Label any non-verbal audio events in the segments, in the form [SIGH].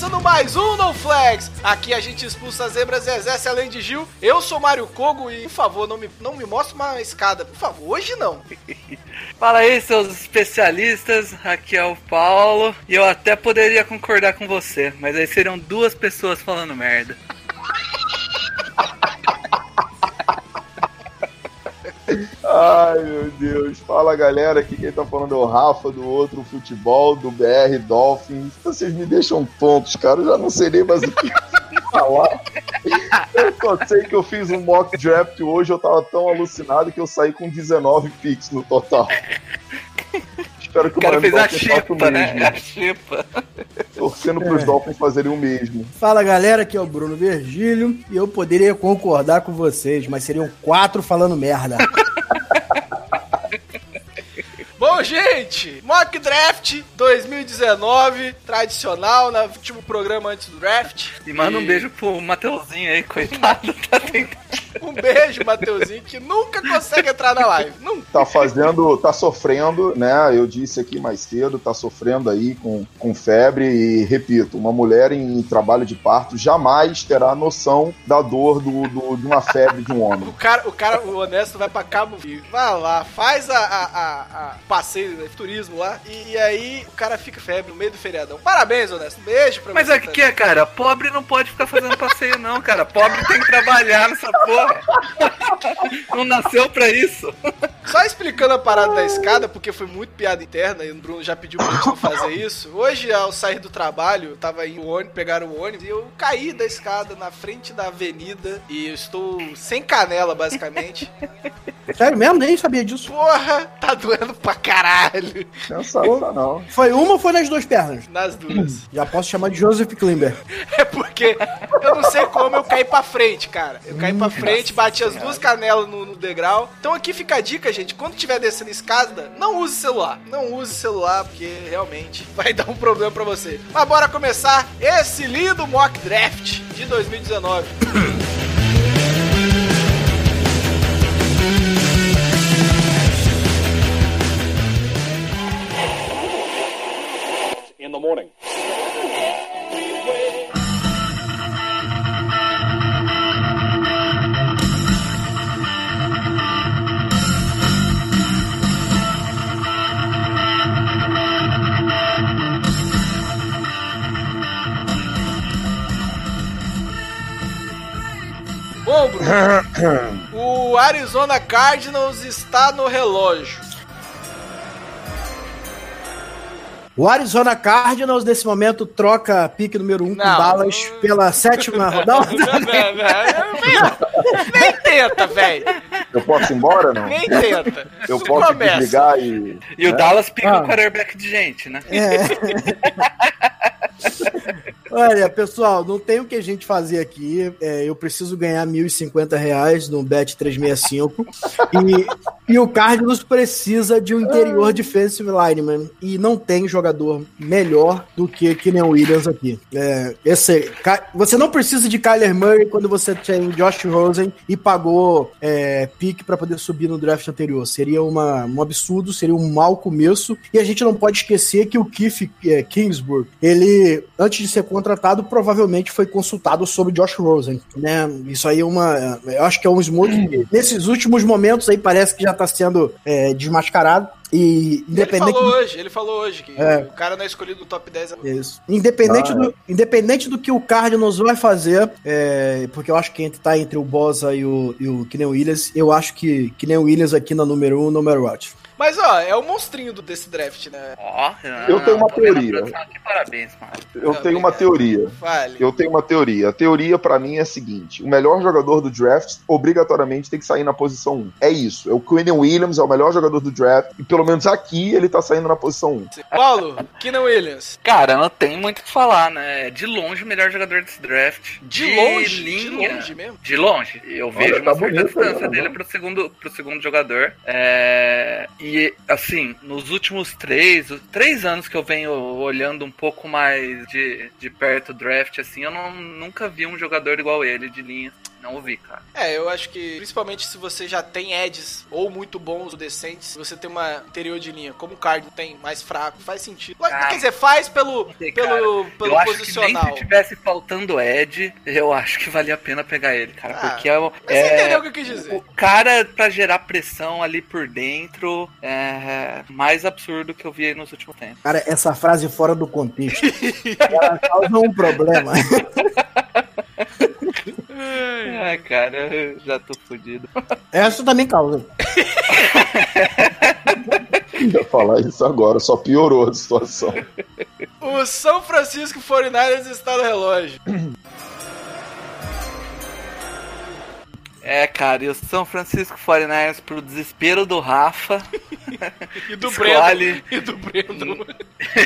Começando mais um No Flags. Aqui a gente expulsa as zebras e exerce além de Gil. Eu sou Mário Kogo e, por favor, não me, não me mostre uma escada. Por favor, hoje não. [LAUGHS] Fala aí, seus especialistas. Aqui é o Paulo. E eu até poderia concordar com você, mas aí seriam duas pessoas falando merda. Ai, meu Deus. Fala, galera. Aqui quem tá falando é o Rafa, do Outro Futebol, do BR Dolphins. Vocês me deixam tontos, cara. Eu já não sei nem mais o que falar. Eu só sei que eu fiz um mock draft hoje. Eu tava tão alucinado que eu saí com 19 picks no total. Espero que O cara Miami fez a o chipa, né? mesmo. A chipa. Torcendo pros Dolphins fazerem o mesmo. Fala galera, aqui é o Bruno Virgílio e eu poderia concordar com vocês, mas seriam quatro falando merda. [LAUGHS] Gente, Mock Draft 2019, tradicional, no último programa antes do draft. E manda um beijo pro Mateuzinho aí, coitado. Tá tentando. Um beijo, Mateuzinho, que nunca consegue entrar na live. Nunca. tá fazendo, tá sofrendo, né? Eu disse aqui mais cedo, tá sofrendo aí com, com febre e repito, uma mulher em trabalho de parto jamais terá noção da dor do, do- de uma febre de um homem. O cara, o cara, o honesto vai pra Cabo Frio. Vai lá, faz a, a, a- a passeio, né, turismo lá, e, e aí o cara fica febre no meio do feriadão. Parabéns, honesto. Beijo pra Mas você. aqui é, cara, pobre não pode ficar fazendo passeio, não, cara. Pobre tem que trabalhar nessa porra. Não nasceu pra isso. Só explicando a parada da escada, porque foi muito piada interna e o Bruno já pediu pra gente não fazer isso. Hoje, ao sair do trabalho, eu tava indo ônibus, pegaram o ônibus e eu caí da escada na frente da avenida e eu estou sem canela, basicamente. [LAUGHS] Sério mesmo? Nem sabia disso. Porra, tá doendo pra caralho Sensacional. Foi uma ou foi nas duas pernas? nas duas. [CLEARS THROAT] Já posso chamar de Joseph Klimber. [LAUGHS] É porque eu não sei como eu caí pra frente, cara. Eu caí pra frente, bati as duas canelas no, no degrau. Então aqui fica a dica, gente. Quando tiver descendo escada, não use celular. Não use celular, porque realmente [LAUGHS] vai dar um problema pra você. Mas bora começar esse lindo mock draft de 2019. in the morning. Bom, Bruno, [COUGHS] o Arizona Cardinals está no relógio. O Arizona Cardinals, nesse momento, troca a pique número 1 um com Não. Dallas pela sétima [LAUGHS] rodada. Nem tenta, velho. Eu posso ir embora, não? Nem tenta. Eu Isso posso começa. desligar e. E o né? Dallas pica Ah. o quarterback de gente, né? [LAUGHS] [LAUGHS] Olha, pessoal, não tem o que a gente fazer aqui. É, eu preciso ganhar 1.050 reais no Bet 365. e, e o Cardinals precisa de um interior defensive lineman. E não tem jogador melhor do que Kenny Williams aqui. É, esse, você não precisa de Kyler Murray quando você tem Josh Rosen e pagou é, pique para poder subir no draft anterior. Seria uma, um absurdo, seria um mau começo. E a gente não pode esquecer que o Keith é, Kingsburg, ele, antes de ser contratado, provavelmente foi consultado sobre Josh Rosen, né? Isso aí é uma, eu acho que é um smoke que, nesses últimos momentos aí parece que já tá sendo é, desmascarado. E Ele independente falou do, hoje, ele falou hoje que É. o cara não é escolhido no top 10. isso. Independente, Ah, do, independente do que o Cardinals vai fazer, é, porque eu acho que entre, tá entre o Bosa e o, e o Williams, eu acho que Kinen Williams aqui na número 1, um, no matter what. Mas ó, é o monstrinho do, desse draft, né? Ó, Eu tenho uma teoria. Parabéns, mano. Eu Não, tenho uma teoria. Fale. Eu tenho uma teoria. A teoria pra mim é a seguinte: o melhor jogador do draft obrigatoriamente tem que sair na posição 1. É isso. É o Quinn Williams é o melhor jogador do draft e pelo menos aqui ele tá saindo na posição 1. [LAUGHS] Paulo, Keenan Williams. Cara, não tem muito o que falar, né? De longe o melhor jogador desse draft. De, longe, linha. de longe mesmo. De longe. Eu vejo tá uma certa distância né? dele pro segundo, pro segundo jogador. É, E, assim, nos últimos três, três anos que eu venho olhando um pouco mais de, de perto o draft, assim, eu não, nunca vi um jogador igual ele de linha. Não ouvi, cara. É, eu acho que, principalmente se você já tem edges ou muito bons ou decentes, se você tem uma interior de linha, como o Card tem, mais fraco, faz sentido. Quer dizer, faz pelo, sei, pelo, eu pelo acho que nem posicional. se tivesse faltando Ed, eu acho que valia a pena pegar ele, cara. Ah, porque é, o- Mas você é- entendeu o que eu quis dizer. O cara, pra gerar pressão ali por dentro, é mais absurdo que eu vi aí nos últimos tempos. Cara, essa frase fora do contexto, [LAUGHS] ela causa um problema. [LAUGHS] Ai, cara, eu já tô fudido. Essa também causa. [LAUGHS] Ia falar isso agora, só piorou a situação. O São Francisco 49ers está no relógio. É, cara, e o São Francisco 49ers, pro desespero do Rafa, E do Escolhe. Breno. E do Breno.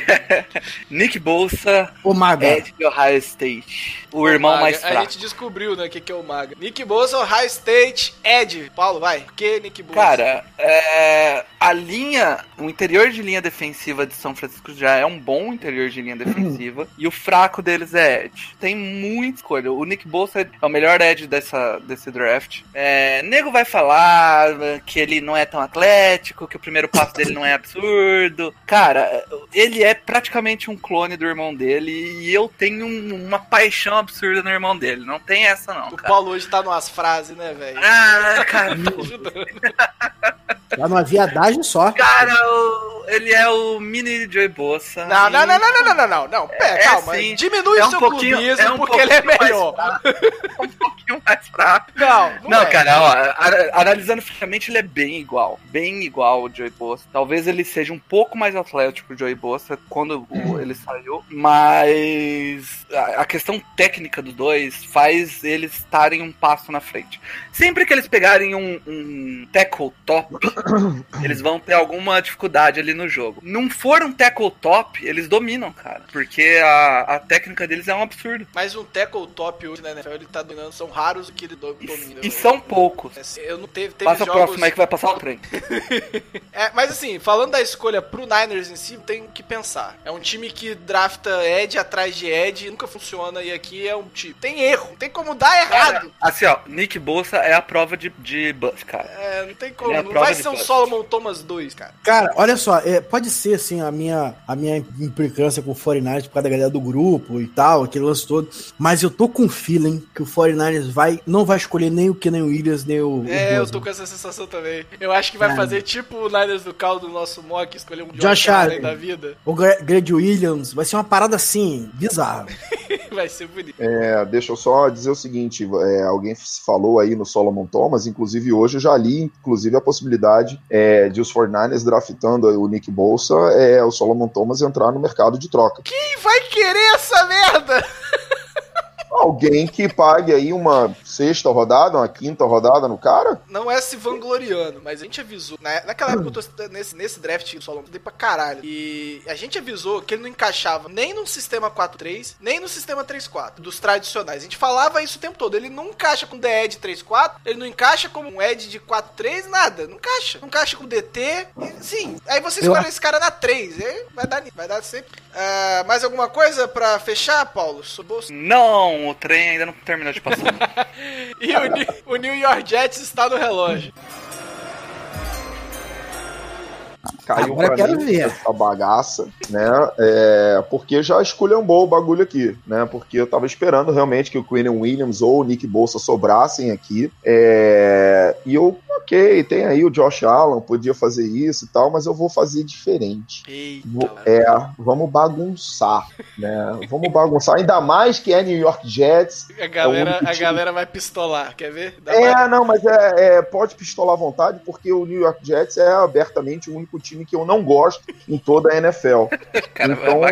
[LAUGHS] Nick Bolsa, Ô, Maga, Ed de Ohio State. O irmão Maga. mais A fraco. gente descobriu, né, o que, que é o Maga. Nick Bosa, Ohio State, Ed. Paulo, vai. Por que Nick Bosa? Cara, é, a linha, o interior de linha defensiva de São Francisco já é um bom interior de linha defensiva [CLEARS THROAT] e o fraco deles é Ed. Tem muita escolha. O Nick Bolsa é o melhor Ed dessa, desse draft. É, nego vai falar que ele não é tão atlético, que o primeiro passo dele não é absurdo. Cara, ele é praticamente um clone do irmão dele e eu tenho um- uma paixão absurda no irmão dele. Não tem essa não, O cara. Paulo hoje tá numas frases, né, velho? Ah, cara, [LAUGHS] lá numa viadagem só. Cara, o- ele é o mini Joey Bossa. Não, não, não, não, não, não, não, não, não. Pera, É, calma. sim. Diminui É o um seu pouquinho- clubismo é um porque ele é melhor. um pouquinho mais fraco. Não, não, Não, é. cara, ó, analisando friamente, ele é bem igual. Bem igual ao Joey Bossa. Talvez ele seja um pouco mais atlético que o Joey Bossa quando o- ele saiu. Mas a, questão técnica dos dois faz eles estarem um passo na frente. Sempre que eles pegarem um, um tackle top, [COUGHS] eles vão ter alguma dificuldade ali no jogo. Não for um tackle top, eles dominam, cara. Porque a, a técnica deles é um absurdo. Mas um tackle top hoje na NFL, ele tá dominando. São raros que ele do- E, domina. e são poucos. É, Eu não teve, teve Passa o jogos... próximo aí que vai passar o trem. [LAUGHS] É, mas assim, falando da escolha pro Niners em si, tem que pensar. É um time que drafta Ed atrás de Ed, nunca funciona, e aqui é um time. Tem erro, tem como dar errado. Assim, ó, Nick Bolsa é a prova de, de buff, cara. É, não tem como. Ele é não vai ser um bust. Solomon Thomas 2, cara. Cara, olha só, é, pode ser assim a minha, a minha implicância com o 49ers por causa da galera do grupo e tal, aquele lance todo, mas eu tô com feeling que o 49ers vai, não vai escolher nem o Kenan Williams, nem o, o É, eu Bosa. tô com essa sensação também. Eu acho que vai É. fazer tipo o Niners do caldo do nosso mock, escolher um Josh Josh Allen Allen. da vida. O Gre- Greg Williams, vai ser uma parada assim, bizarra. [LAUGHS] Vai ser bonito. É, deixa eu só dizer o seguinte: é, alguém falou aí no Solomon Thomas, inclusive hoje eu já li, inclusive a possibilidade é, de os 49ers draftando o Nick Bolsa, é, o Solomon Thomas entrar no mercado de troca. Quem vai querer essa merda? Alguém que pague aí uma sexta rodada, uma quinta rodada no cara? Não é se vangloriando, mas a gente avisou. Na, naquela época eu tô nesse, nesse draft do Solomon, eu dei pra caralho. E a gente avisou que ele não encaixava nem no sistema 4-3, nem no sistema 3-4, dos tradicionais. A gente falava isso o tempo todo. Ele não encaixa com DE de 3-4, ele não encaixa como um Ed de 4-3, nada. Não encaixa. Não encaixa com DT. E, sim, aí você Eu- escolhe esse cara na 3. aí vai dar, vai dar sempre. Ah, mais alguma coisa pra fechar, Paulo? Sobre bolsa? O trem ainda não terminou de passar. [LAUGHS] E o, o New York Jets está no relógio. Caiu Agora pra quero mim ver. essa bagaça, né? É, porque já esculhambou o bagulho aqui, né? Porque eu tava esperando realmente que o Quinn Williams ou o Nick Bolsa sobrassem aqui. É, e eu, ok, tem aí o Josh Allen, podia fazer isso e tal, mas eu vou fazer diferente. Vou- Eita. É, vamos bagunçar, né? Vamos bagunçar, ainda mais que é New York Jets. A galera, É a galera vai pistolar, quer ver? Dá mais- É, não, mas é, é, pode pistolar à vontade, porque o New York Jets é abertamente o único time que eu não gosto em toda a NFL. [LAUGHS] Então-.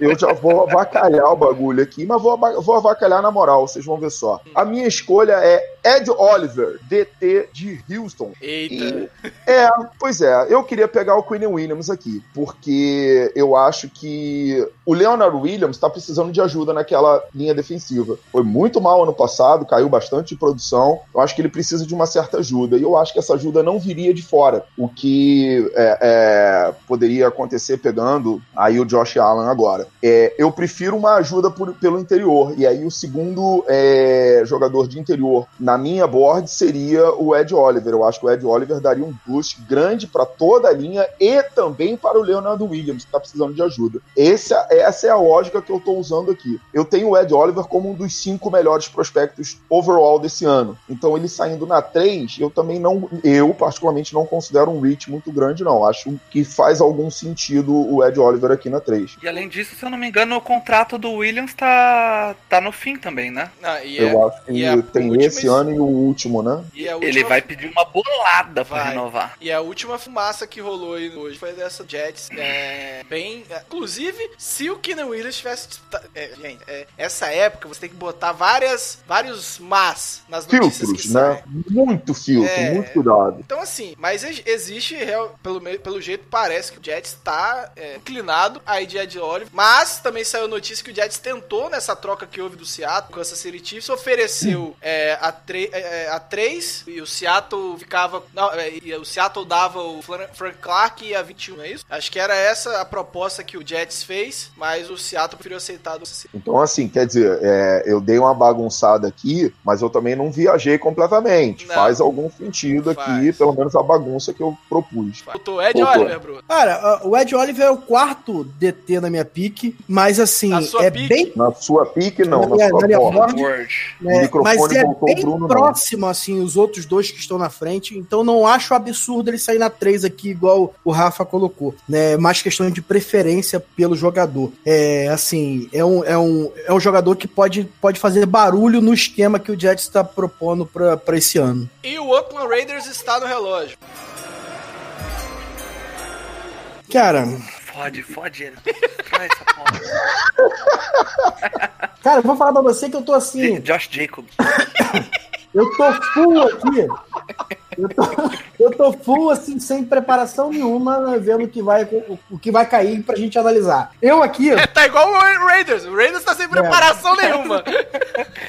Eu já vou avacalhar o bagulho aqui, mas vou, vou avacalhar na moral, vocês vão ver só. A minha escolha é Ed Oliver, DT de Houston. Eita. E- é, pois é, eu queria pegar o Quinn Williams aqui, porque eu acho que o Leonard Williams tá precisando de ajuda naquela linha defensiva. Foi muito mal ano passado, caiu bastante de produção. Eu acho que ele precisa de uma certa ajuda, e eu acho que essa ajuda não viria de fora, o que é, é, poderia acontecer pegando aí o Josh Allen agora. É, eu prefiro uma ajuda por- pelo interior, e aí o segundo é, jogador de interior na minha board seria o Ed Oliver. Eu acho que o Ed Oliver daria um boost grande para toda a linha e também para o Leonardo Williams, que está precisando de ajuda. Essa, essa é a lógica que eu estou usando aqui. Eu tenho o Ed Oliver como um dos cinco melhores prospectos overall desse ano. Então ele saindo na 3, eu também não, eu particularmente não considero um reach muito grande, não. Acho que faz algum sentido o Ed Oliver aqui na 3. E além disso, se eu não me engano, o contrato do Williams tá, tá no fim também, né? Ah, e é- Eu acho que e a tem esse es- ano e o último, né? e a última- Ele vai pedir uma bolada pra Vai. renovar. E a última fumaça que rolou aí hoje foi dessa Jets. É, bem. é, inclusive, se o Keenan Williams tivesse. é, gente, é, essa época você tem que botar várias, vários mas nas notícias que Filtros, né? Muito filtro, É. muito cuidado. Então, assim, mas ex- existe, real- pelo, pelo jeito, parece que o Jets tá é, inclinado aí de Ed Oliver. Mas também saiu notícia que o Jets tentou nessa troca que houve do Seattle, Kansas City Chiefs, ofereceu [CLEARS THROAT] é, a, tre- é, a 3 e o Seattle ficava. Não, é, e o Seattle dava o Fran- Frank Clark e a 21, não é isso? Acho que era essa a proposta que o Jets fez, mas o Seattle preferiu aceitar do Então, assim, quer dizer, é, eu dei uma bagunçada aqui, mas eu também não viajei completamente. Não. Faz algum sentido aqui, Faz. pelo menos a bagunça que eu propus. Botou Ed. Oliver, Bruno. Cara, o Ed Oliver é o quarto DT na minha pique, mas assim, Na sua é pique? bem. Na sua pique, não, Na na, minha- sua na minha board. Word. né, O microfone mas é voltou, o bem Bruno. Próximo, assim, os outros dois que estão na frente, então não acho absurdo ele sair na 3 aqui, igual o Rafa colocou, né, mais questão de preferência pelo jogador, é, assim, é um, é um, é um jogador que pode, pode fazer barulho no esquema que o Jets está propondo para esse ano. E o Oakland Raiders está no relógio. Cara, Fode, fode ele. Traz essa porra. [LAUGHS] cara, eu vou falar pra você que eu tô assim, Josh Jacobs. [COUGHS] Eu tô full aqui. Eu tô, eu tô full, assim, sem preparação nenhuma, né, vendo o que vai, o, o que vai cair pra gente analisar. Eu aqui, É, tá igual o Ra- Raiders. O Raiders tá sem preparação nenhuma.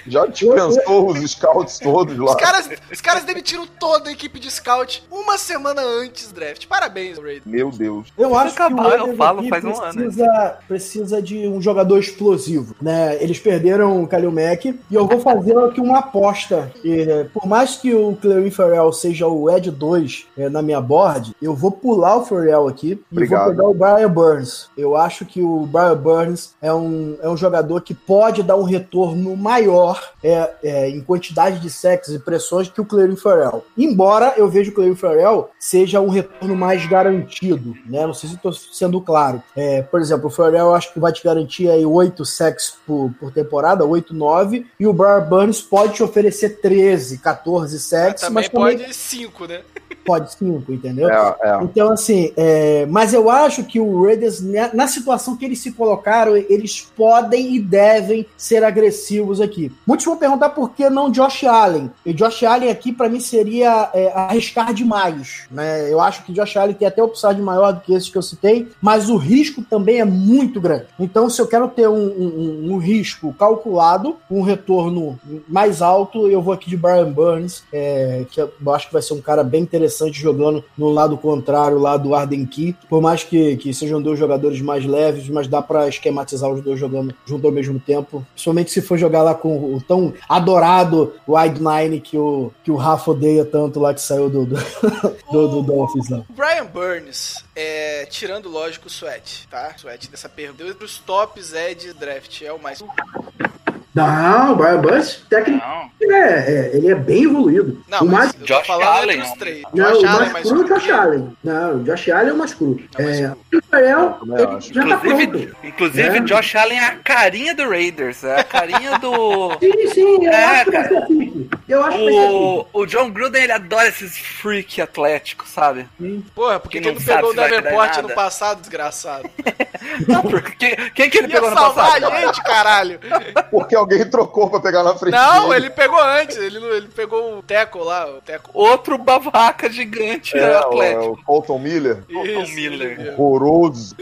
Já dispensou os scouts todos lá. Os caras, os caras demitiram toda a equipe de scout uma semana antes do draft. Parabéns, Raiders. Meu Deus. eu acho que o eu Raiders falo aqui faz um ano. precisa, precisa de um jogador explosivo, né? Eles perderam o Kalil Mack e eu vou fazer aqui uma aposta. E, né, por mais que o Clelin Ferrell seja o Ed 2 é, na minha board, eu vou pular o Ferrell aqui e Obrigado. vou pegar o Brian Burns. Eu acho que o Brian Burns é um, é um jogador que pode dar um retorno maior é, é, em quantidade de sexos e pressões que o Clelin Ferrell. Embora eu veja o Clelin Ferrell seja um retorno mais garantido, né? Não sei se estou sendo claro. É, por exemplo, o Ferrell eu acho que vai te garantir aí 8 sacks por, por temporada, 8, 9, e o Brian Burns pode te oferecer 13, 14 sacks, Também mas também pode cinco, né? Pode 5, entendeu? É, é. Então, assim, é, mas eu acho que o Raiders, né, na situação que eles se colocaram, eles podem e devem ser agressivos aqui. Muitos vão perguntar por que não Josh Allen. E Josh Allen aqui, pra mim, seria é, arriscar demais. Né? Eu acho que Josh Allen tem até upside maior do que esses que eu citei, mas o risco também é muito grande. Então, se eu quero ter um, um- um risco calculado, um retorno mais alto, eu vou aqui de Brian Burns, é, que eu acho que vai ser um cara bem interessante jogando no lado contrário lá do Arden Key. Por mais que, que sejam dois jogadores mais leves, mas dá pra esquematizar os dois jogando junto ao mesmo tempo. Principalmente se for jogar lá com o tão adorado wide nine que o, que o Rafa odeia tanto lá que saiu do, do, [LAUGHS] do, do Dolphins lá. O Brian Burns, é, tirando, lógico, o Sweat, tá? Sweat dessa pergunta. Entre os tops é de draft, é o mais. Não, o Brian Burns, técnico é, é- ele é bem evoluído. Não, o mas mais, Josh Allen, entre os ó. três. não, Josh o Allen mais mais cru é o Josh. Allen. Não, o Josh Allen é o mais cru. É É, o Israel, ele acho. já tá pronto. Inclusive, É. Josh Allen é a carinha do Raiders, é a carinha do. Sim, sim, eu É, acho que vai cara. ser pique. Eu acho que vai ser O, o John Gruden, ele adora esses freak atléticos, sabe? pique. Porra, porque Que quem não não pegou o Davenport no passado, desgraçado? [LAUGHS] Não, porque quem, quem que ele Ia pegou no salvar passado? a gente, caralho. Porque alguém trocou pra pegar na frente. Não, dele. ele pegou antes. Ele, não- ele pegou o Teco lá, o Teco. Outro babaca gigante É, o, é atlético. o Colton Miller. Colton Miller. Horroroso.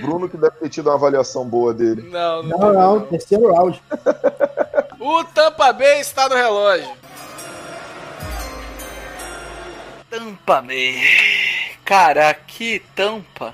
Bruno que deve ter tido uma avaliação boa dele. Não, não, Não, teve, não, terceiro round. [LAUGHS] O Tampa Bay está no relógio. Tampa Bay. Cara, aqui tampa.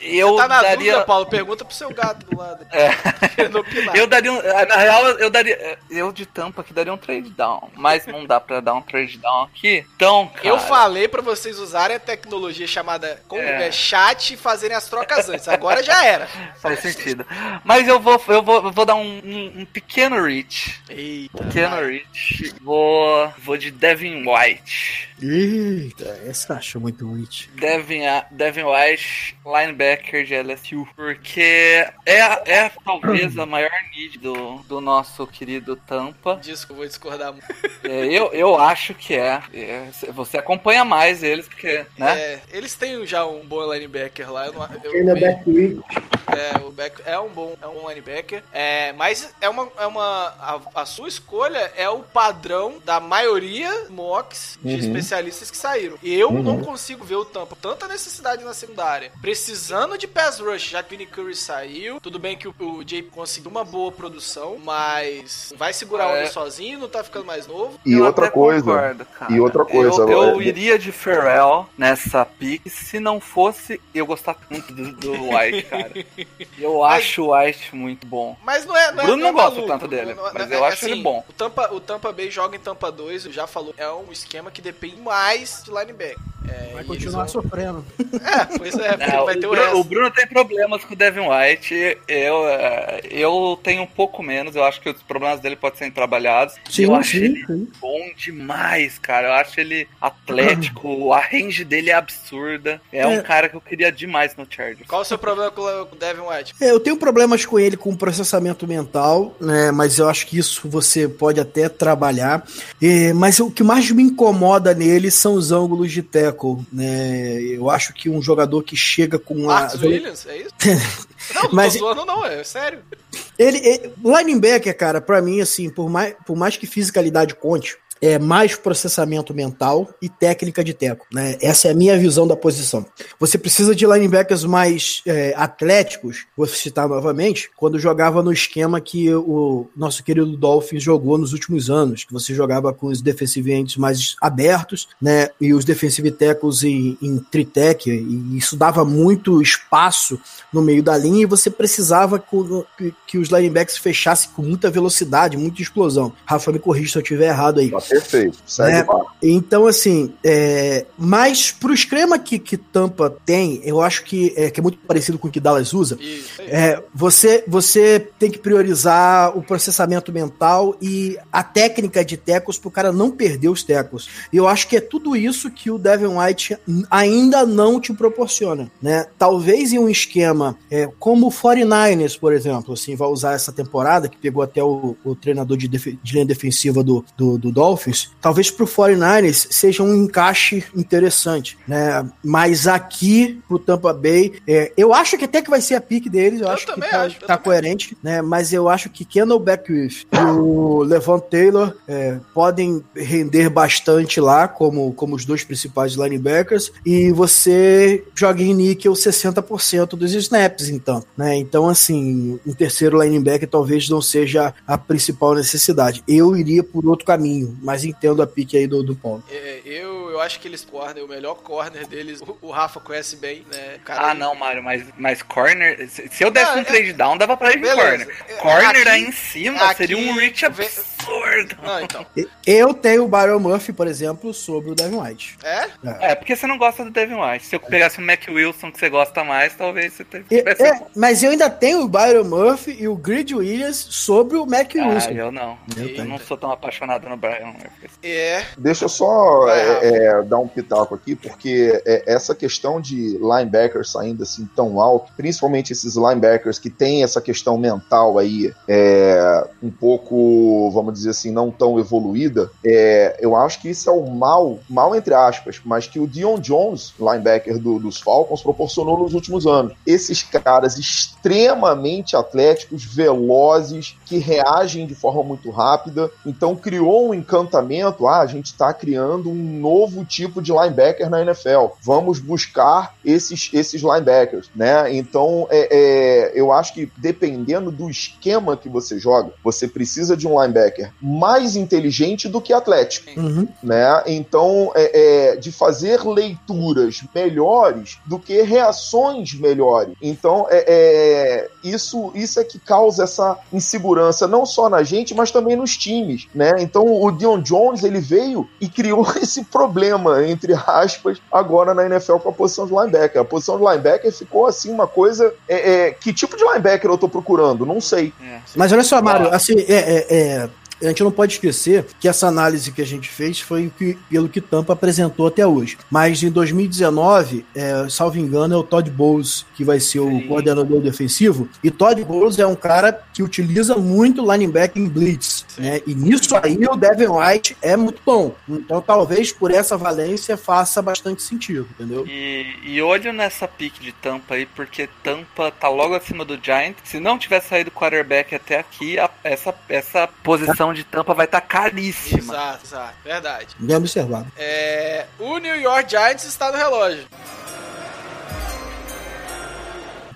Eu Tá na daria. dúvida, Paulo? Pergunta pro seu gato do lado. [LAUGHS] É. [LAUGHS] Eu daria um, Na real, eu daria. Eu de tampa aqui daria um trade down. Mas não dá pra dar um trade down aqui. Então, cara. Eu falei pra vocês usarem a tecnologia chamada como É. é. chat e fazerem as trocas antes. Agora já era. [LAUGHS] Faz sentido. Mas eu vou, eu vou, eu vou dar um, um- um pequeno reach. Eita. Pequeno reach. Vou. Vou de Devin White. Eita, essa achou muito rich. Devin, A- Devin White, linebacker de LSU. Porque é, é talvez a maior need do, do nosso querido Tampa. Disso que eu vou discordar muito. É, eu, eu acho que é. É, Você acompanha mais eles, porque, né? É, eles têm já um bom linebacker lá. Eu não, eu Ele é. É, o Beck é um bom, é um linebacker. É, mas é uma, é uma a, a sua escolha é o padrão da maioria mocks de Uhum. especialistas que saíram. E eu não consigo ver o Tampa tanta necessidade na secundária, precisando de pass rush, já que o Vinny Curry saiu. Tudo bem que o, o Jay conseguiu uma boa produção, mas vai segurar o É. homem sozinho, não tá ficando mais novo. E Eu outra coisa. concordo, cara. e outra coisa, Eu, eu é- iria de Pharrell nessa pick se não fosse eu gostar tanto do, do White, cara. [LAUGHS] Eu Mas- acho o White muito bom. Mas não é. Não é, Bruno não é não gosta tanto dele, Não é- mas é- eu é acho ele bom. O Tampa, o Tampa Bay joga em Tampa 2, já falou. É um esquema que depende mais de linebacker. É, Vai continuar sofrendo. É, pois é, Não, vai o, ter o, Bruno, resto. o Bruno tem problemas com o Devin White. Eu, é, eu tenho um pouco menos. Eu acho que os problemas dele podem ser trabalhados. Sim, eu acho sim, ele sim. bom demais, cara. Eu acho ele atlético. [CLEARS THROAT] a range dele é absurda. É, um É. cara que eu queria demais no Chargers. Qual o seu problema com o com o Devin White? É, eu tenho problemas com ele com processamento mental, né? Mas eu acho que isso você pode até trabalhar. É, mas o que mais me incomoda nele são os ângulos de tackle, né? Eu acho que um jogador que chega com a Marcos Williams, é isso? [LAUGHS] Não, não Mas- tô zoando não, é sério. Ele, ele- linebacker, cara, pra mim, assim, por mais, por mais que fisicalidade conte, é mais processamento mental e técnica de teco, né? Essa é a minha visão da posição. Você precisa de linebackers mais é, atléticos, vou citar novamente, quando jogava no esquema que o nosso querido Dolphins jogou nos últimos anos, que você jogava com os defensive mais abertos, né? E os defensive tackles em, em tritec, e isso dava muito espaço no meio da linha e você precisava que, que os linebackers fechassem com muita velocidade, muita explosão. Rafa, me corrija se eu estiver errado aí. Perfeito. É. barco. Então, assim, é, mas pro esquema que, que Tampa tem, eu acho que é, que é muito parecido com o que Dallas usa. É, você, você tem que priorizar o processamento mental e a técnica de tecos para o cara não perder os tecos. E eu acho que é tudo isso que o Devin White ainda não te proporciona, né? Talvez em um esquema é, como o 49ers, por exemplo, assim, vai usar essa temporada, que pegou até o, o treinador de, de linha defensiva do, do, do Dolphins, talvez pro 49ers seja um encaixe interessante, né? Mas aqui pro Tampa Bay, é, eu acho que até que vai ser a pique deles, eu, Eu acho que tá, acho, tá coerente, né? Mas eu acho que Kendall Beckwith e o Levant Taylor é, podem render bastante lá, como, como os dois principais linebackers, e você joga em níquel 60% dos snaps, então, né? Então, assim, um terceiro linebacker talvez não seja a principal necessidade. Eu iria por outro caminho, mas entendo a pique aí do, do Paulo. É, eu, eu acho que eles corner, o melhor corner deles, o, o Rafa conhece bem, né? Cara, Ah, não, Mário, mas, mas corner. Se, eu desse Não, um é- trade down, dava pra ir Beleza. corner. É, Corner aqui- aí em cima aqui seria um reach absurdo. Não, então. Eu tenho o Byron Murphy, por exemplo, sobre o Devin White. É? É, porque você não gosta do Devin White. Se eu pegasse o Mac Wilson que você gosta mais, talvez você tivesse. é, mas eu ainda tenho o Byron Murphy e o Grid Williams sobre o Mac Ah, Wilson. eu não. Eu Eu, não sou tão apaixonado no Brian Murphy. É. Deixa eu só é, é, dar um pitaco aqui, porque é, essa questão de linebackers saindo assim tão alto, principalmente esses linebackers que têm essa questão mental aí é, um pouco, vamos dizer assim, não tão evoluída, é, eu acho que isso é o mal, mal entre aspas, mas que o Dion Jones, linebacker do- dos Falcons, proporcionou nos últimos anos. Esses caras extremamente atléticos, velozes, que reagem de forma muito rápida, então criou um encantamento, ah, a gente está criando um novo tipo de linebacker na NFL, vamos buscar esses, esses linebackers, né? Então, é, é, eu acho que dependendo do esquema que você joga, você precisa de um linebacker mais inteligente do que atlético Uhum. né? Então, é, é, de fazer leituras melhores do que reações melhores. Então, é, é, isso, isso é que causa essa insegurança, não só na gente, mas também nos times, né? Então, o Dion Jones, ele veio e criou [LAUGHS] esse problema, entre aspas, agora na NFL com a posição de linebacker. A posição de linebacker ficou, assim, uma coisa... é, é, que tipo de linebacker eu tô procurando? Não sei. É. Mas olha só, Mário, assim, é, é- é, a gente não pode esquecer que essa análise que a gente fez foi o que- pelo que Tampa apresentou até hoje. Mas em 2019, é, salvo engano, é o Todd Bowles que vai ser o Sim. coordenador defensivo. E Todd Bowles é um cara que utiliza muito linebacker em blitz. Né? E nisso aí o Devin White é muito bom. Então talvez por essa valência faça bastante sentido, entendeu? E, e olho nessa pique de Tampa aí, porque Tampa tá logo acima do Giant. Se não tiver saído o quarterback até aqui, a- essa, essa posição de Tampa vai estar caríssima. Exato, exato. Verdade. Bem observado. É, o New York Giants está no relógio.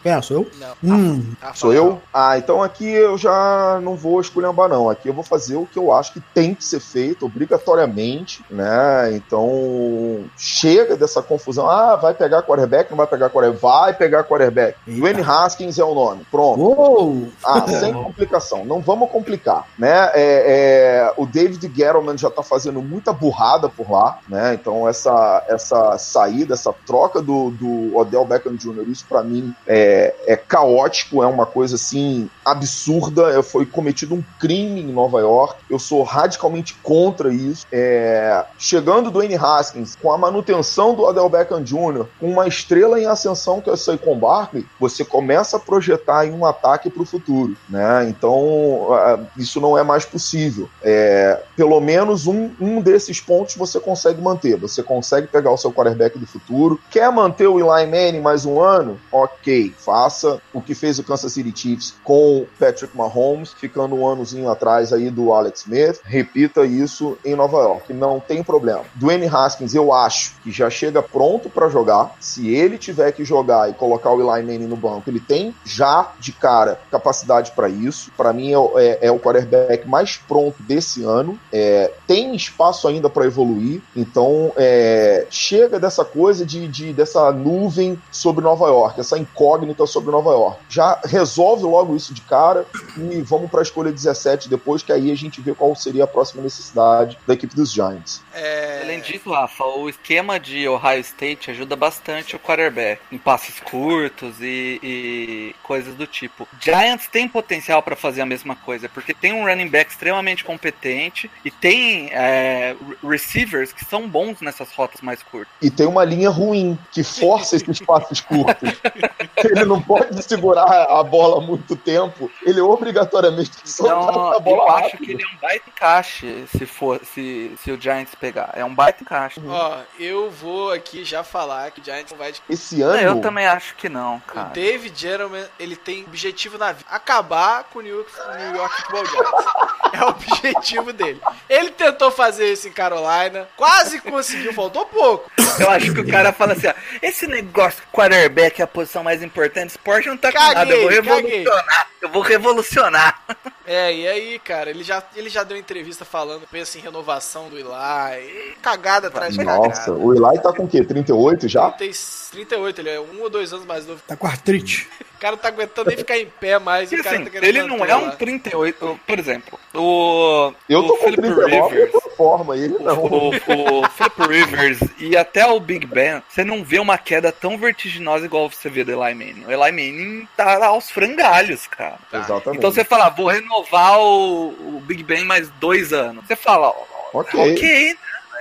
Quem é? Sou eu? Não. Hum. Sou eu? Ah, então aqui eu já não vou esculhambar, não. Aqui eu vou fazer o que eu acho que tem que ser feito, obrigatoriamente, né? Então, chega dessa confusão. Ah, vai pegar quarterback, não vai pegar quarterback? Vai pegar quarterback. Eita. Dwayne Haskins é o nome. Pronto. Uou! Ah, sem [LAUGHS] complicação. Não vamos complicar, né? É, é, o David Gettleman já tá fazendo muita burrada por lá, né? Então essa, essa saída, essa troca do, do Odell Beckham Jr., isso pra mim é, é caótico, é uma coisa assim absurda. É, Foi cometido um crime em Nova York. Eu sou radicalmente contra isso. É, chegando do Dwayne Haskins com a manutenção do Odell Beckham Jr., com uma estrela em ascensão que é o Saquon Barkley, você começa a projetar em um ataque para o futuro, né? Então isso não é mais possível. É, pelo menos um, um desses pontos você consegue manter. Você consegue pegar o seu quarterback do futuro. Quer manter o Eli Manning mais um ano? Ok, faça o que fez o Kansas City Chiefs com Patrick Mahomes, ficando um anozinho atrás aí do Alex Smith. Repita isso em Nova York, não tem problema. Dwayne Haskins, eu acho que já chega pronto para jogar. Se ele tiver que jogar e colocar o Eli Manning no banco, ele tem já de cara capacidade para isso. Para mim é, é- é o quarterback mais pronto desse ano. É, tem espaço ainda para evoluir. Então é, chega dessa coisa de, de- dessa nuvem sobre Nova York, essa incógnita sobre Nova York. Já resolve logo isso de cara e vamos para a escolha 17 depois, que aí a gente vê qual seria a próxima necessidade da equipe dos Giants. É, Além disso, Rafa, o esquema de Ohio State ajuda bastante o quarterback em passes curtos e, e coisas do tipo. Giants tem potencial para fazer a mesma coisa, porque tem um running back extremamente competente e tem é, re- receivers que são bons nessas rotas mais curtas. E tem uma linha ruim que força esses passos curtos. [LAUGHS] Ele não pode segurar a bola muito tempo. Ele obrigatoriamente tem que soltar Então, a bola eu acho rápido. que ele é um baita encaixe se for se, se o Giants pegar. É um baita encaixe. Ó, eu vou aqui já falar que o Giants não vai de... Esse ano. Eu também acho que não, O cara. David Gentleman, ele tem objetivo na vida. Acabar com o New York, New York Football Giants. [LAUGHS] É o objetivo dele. Ele tentou fazer isso em Carolina, quase conseguiu, faltou pouco. Eu acho que o cara fala assim, ó, esse negócio quarterback é a posição mais importante do esporte não tá com Caguei, nada, eu vou caguei. revolucionar, eu vou revolucionar. [LAUGHS] É, e aí, cara, ele já, ele já deu entrevista falando, pensa em renovação do Eli, cagada atrás de Nossa, cagada. o Eli tá com o quê? 38 já? Tem 38, ele é um ou dois anos mais novo. Tá com artrite. [LAUGHS] O cara não tá aguentando nem ficar em pé mais. e E o cara assim, tá ele não é um lá. 38, por exemplo, O, Eu o tô com Philip 39 Rivers. de forma, ele não. O, o Flip Rivers e até o Big Ben, você não vê uma queda tão vertiginosa igual você vê do Eli Manning. O Eli Manning tá aos frangalhos, cara. Exatamente. Então você fala, "Ah, vou renovar o, o Big Ben mais dois anos. Você fala, Ok. ok, né?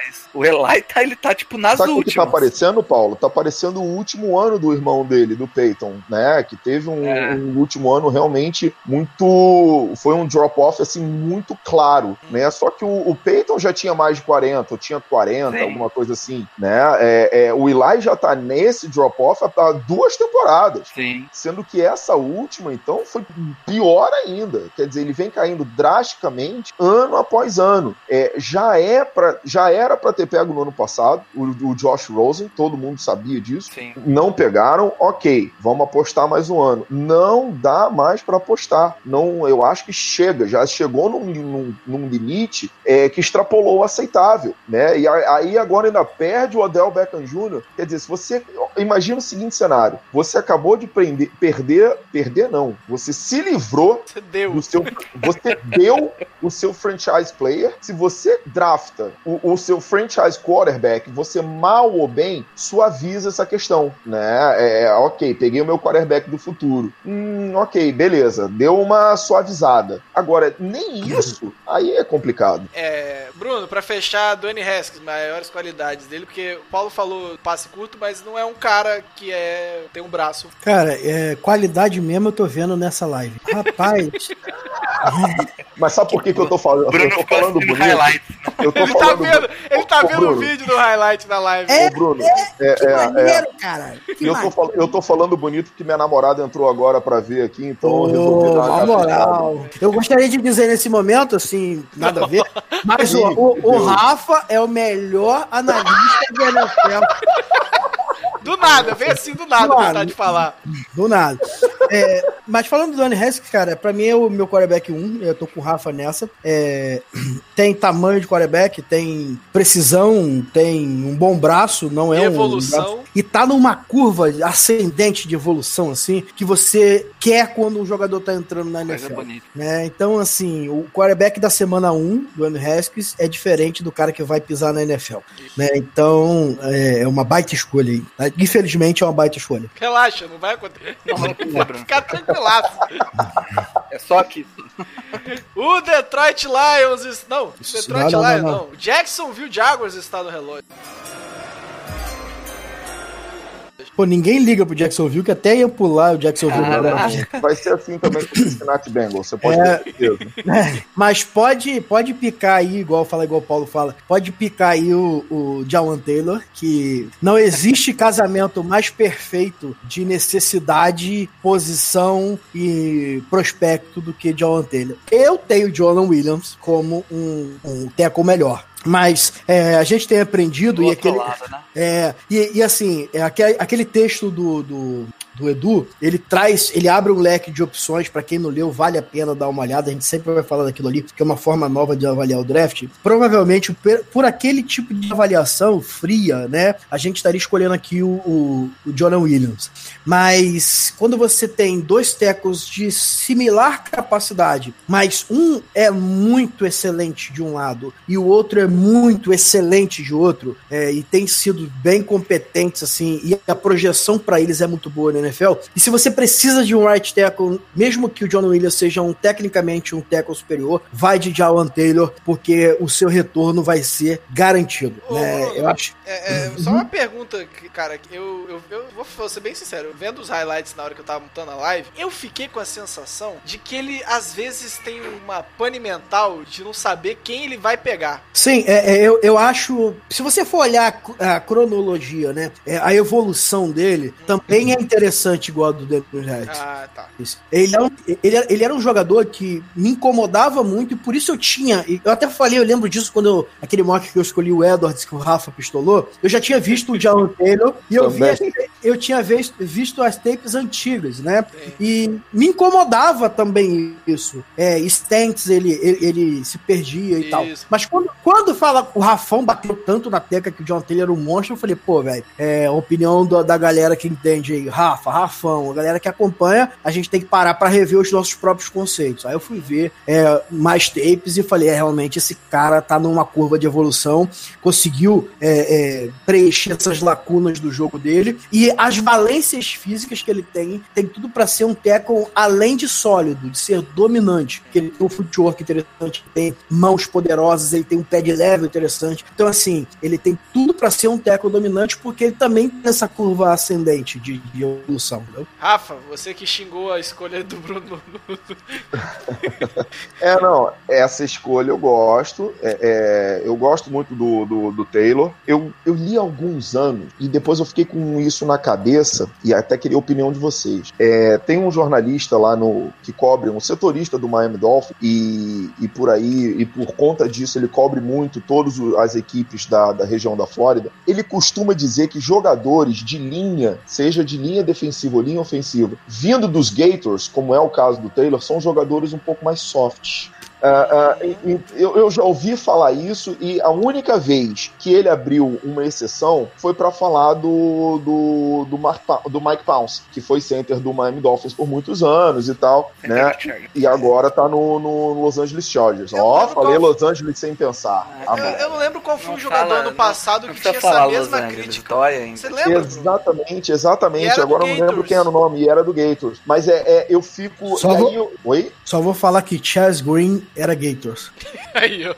Mas o Eli tá, ele tá tipo nas Sabe o que tá últimas. aparecendo, Paulo? Tá aparecendo o último ano do irmão dele, do Peyton, né? Que teve um, É. um último ano realmente muito. Foi um drop-off, assim, muito claro, né? Só que o, o Peyton já tinha mais de 40, ou tinha 40, Sim. alguma coisa assim, né? É, é, o Eli já tá nesse drop-off há duas temporadas. Sim. Sendo que essa última, então, foi pior ainda. Quer dizer, ele vem caindo drasticamente ano após ano. É, já, é pra, já era para ter pego no ano passado o, o Josh Rosen, todo mundo sabia disso. Sim. Não pegaram, ok, vamos apostar mais um ano. Não dá mais para apostar. Não, eu acho que chega, já chegou num, num- num limite é, que extrapolou o aceitável, né? E aí agora ainda perde o Odell Beckham Jr. Quer dizer, se você imagina o seguinte cenário: você acabou de prender- perder, perder não, você se livrou Você deu. do seu, você deu o seu franchise player. Se você drafta o, o seu franchise quarterback, você mal ou bem suaviza essa questão, né? É, ok, peguei o meu quarterback do futuro. Hum, ok, beleza, deu uma suavizada. Agora, nem isso, aí é complicado. É, Bruno, pra fechar, Dwayne Haskins, maiores qualidades dele, porque o Paulo falou passe curto, mas não é um cara que é tem um braço. Cara, é, qualidade mesmo eu tô vendo nessa live. Rapaz, [LAUGHS] Mas sabe por que, que eu tô falando? Bruno Eu tô falando bonito. highlights. Eu tô Ele tá falando vendo, ele tá Ô, vendo o Bruno. vídeo do highlight da live. É, Ô, Bruno, é, que é, é, maneiro, cara. Que eu, tô, maneiro. eu tô falando bonito porque minha namorada entrou agora pra ver aqui, então eu resolvi dar uma moral. Eu gostaria de dizer nesse momento, assim, nada a ver, mas o, o- o Rafa é o melhor analista de NFL Do nada, vem assim do nada, Claro. vontade de falar. do nada. É, mas falando do Dwayne Haskins, cara, pra mim é o meu quarterback 1, eu tô com o Rafa nessa. É, tem tamanho de quarterback, tem precisão, tem um bom braço, não é um Evolução. e tá numa curva ascendente de evolução, assim, que você quer quando o jogador tá entrando na Coisa NFL. bonita. né? Então, assim, o quarterback da semana 1 do Andrew Haskins é diferente do cara que vai pisar na NFL. Né? Então, é é uma baita escolha aí. Infelizmente, é uma baita escolha. Relaxa, não vai acontecer. Não, não precisa, Bruno. Fica tranquilaço. [LAUGHS] É só aqui. [LAUGHS] O Detroit Lions. Não, Isso, Detroit não, não, Lions não, não. O Jacksonville Jaguars está no relógio. Pô, ninguém liga pro Jacksonville, que até ia pular o Jacksonville. Caraca. [LAUGHS] Vai ser assim também com o Cincinnati Bengals, você pode É. ter certeza. [LAUGHS] Mas pode, pode picar aí, igual fala, igual o Paulo fala, pode picar aí o, o Jawan Taylor, que não existe casamento mais perfeito de necessidade, posição e prospecto do que Jawan Taylor. Eu tenho Jonathan Williams como um, um teco melhor. Mas é, a gente tem aprendido Do e aquele, lado, né? é, e, e assim, é aquele, aquele texto do, do, do Edu, ele traz, ele abre um leque de opções para quem não leu, vale a pena dar uma olhada. A gente sempre vai falar daquilo ali, que é uma forma nova de avaliar o draft. Provavelmente, por, aquele tipo de avaliação fria, né, a gente estaria escolhendo aqui o, o, o Jonah Williams. Mas quando você tem dois tecos de similar capacidade, mas um é muito excelente de um lado e o outro é muito excelente de outro, é, e tem sido bem competentes assim, e a projeção para eles é muito boa na NFL. E se você precisa de um right tackle, mesmo que o John Williams seja um tecnicamente um tackle superior, vai de Jawan Taylor, porque o seu retorno vai ser garantido. Ô, né? Bruno, Eu acho. É, é, só uma pergunta, cara, eu, eu, eu vou, ser bem sincero, vendo os highlights na hora que eu tava montando a live, eu fiquei com a sensação de que ele às vezes tem uma pane mental de não saber quem ele vai pegar. Sim, é, é, eu, eu acho. Se você for olhar a cro- a cronologia, né? é, a evolução dele também é interessante, igual a do Daniel Harris. Ah, tá. Ele, é ele, era- ele era um jogador que me incomodava muito e por isso eu tinha. Eu até falei, eu lembro disso quando eu, aquele mock que eu escolhi o Edwards, que o Rafa pistolou. Eu já tinha visto o John Taylor e eu vi, Também. Eu tinha visto, visto as tapes antigas, né? E me incomodava também isso. É, Stents, ele, ele, ele se perdia e tal. Isso. Mas quando, quando fala, o Rafão bateu tanto na tecla que o John Taylor era um monstro, eu falei, pô, velho, é a opinião do- da galera que entende aí, Rafa, Rafão, a galera que acompanha, a gente tem que parar pra rever os nossos próprios conceitos. Aí eu fui ver é, mais tapes e falei, é, realmente, esse cara tá numa curva de evolução, conseguiu é, é, preencher essas lacunas do jogo dele e as valências físicas que ele tem, tem tudo pra ser um tackle além de sólido, de ser dominante, que ele tem um footwork interessante, tem mãos poderosas, ele tem um pé de level interessante. Então, assim, ele tem tudo pra ser um tackle dominante porque ele também tem essa curva ascendente de, de evolução. entendeu? Rafa, você que xingou a escolha do Bruno. [LAUGHS] É, não, essa escolha eu gosto. é, é, eu gosto muito do, do, do Taylor. Eu, eu li há alguns anos e depois eu fiquei com isso na cabeça e até queria a opinião de vocês. É, tem um jornalista lá no que cobre, um setorista do Miami Dolphins e, e por aí, e por conta disso ele cobre muito todas as equipes da, da região da Flórida. Ele costuma dizer que jogadores de linha, seja de linha defensiva ou linha ofensiva, vindo dos Gators, como é o caso do Taylor, são jogadores um pouco mais softs. Ah, ah, e- e eu, eu já ouvi falar isso e a única vez que ele abriu uma exceção foi para falar do, do, do, Mark do Mike Pounce, que foi center do Miami Dolphins por muitos anos e tal, né? E agora tá no, no Los Angeles Chargers. Ó, lembro falei qual- Los Angeles sem pensar. Ah, Ah, Eu, eu não lembro qual foi Não o jogador fala, no não- passado não que tinha essa mesma Angeles, crítica. Você lembra? Exatamente, exatamente. Agora eu não lembro quem era o nome, e era do Gators. Mas é, é, eu fico. Só vou- eu- Oi? Só vou falar que Chaz Green era Gators. [LAUGHS] Aí, ó.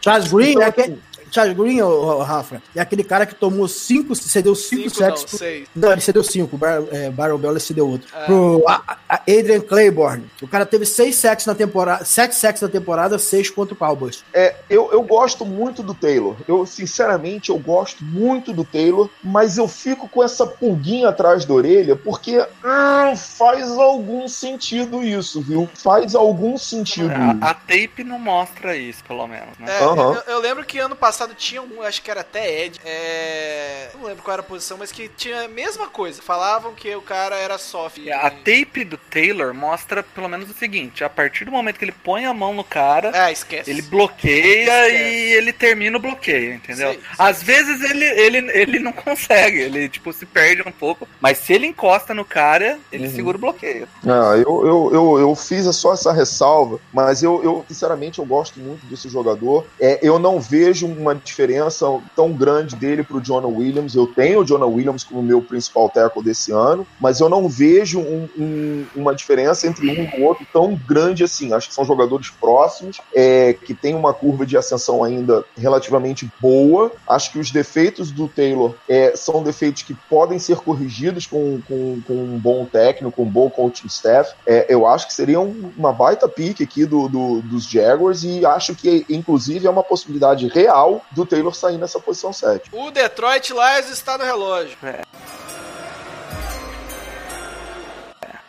Chaz Green Então, é aquele. Chaz Green, ô, Rafa, é aquele cara que tomou cinco, cedeu cinco, Cinco não, sacks. pro- seis. Não, ele cedeu cinco. Bar, é, Baron Bell cedeu outro. Ah. Pro a- a Adrian Claiborne. O cara teve seis sacks na temporada, sete sacks na temporada, seis contra o Cowboys. É, eu, eu gosto muito do Taylor. Eu, sinceramente, eu gosto muito do Taylor, mas eu fico com essa pulguinha atrás da orelha, porque hum, faz algum sentido isso, viu? Faz algum sentido. A, a tape não mostra isso, pelo menos, né? É, Aham. eu, eu lembro que ano passado tinha um, acho que era até Ed. É, não lembro qual era a posição, mas que tinha a mesma coisa. Falavam que o cara era soft. A tape do Taylor mostra pelo menos o seguinte: a partir do momento que ele põe a mão no cara, É, esquece. ele bloqueia Esquece. e ele termina o bloqueio, entendeu? Sei, sei. Às vezes ele, ele, ele não consegue, ele tipo se perde um pouco, mas se ele encosta no cara, ele Uhum. segura o bloqueio. Ah, eu, eu, eu, eu fiz só essa ressalva, mas eu, eu, sinceramente, eu gosto muito desse jogador. É, eu não vejo uma diferença tão grande dele pro Jonah Williams. Eu tenho o Jonah Williams como meu principal tackle desse ano, mas eu não vejo um- um- uma diferença entre um e o outro tão grande assim. Acho que são jogadores próximos, é, que tem uma curva de ascensão ainda relativamente boa. Acho que os defeitos do Taylor é, são defeitos que podem ser corrigidos com, com, com um bom técnico, um bom coaching staff. É, eu acho que seria um- uma baita pique aqui do, do- dos Jaguars e acho que, inclusive, é uma possibilidade real do Taylor sair nessa posição 7. O Detroit Lions está no relógio.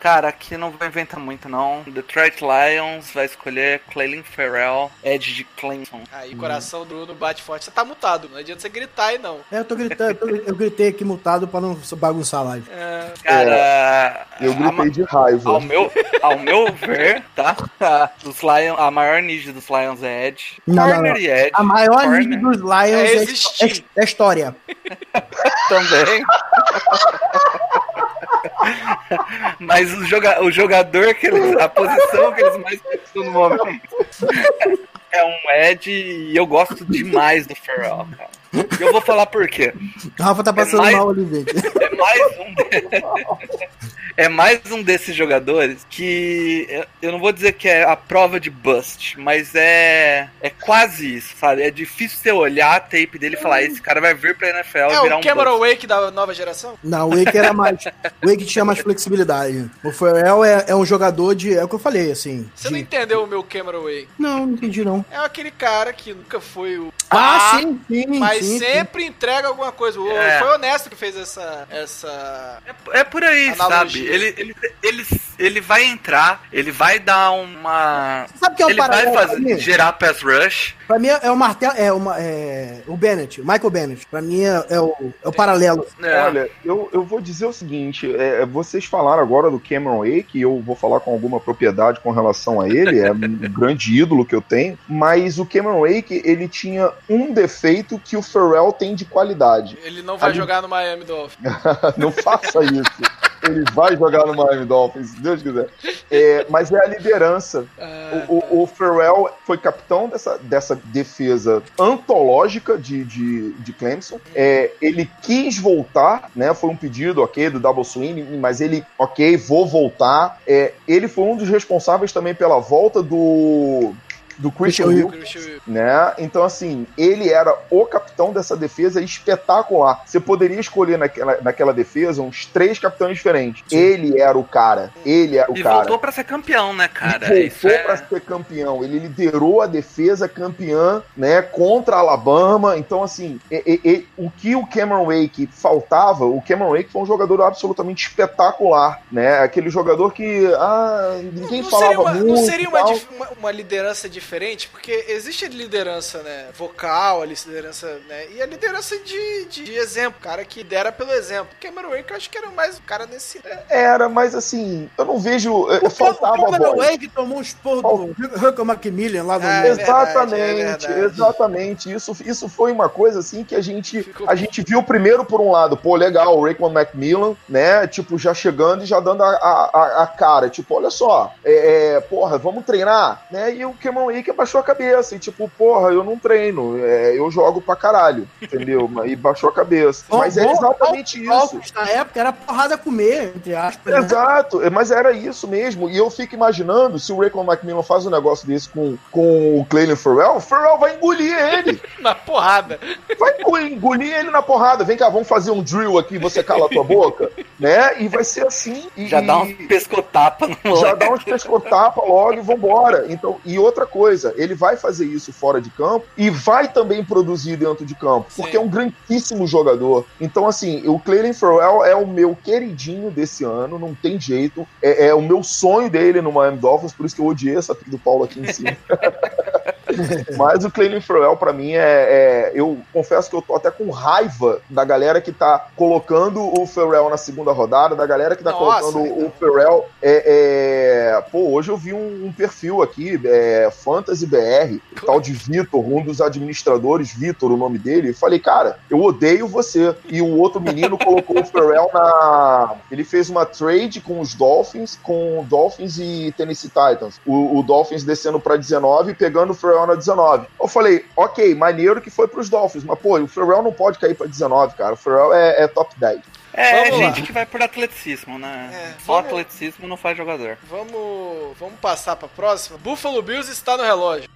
Cara, aqui não vou inventar muito não. Detroit Lions vai escolher Clelin Ferrell, Edge de Clemson. Aí, coração do Bruno bate forte. Você tá mutado, não adianta você gritar aí, não. É, eu tô gritando, eu, tô- eu gritei aqui mutado pra não bagunçar a live. É, Cara, Eu a- gritei de raiva. Ao meu, ao meu ver, tá? [LAUGHS] Os Lions, a maior need dos Lions é Edge. Não, não, não. e Edge. A maior Corner dos Lions É é, é- é história. [LAUGHS] também. [LAUGHS] Mas o, joga, o jogador que eles. A posição que eles mais precisam no momento é um Edge e eu gosto demais do Ferrell, cara. E eu vou falar por quê. O Rafa tá passando mais- mal ali, gente. É mais um de- [LAUGHS] É mais um desses jogadores que eu- não vou dizer que é a prova de bust, mas é é quase isso, sabe? É difícil você olhar a tape dele e falar, esse cara vai vir pra NFL é e virar o um Cameron bust. Wake da nova geração? Não, o Wake era mais. O Wake tinha mais flexibilidade. O Ferrell é, é um jogador de. É o que eu falei, assim. Você de- não entendeu o meu Cameron Wake? Não, não entendi, não. É aquele cara que nunca foi o. Ah, pá, sim, sim. Mas sim, sim. sempre entrega alguma coisa. O- É. Foi honesto que fez essa. essa... É, é por aí, Analogia. sabe? Ele, ele, eles ele vai entrar, ele vai dar uma. Sabe o que é o ele vai paralelo fazer, gerar pass rush. Pra mim é o martelo, é, uma, é o Bennett, o Michael Bennett. Pra mim é, é o, é o paralelo. É. Olha, eu, eu vou dizer o seguinte: é, vocês falaram agora do Cameron Wake, e eu vou falar com alguma propriedade com relação a ele, é um [LAUGHS] grande ídolo que eu tenho, mas o Cameron Wake, ele tinha um defeito que o Pharrell tem de qualidade. Ele não vai Ali- jogar no Miami Dolphins. [LAUGHS] Não faça isso. Ele vai jogar no Miami Dolphins, se Deus quiser. É, mas é a liderança. Ah, O, o, o Pharrell foi capitão dessa, dessa defesa antológica de, de, de Clemson. É, ele quis voltar, né? Foi um pedido, ok, do Double Swing, mas ele, ok, vou voltar. É, ele foi um dos responsáveis também pela volta do. Do Christian Wilkins. né? Então, assim, ele era o capitão dessa defesa espetacular. Você poderia escolher naquela, naquela defesa uns três capitães diferentes. Ele era o cara. Ele era o E cara. voltou pra ser campeão, né, cara? Ele Isso voltou é... pra ser campeão. Ele liderou a defesa campeã, né, contra a Alabama. Então, assim, e- e- e- o que o Cameron Wake faltava, o Cameron Wake foi um jogador absolutamente espetacular, né? Aquele jogador que ah, ninguém não falava seria, uma, muito. não seria uma, e uma- uma liderança diferente? Porque existe a liderança né, vocal, a liderança, né? E a liderança de, de, de exemplo, cara que lidera pelo exemplo. Cameron Wake eu acho que era mais o cara nesse. Era, mas assim, eu não vejo. faltava o Cameron. Wake tomou um esporro do Huckle Macmillan lá do Ah, é exatamente, verdade, é exatamente. Isso, isso foi uma coisa assim que a gente, Ficou- a gente viu primeiro por um lado, pô, legal, o Raekwon Macmillan, né? Tipo, já chegando e já dando a, a, a- a cara, tipo, olha só, é, é, porra, vamos treinar, né? E o Cameron Wake abaixou a cabeça, e tipo, porra, eu não treino, é, eu jogo pra caralho, entendeu? [LAUGHS] E baixou a cabeça. Bom, Mas é bom, exatamente isso. Falcons na época era porrada comer, entre aspas. né? Exato, é, mas era isso mesmo. E eu fico imaginando se o Raekwon Macmillan faz um negócio desse com, com o Clayton Farrell, o Farrell vai engolir ele. [LAUGHS] Na porrada. Vai engolir- ele na porrada. Vem cá, vamos fazer um drill aqui, você cala a tua boca, né? E vai ser assim. E, Já dá um pescotapa no já moleque. dá uns pescotapa logo e vambora. Então, e outra coisa, ele vai fazer isso fora de campo e vai também produzir dentro de campo, porque Sim. é um grandíssimo jogador. Então, assim, o Clayton Farrell é o meu queridinho desse ano, não tem jeito. É, é o meu sonho dele no Miami Dolphins, por isso que eu odiei essa do Paulo aqui em cima. [LAUGHS] Mas o Clayton Farrell, pra mim, é, é- Eu confesso que eu tô até com raiva da galera que tá colocando o Farrell na segunda rodada, da galera que tá Nossa, colocando então. o Farrell. É, é- Pô, hoje eu vi um, um perfil aqui, é, Fantasy BR, o tal de Vitor, um dos administradores, Vitor, o nome dele. Eu falei, cara, eu odeio você. E o outro menino colocou o Farrell na. Ele fez uma trade com os Dolphins, com Dolphins e Tennessee Titans. O, o Dolphins descendo pra 19 e pegando o Farrell na 19. Eu falei, ok, maneiro que foi pros Dolphins, mas pô, o Farrell não pode cair pra 19, cara. O Farrell é, é top 10. É Vamos gente lá. que vai por atleticismo, né? É, Só atleticismo não faz jogador. Vamos, vamos passar pra próxima. Buffalo Bills está no relógio.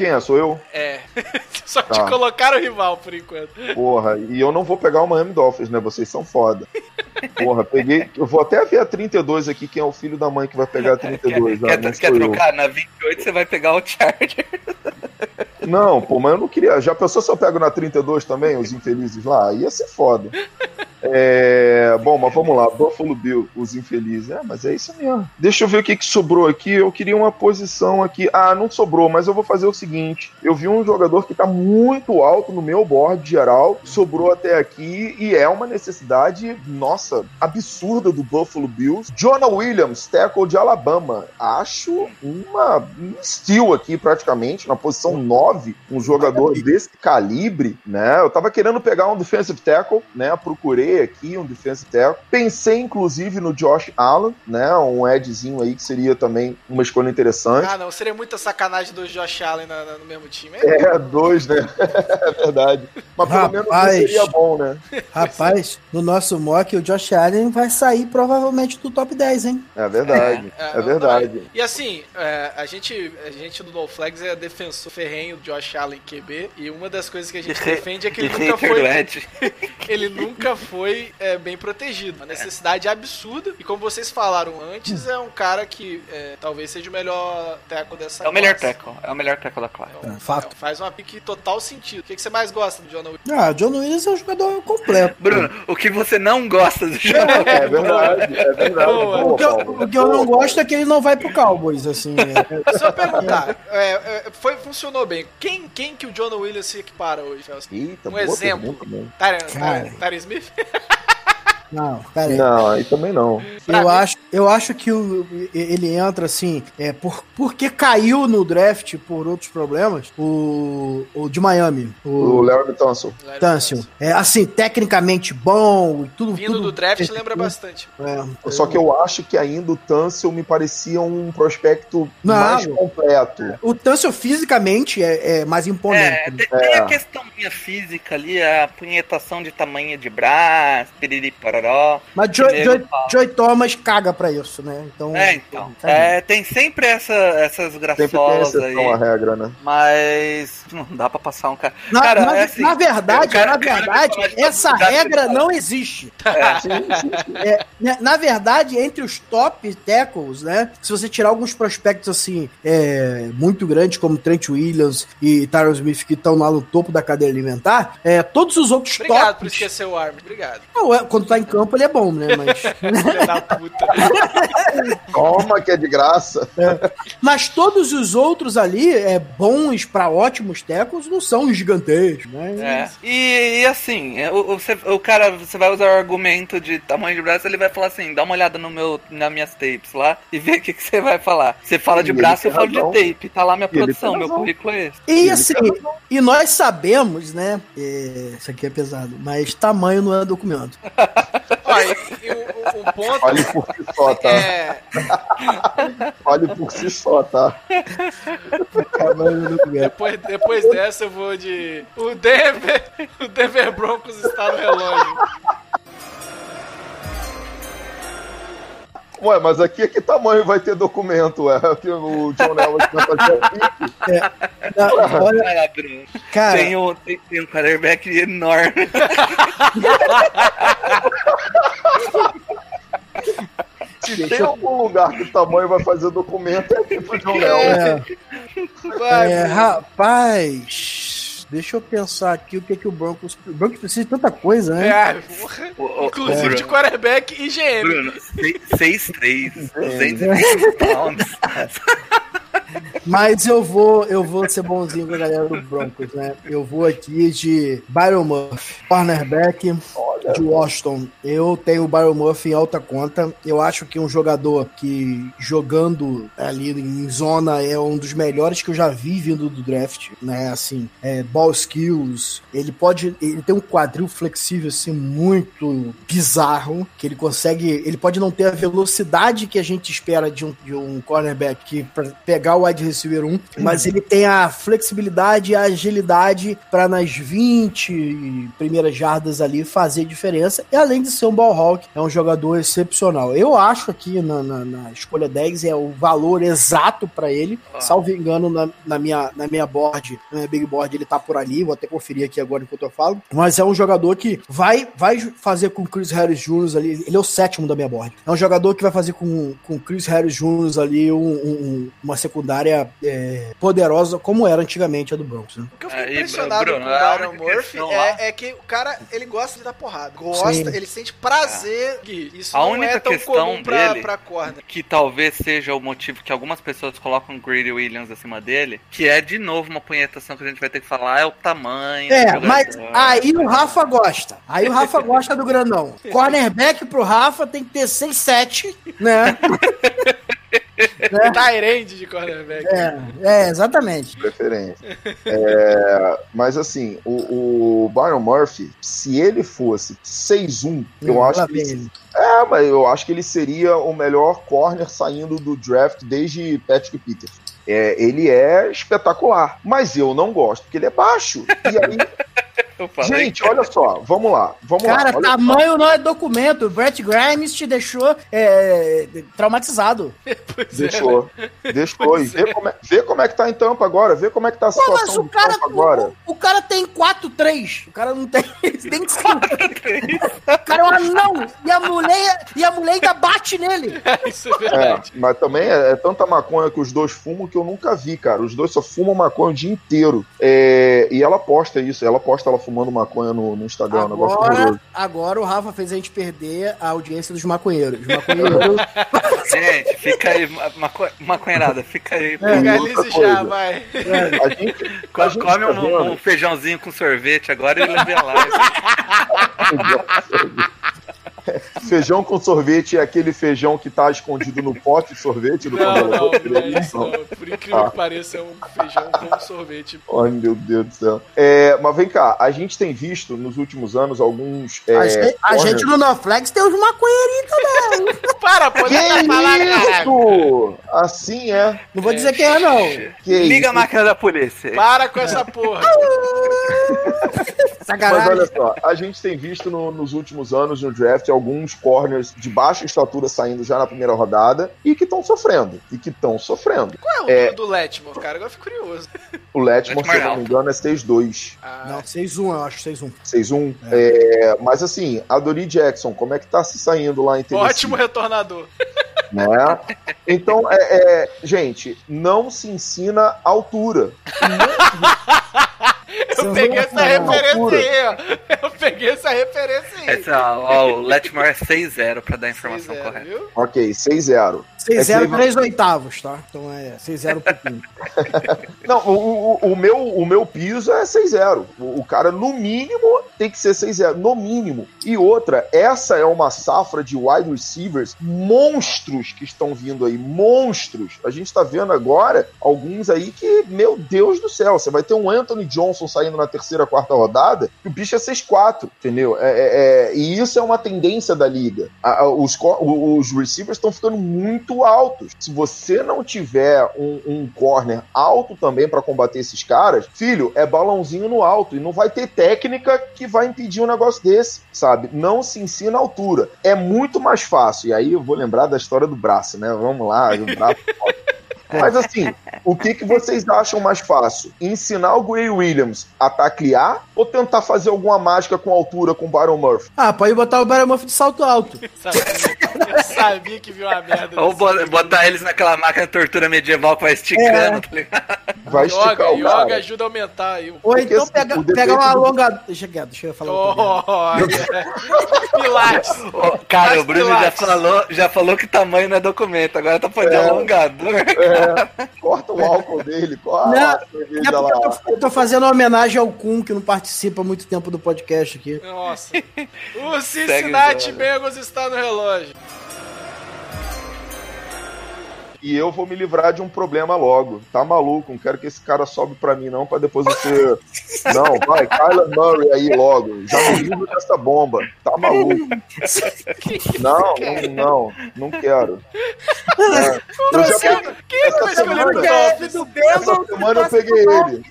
Quem é? Sou eu? É. [LAUGHS] Só te Tá. colocaram o rival por enquanto. Porra, e eu não vou pegar o Miami Dolphins, né? Vocês são foda. Porra, peguei. Eu vou até ver a 32 aqui, quem é o filho da mãe que vai pegar a 32. Quer, ah, quer, não quer sou eu. trocar? Na 28 você vai pegar o Charger. Não, pô, mas eu não queria. Já pensou se eu pego na 32 também, os infelizes lá? Ia ser foda. É, bom, mas vamos lá. Buffalo Bill, os infelizes. É, mas é isso mesmo. Deixa eu ver o que, que sobrou aqui. Eu queria uma posição aqui. Ah, não sobrou, mas eu vou fazer o seguinte. Eu vi um jogador que tá muito alto no meu board geral. Sobrou até aqui e é uma necessidade, nossa, absurda do Buffalo Bills. Jonah Williams, tackle de Alabama. Acho uma um steal aqui praticamente, na posição 9, um jogador desse calibre, né? Eu tava querendo pegar um defensive tackle, né? Procurei aqui um defensive tackle. Pensei inclusive no Josh Allen, né? Um edzinho aí que seria também uma escolha interessante. Ah, não. Seria muita sacanagem do Josh Allen na- na- no mesmo time. É, É, dois, né? [LAUGHS] é verdade. Mas pelo menos Rapaz. seria bom, né? Rapaz, no nosso mock, o Josh Allen vai sair provavelmente do top 10, hein? É verdade. É, não, verdade. não, E assim, é, a, gente, a gente do No Flags é defensor ferrenho do Josh Allen QB. E uma das coisas que a gente defende é que ele nunca foi. [LAUGHS] Ele nunca foi é, bem protegido. Uma necessidade absurda. E como vocês falaram antes, é um cara que é, talvez seja o melhor tackle dessa É o melhor classe. tackle. É o melhor tackle Então, É, fato. é, faz uma pique total sentido. O que, que você mais gosta do John Williams? Ah, John Williams é um jogador completo. Bruno, o que você não gosta do jogo? É verdade, é verdade. Boa. Boa, O que, eu, o que eu não gosto é que ele não vai pro Cowboys, assim. é. Se eu perguntar, é, é, foi, funcionou bem. Quem, quem que o John Williams se equipara hoje? Eita, Um exemplo. pergunta Tyron Smith? [LAUGHS] Não, pera aí. Não, aí também não. Eu acho, eu acho que o- ele entra assim, é, por, porque caiu no draft por outros problemas, o, o de Miami, O o Larry Tunsil. Tâncio. É assim, tecnicamente bom e tudo. Vindo tudo do draft lembra bastante. É, Só que eu acho que ainda o Tunsil me parecia um prospecto Não. mais completo. O Tâncio fisicamente é, é mais imponente. É, tem, tem É. a questão minha física ali, a punhetação de tamanho de braço, piriri Mas Joy, Joy. Joy Thomas caga pra isso, né? Então, É, então. É, tem sempre essa, essas Sempre tem graçolas aí. regra, né? Mas não dá pra passar um cara. Na, cara, na- é assim, na verdade, cara- na cara verdade, de essa regra não existe. [LAUGHS] Sim, sim, sim. É, né, na verdade, entre os top tackles, né? Se você tirar alguns prospectos assim, é, muito grandes, como Trent Williams e Tyron Smith, que estão lá no topo da cadeia alimentar, é, todos os outros Obrigado por tops. esquecer o Armin. Obrigado. Não, é, quando tá em campo, ele é bom, né? Mas, [LAUGHS] Filha da puta. Toma que é de graça. mas todos os outros ali, é, bons pra ótimos tackles, não são gigantescos, né? É. E, e assim, é, o, o, o cara, você vai usar o argumento de tamanho de braço, ele vai falar assim, dá uma olhada no meu, nas minhas tapes lá e vê o que, que você vai falar. Você fala de E braço, eu falo de tape. Tá lá minha E produção, meu currículo é esse. E Ele assim, e nós sabemos, né? é, isso aqui é pesado, mas tamanho não é documento. [LAUGHS] E, e um, um ponto Olhe por si só, tá? é. [LAUGHS] Olhe por si só, tá? Depois, depois dessa eu vou de. O Denver. O Denver Broncos está no relógio. Ué, mas aqui é que tamanho vai ter documento? Ué, [LAUGHS] que o John Elway vai fazer aqui. Não, olha, Bruno. cara, Tem um, tem, tem um quarterback enorme. [LAUGHS] Se tem algum lugar que o tamanho vai fazer documento, é aqui pro John Elway. é, é, rapaz, deixa eu pensar aqui o que, que o Broncos. O Broncos precisa de tanta coisa, né? É, porra. O- o- o Inclusive Bruno. de quarterback e GM. Bruno, 6'3", 220 pounds. [LAUGHS] Mas eu vou, eu vou ser bonzinho com a galera do Broncos, né? Eu vou aqui de Byron Murphy, cornerback de Washington. Eu tenho o Byron Murphy em alta conta. Eu acho que um jogador que jogando ali em zona é um dos melhores que eu já vi vindo do draft, né? Assim, é, ball skills. Ele pode, ele tem um quadril flexível assim muito bizarro, que ele consegue, ele pode não ter a velocidade que a gente espera de um, de um cornerback que pra pegar o wide receiver 1, mas ele tem a flexibilidade e a agilidade para nas 20 primeiras jardas ali fazer diferença. E além de ser um ball hawk, é um jogador excepcional. Eu acho aqui na, na, na escolha 10 é o valor exato para ele. Salvo engano, na, na minha, na minha board, na minha big board, ele tá por ali. Vou até conferir aqui agora enquanto eu falo. Mas é um jogador que vai, vai fazer com o Chris Harris Jr. ali. Ele é o sétimo da minha board. É um jogador que vai fazer com o Chris Harris Jr. ali um- um- uma secundária é, poderosa, como era antigamente a do Broncos. Né? O que eu fico Aí, impressionado Bruno, com o Byron única Murphy é, é que o cara, ele gosta de dar porrada. Gosta, Sim. ele sente prazer. Gui. Isso A não única é tão questão comum pra, dele- pra que talvez seja o motivo que algumas pessoas colocam o Grady Williams acima dele, que é de novo uma punhetação que a gente vai ter que falar, é o tamanho. do É, mas aí o Rafa gosta. Aí o Rafa [LAUGHS] gosta do grandão. Cornerback pro Rafa tem que ter 6-7, né? [LAUGHS] [LAUGHS] Tyrande de cornerback. É, é, exatamente. preferência. É, mas assim, o, o Byron Murphy, se ele fosse 6-1, eu acho que ele, ele. é, mas eu acho que ele seria o melhor corner saindo do draft desde Patrick Peterson. É, ele é espetacular, mas eu não gosto porque ele é baixo. E aí [LAUGHS] Gente, olha só, vamos lá. Vamos Cara, lá. tamanho não é documento. O Brett Grimes te deixou é, traumatizado. [LAUGHS] Deixou. Deixou. E vê como, é, vê como é que tá em Tampa agora. Vê como é que tá a Pô, mas situação o de cara, Tampa agora. o, o cara tem 4-3. O cara não tem. [LAUGHS] tem [LAUGHS] que ser. O cara é um anão. E a mulher, e a mulher ainda bate nele. Isso é É, verdade. mas também é, é tanta maconha que os dois fumam que eu nunca vi, cara. Os dois só fumam maconha o dia inteiro. É, e ela posta isso, ela posta ela fumando maconha no, no Instagram, é um negócio Agora, horroroso. agora o Rafa fez a gente perder a audiência dos maconheiros. Os maconheiros. [LAUGHS] Gente, fica aí, maco... maconheirada, fica aí. Legalize outra já, vai. A gente, Co- a gente Come tá um, um feijãozinho com sorvete agora e leve a live. Feijão com sorvete é aquele feijão que tá escondido no pote de sorvete do Não, não, não é isso não. Por incrível Ah. que pareça, é um feijão com sorvete. Ai, meu Deus do céu. É, mas vem cá, a gente tem visto nos últimos anos alguns. É, a, gente, a gente no Noflex tem os maconheirinhos também. [LAUGHS] Para, pode Que até falar, isso? Assim é. Não vou dizer quem é, não. Que Liga a isso? máquina da polícia. Para com essa porra. [LAUGHS] Mas Sacanagem. olha só, a gente tem visto no- nos últimos anos no draft alguns corners de baixa estatura saindo já na primeira rodada e que estão sofrendo. E que estão sofrendo. Qual é o É. do Letmore, cara? Agora eu fico curioso. O Letmore, se eu não me engano, é 6-2. Ah, Não, 6-1, eu acho 6-1. 6-1. É, mas assim, a Dory Jackson, como é que tá se saindo lá em Tennessee? ótimo retornador. [LAUGHS] né? Então, é, é, gente, não se ensina altura. [LAUGHS] Eu Você peguei essa falar referência aí, ó. [LAUGHS] Eu peguei essa referência aí. Essa, ó, o Letmore é 6-0 pra dar a informação 6-0, correta. viu? Ok, 6-0. 6-0, É que- 3 oitavos, tá? Então é 6-0 um pouquinho. [LAUGHS] Não, o, o, o meu, o meu piso é 6-0. O, o cara, no mínimo, tem que ser 6-0. No mínimo. E outra, essa é uma safra de wide receivers monstros que estão vindo aí. Monstros. A gente tá vendo agora alguns aí que, meu Deus do céu, você vai ter um Anthony Johnson saindo na terceira, quarta rodada, o bicho é 6-4, entendeu? É, é- é- e isso é uma tendência da liga. A- a- os, os receivers estão ficando muito altos. Se você não tiver um, um corner alto também para combater esses caras, filho, é balãozinho no alto. E não vai ter técnica que vai impedir um negócio desse, sabe? Não se ensina a altura. É muito mais fácil. E aí eu vou lembrar da história do braço, né? Vamos lá, o braço. [LAUGHS] Mas assim, o que, que vocês acham mais fácil? Ensinar o Gray Williams a taclear ou tentar fazer alguma mágica com altura com o Byron Murphy? Ah, pode botar o Byron Murphy de salto alto. [LAUGHS] Sabia, eu sabia que viu uma merda. Ou botar eles naquela máquina de tortura medieval que vai esticando, tá ligado? Vai esticar Yoga, o yoga cara. ajuda a aumentar aí. Ou Porque então assim, pega, pega uma alongadora. Deixa quieto, deixa eu falar. Oh, [LAUGHS] Pilates. Ô, cara, o Bruno já falou, já falou que tamanho não é documento, agora tá falando de É. alongador. É, corta o álcool dele, corta Não, a cerveja É lá. eu tô, eu tô fazendo uma homenagem ao Kun, que não participa há muito tempo do podcast aqui. Nossa. [LAUGHS] O Cincinnati Bengals está no relógio. E eu vou me livrar de um problema logo. Tá maluco, não quero que esse cara sobe pra mim não, pra depois ser... [LAUGHS] Não, vai, Kyler Murray aí logo. Já me livro dessa bomba. Tá maluco. Não, não, não, não quero. É, eu já peguei- que essa semana, essa semana eu peguei ele.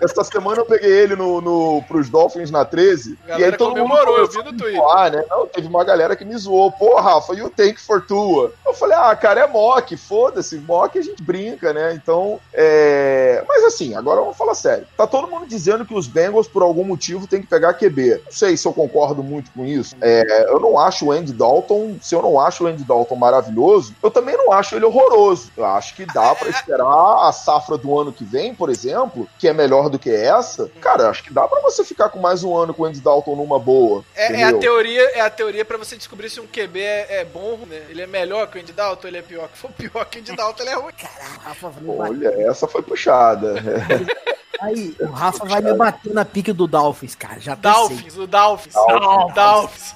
Essa semana eu peguei ele no, no, pros Dolphins na 13. A galera comemorou, eu vi no Twitter. Ah, né? Não, teve uma galera que me zoou. Pô, Rafa, you take for tua. Eu falei, ah, cara, é mock, foda-se. Mock a gente brinca, né? Então, é... Mas assim, agora vamos falar sério. Tá todo mundo dizendo que os Bengals, por algum motivo, tem que pegar QB. Não sei se eu concordo muito com isso. É, eu não acho o Andy Dalton, se eu não acho o Andy Dalton maravilhoso, eu também não acho ele horroroso. Eu acho que dá pra esperar a safra do ano que vem, por exemplo, que é melhor do que essa. Cara, acho que dá pra você ficar com mais um ano com o Andy Dalton numa boa. É, é a teoria, é a teoria para você descobrir se um QB é, é bom, né? Ele é melhor que o Andy Dalton, ele é pior. Que [LAUGHS] for pior que o Andy Dalton, ele é ruim. Rafa vai me bater. Olha, essa foi puxada. [LAUGHS] Aí, o Rafa vai me bater na pique do Dolphins, cara. Já pensei. Dolphins, o Dolphins. Dolphins. Dolphins.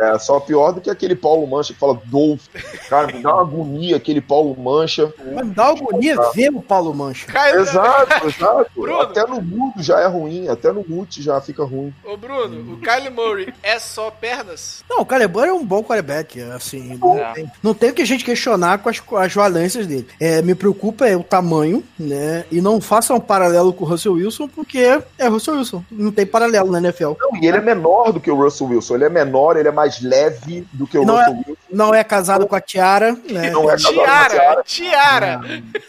É só pior do que aquele Paulo Mancha que fala Dolph. Cara, me dá uma agonia aquele Paulo Mancha. Mas me dá agonia ver o Paulo Mancha. Exato, [LAUGHS] exato. Bruno. Até no mudo já é ruim, até no mute já fica ruim. Ô, Bruno, o Kyle Murray é só pernas? Não, o Calebur é um bom quarterback, assim, não, É. tem, não tem o que a gente questionar com as, as valências dele. É, me preocupa é o tamanho, né, e não faça um paralelo paralelo com o Russell Wilson, porque é Russell Wilson. Não tem paralelo na NFL. Não, e ele é menor do que o Russell Wilson. Ele é menor, ele é mais leve do que o Não é- Russell Wilson. Não é casado com a Tiara, né? Não é casado com a Tiara, Tiara.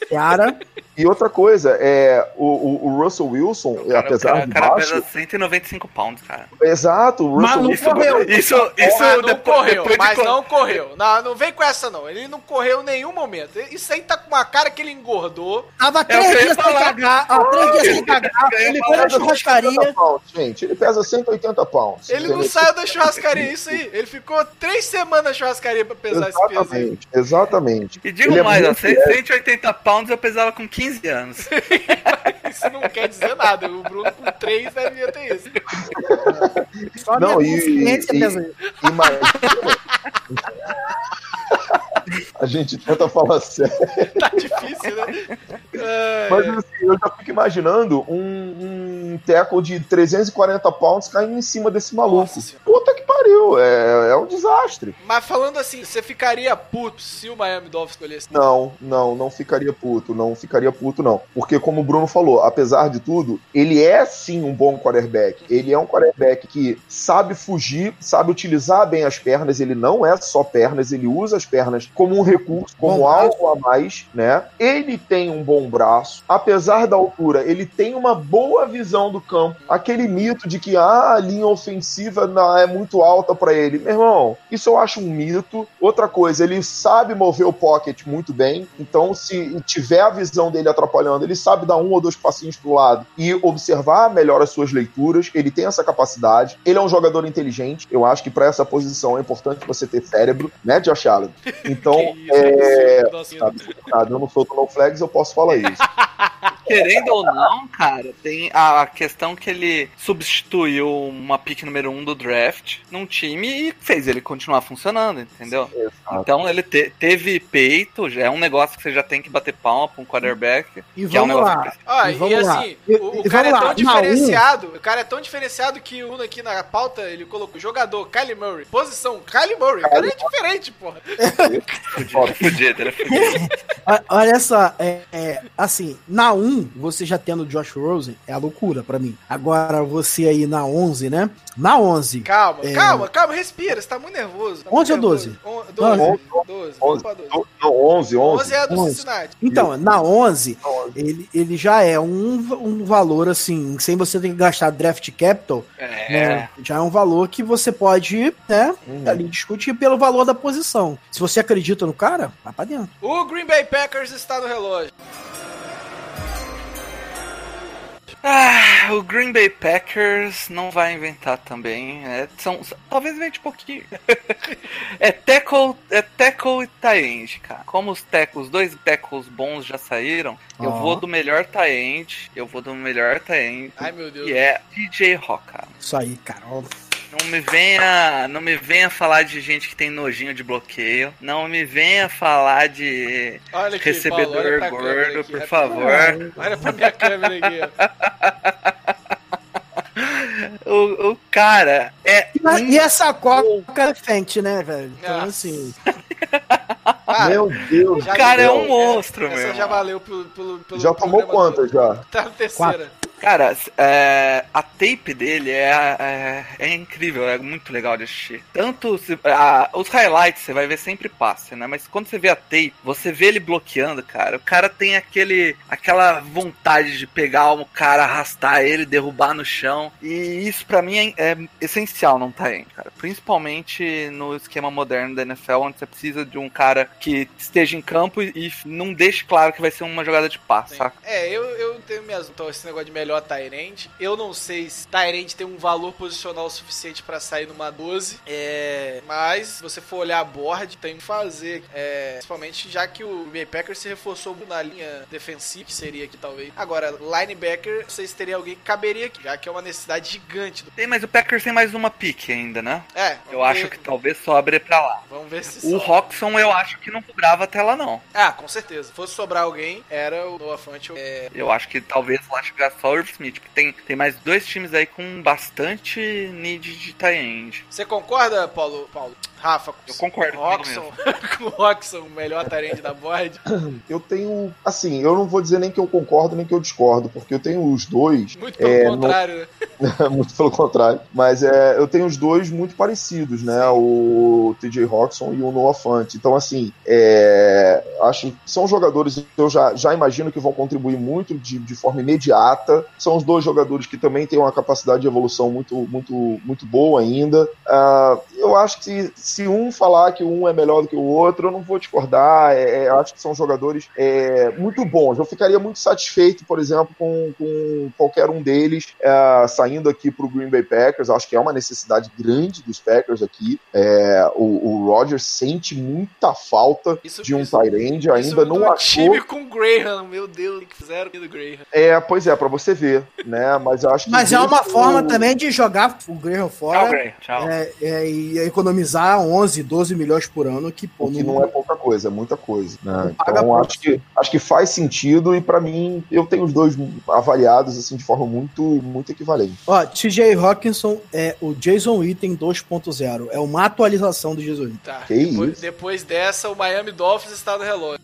tiara. E outra coisa, é, o, o, o Russell Wilson, O cara, o apesar cara, de o cara baixo... pesa 195 pounds, cara. Exato, o Mas Russell não Wilson... correu. Isso, isso Mas não depois, correu, depois de mas co- não correu. Não, não vem com essa não. Ele não correu em nenhum momento. Isso aí tá com uma cara que ele engordou. Tava É o três eu ia dias sem cagar. Ó, três dias sem cagar. Ele foi na pesa 180 churrascaria. pounds, gente, ele pesa 180 pounds. Ele não saiu da churrascaria, isso aí. Ele ficou três semanas na churrascaria pra pesar esse peso aí. Exatamente, exatamente. E digo Ele é mais, ó, muito 180 pounds eu pesava com 15 anos. [LAUGHS] Isso não quer dizer nada. O Bruno com três devia ter isso. Só Não, minha e- consciência e-. Imagina. A gente tenta falar sério. Tá difícil, né? Ai, Mas assim, eu já fico imaginando um, um tackle de 340 pounds caindo em cima desse maluco. Nossa. Puta que pariu, é, é um desastre. Mas falando assim, você ficaria puto se o Miami Dolphins escolhesse? Não, não, não ficaria puto, não ficaria puto, não. Porque, como o Bruno falou, apesar de tudo, ele é sim um bom quarterback. Ele é um quarterback que sabe fugir, sabe utilizar bem as pernas. Ele não é só pernas, ele usa as pernas como um recurso, como Bom algo a mais, né? Ele tem um bom braço, apesar da altura, ele tem uma boa visão do campo. Aquele mito de que ah, a linha ofensiva não, é muito alta pra ele. Meu irmão, isso eu acho um mito. Outra coisa, ele sabe mover o pocket muito bem. Então, se tiver a visão dele atrapalhando, ele sabe dar um ou dois passinhos pro lado e observar melhor as suas leituras. Ele tem essa capacidade. Ele é um jogador inteligente. Eu acho que pra essa posição é importante você ter cérebro, né, Josh Allen? [LAUGHS] Então, isso, é. Eu não sou no flags, eu posso falar isso. [LAUGHS] Querendo ou não, cara, tem a questão que ele substituiu uma pick número 1 um do draft num time e fez ele continuar funcionando, entendeu? Então ele te- teve peito, já é um negócio que você já tem que bater palma pra um quarterback. E que é um vamos negócio lá. que Ah, E vamos lá. assim, E- o, o e cara é vamos tão lá. Na um- diferenciado, o cara é tão diferenciado que o Uno aqui na pauta, ele colocou jogador, Kylie Murray, posição, Kylie Murray, o cara é diferente, porra. Ele [LAUGHS] é fudido, ele é fudido. [LAUGHS] Olha só, é, é, assim, na 1, você já tendo o Josh Rosen, é a loucura pra mim. Agora, você aí na 11, né? Na 11, Calma, É. calma, calma, respira, você tá muito nervoso. Tá 11 ou muito 12? nervoso. On- 12, Não, 12, 11, opa, 12. não, 11, 11. 11 é a do 11. Cincinnati. Então, na 11, 11. ele, ele já é um, um valor assim, sem você ter que gastar draft capital, É. né? Já é um valor que você pode, né, Uhum. ali discutir pelo valor da posição. Se você acredita no cara, vai pra dentro. O Green Bay Packers está no relógio. Ah, o Green Bay Packers não vai inventar também. É, são, talvez invente um pouquinho. [LAUGHS] é tackle, é tackle e tie cara. Como os tackles, os dois tackles bons já saíram, eu vou do melhor tie eu vou do melhor tie Ai, meu Deus. que é DJ Rock, cara. Isso aí, cara. Não me venha, não me venha falar de gente que tem nojinho de bloqueio. Não me venha falar de Olha aqui, recebedor Paulo, gordo, aqui, por favor. Olha pra minha câmera aqui, ó. [LAUGHS] O, o cara é E essa coca é fente, né, velho? Então, assim, Ah, Meu Deus. O cara é um monstro, Essa meu já valeu pelo, pelo, pelo Já tomou quantas já? Tá na terceira. Cara, é, a tape dele é, é, é incrível, é muito legal de assistir. Tanto se- a- os highlights você vai ver sempre passe, né? Mas quando você vê a tape, você vê ele bloqueando, cara. O cara tem aquele, aquela vontade de pegar o cara, arrastar ele, derrubar no chão. E isso pra mim é, é essencial não tá aí, cara. Principalmente no esquema moderno da NFL, onde você precisa de um cara que esteja em campo e, e não deixe claro que vai ser uma jogada de passe, saca? É, eu, eu tenho minhas. Então, esse negócio de melhor Tyrant. Eu não sei se Tyrant tem um valor posicional suficiente pra sair numa 12. É, mas, se você for olhar a board, tem que fazer. É, principalmente já que o Green Bay Packers se reforçou na linha defensiva, que seria aqui talvez. Agora, linebacker, vocês teriam alguém que caberia aqui, já que é uma necessidade gigante. Do... Tem, mas o Packers tem mais uma pique ainda, né? É, Eu vamos acho ver- que talvez sobre pra lá. Vamos ver se O sobra. Roxon eu acho que não cobrava a tela, não. Ah, com certeza. Se fosse sobrar alguém, era o Noah Fant. É, Eu acho que talvez lá chegar só o Irv Smith, porque tem, tem mais dois times aí com bastante need de tie end. Você concorda, Paulo? Paulo? Rafa, Eu concordo com o Roxon, [LAUGHS] com o Roxon, o melhor tarente da board. Eu tenho. Assim, eu não vou dizer nem que eu concordo nem que eu discordo, porque eu tenho os dois. Muito pelo É, contrário, né? [LAUGHS] muito pelo contrário. Mas é, eu tenho os dois muito parecidos, né? O TJ Roxon e o Noah Fant. Então, assim, é, acho que são jogadores que eu já, já imagino que vão contribuir muito de, de forma imediata. São os dois jogadores que também têm uma capacidade de evolução muito, muito, muito boa ainda. Ah, eu acho que se um falar que um é melhor do que o outro, eu não vou discordar. É, é, eu acho que são jogadores é, muito bons. Eu ficaria muito satisfeito, por exemplo, com, com qualquer um deles é, saindo aqui para o Green Bay Packers. Acho que é uma necessidade grande dos Packers aqui. É, o, o Rodgers sente muita falta Isso- de um tight end, Isso ainda não do achou. time com o Graham, meu Deus, o que fizeram com o Graham. É, pois é, para você ver, né? Mas eu acho que Mas é uma forma também de jogar o Graham Tchau, fora Gray. Tchau. é, é, e economizar 11, 12 milhões por ano, que, pô, que não- não é pouca coisa, é muita coisa. né? Então acho que, acho que faz sentido e pra mim eu tenho os dois avaliados assim de forma muito, muito equivalente. Ó, TJ Hawkinson é o Jason Witten 2.0. É uma atualização do Jason Witten. Tá. Depois, depois dessa, o Miami Dolphins está no relógio.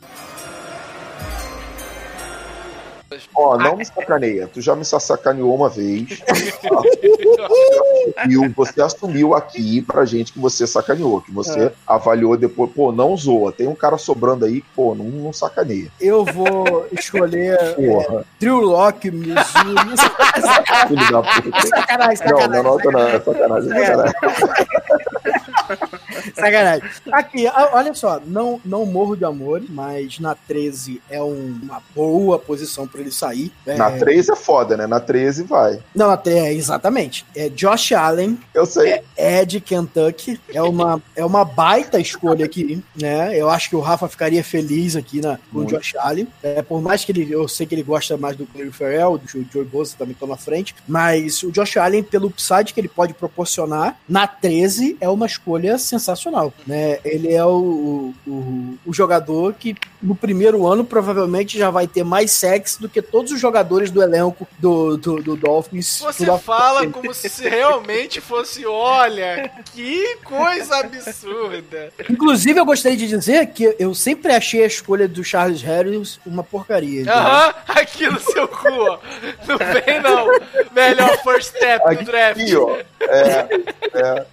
Ó, não me sacaneia. Tu já me sacaneou uma vez. [LAUGHS] E você assumiu aqui pra gente que você sacaneou, que você avaliou depois. Pô, não zoa. Tem um cara sobrando aí que, pô, não, não sacaneia. Eu vou escolher [LAUGHS] é, Porra, Drew Locke, da puta. sacanagem, Não, sacanagem. não nota não, é sacanagem, é [LAUGHS] [LAUGHS] sacanagem. Aqui, olha só, não, não morro de amor, mas na 13 é um- uma boa posição pra ele sair. É, Na 3 é foda, né? Na 13 vai. Não, até exatamente. É Josh Allen, Eu sei. é de Kentucky. É uma, é uma baita escolha aqui, né? Eu acho que o Rafa ficaria feliz aqui na, com o. Josh Allen. É, por mais que ele, eu sei que ele gosta mais do Clay Farrell, do Joey Bosa também na frente, mas o Josh Allen, pelo upside que ele pode proporcionar, na 13 é uma escolha sensacional, né? Ele é o, o, o jogador que no primeiro ano provavelmente já vai ter mais sexo do que todos os jogadores do elenco do, do, do Dolphins. Você a- fala como se realmente fosse, olha, que coisa absurda. Inclusive, eu gostaria de dizer que eu sempre achei a escolha do Charles Harris uma porcaria. Aham, aqui no seu cu, ó. Não vem não. Melhor first step do draft. Aqui, ó. É, é.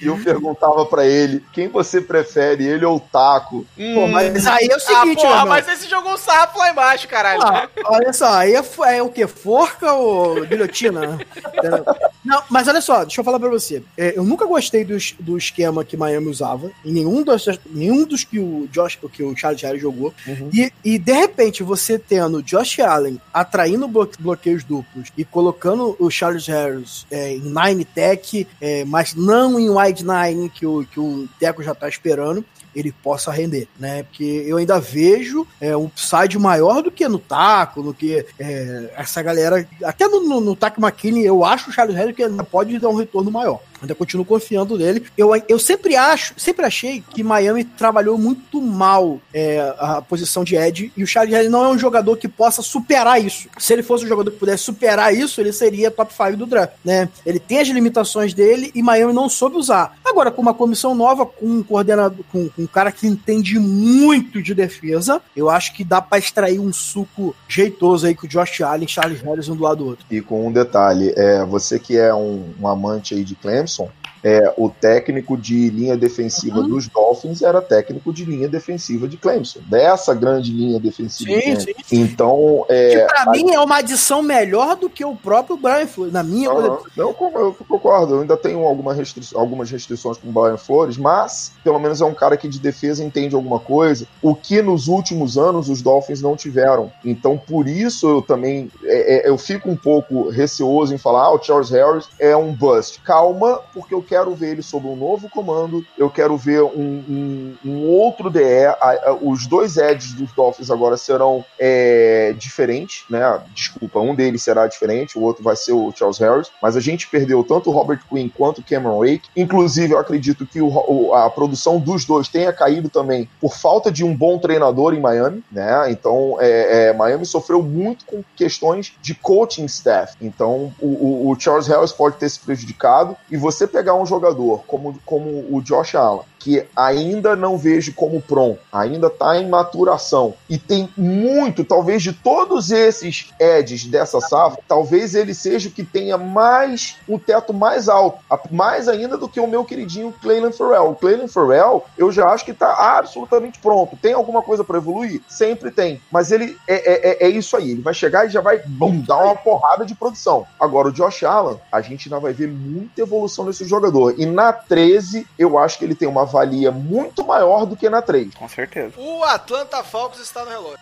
E eu perguntava pra ele, quem você prefere, ele ou o Taco? Pô, mas aí é o Ah, seguinte, meu porra, mas esse jogou um sarrafo lá embaixo, caralho. Ah, olha só, aí é, é o que? Forca ou guilhotina? [LAUGHS] Não, mas olha só, deixa eu falar pra você. É, eu nunca gostei do, do esquema que Miami usava, em nenhum dos, nenhum dos que o Josh, que o Charles Harris jogou. E, e de repente, você tendo Josh Allen atraindo blo- bloqueios duplos e colocando o Charles Harris é, em nine tech, é, mas não em wide nine, que o, que o Teco já tá esperando ele possa render, né? Porque eu ainda vejo é, um upside maior do que no taco, do que é, essa galera. Até no, no, no Taco McKinney, eu acho o Charles Harris que ainda pode dar um retorno maior. Ainda continuo confiando nele. Eu, eu sempre acho, sempre achei que Miami trabalhou muito mal é, a posição de Ed e o Charles Harris não é um jogador que possa superar isso. Se ele fosse um jogador que pudesse superar isso, ele seria top 5 do draft, né? Ele tem as limitações dele e Miami não soube usar. Agora, com uma comissão nova, com um coordenador, com, com um cara que entende muito de defesa, eu acho que dá pra extrair um suco jeitoso aí com o Josh Allen e Charles Harris um do lado do outro. E com um detalhe, é, você que é um, um amante aí de Clemson, som é, o técnico de linha defensiva Uhum. dos Dolphins era técnico de linha defensiva de Clemson, dessa grande linha defensiva. de Sim, Clemson. sim. Então, Que é, pra mim é uma adição melhor do que o próprio Brian Flores, na minha Aham. Não, eu eu concordo. Eu ainda tenho alguma restri algumas restrições com o Brian Flores, mas pelo menos é um cara que de defesa entende alguma coisa, o que nos últimos anos os Dolphins não tiveram. Então, por isso eu também é, é, eu fico um pouco receoso em falar: ah, o Charles Harris é um bust. Calma, porque eu quero quero ver ele sob um novo comando, eu quero ver um, um- um outro DE. A- a- os dois Eds dos Dolphins agora serão é, diferentes, né? Desculpa, um deles será diferente, o outro vai ser o Charles Harris, mas a gente perdeu tanto o Robert Quinn quanto o Cameron Wake. Inclusive, eu acredito que o- a produção dos dois tenha caído também por falta de um bom treinador em Miami, né? Então, é, é, Miami sofreu muito com questões de coaching staff. Então, o, o- o Charles Harris pode ter se prejudicado. E você pegar um jogador como, como o Josh Allen, que ainda não vejo como pronto, ainda está em maturação e tem muito, talvez de todos esses edges dessa safra, talvez ele seja o que tenha mais um teto mais alto, mais ainda do que o meu queridinho Clayton Farrell. O Farrell, eu já acho que está absolutamente pronto. Tem alguma coisa para evoluir? Sempre tem, mas ele é, é, é- é isso aí. Ele vai chegar e já vai bum, dar uma porrada de produção. Agora o Josh Allen, a gente ainda vai ver muita evolução nesse jogador. E na 13, eu acho que ele tem uma valia muito maior do que na 3. Com certeza. O Atlanta Falcons está no relógio.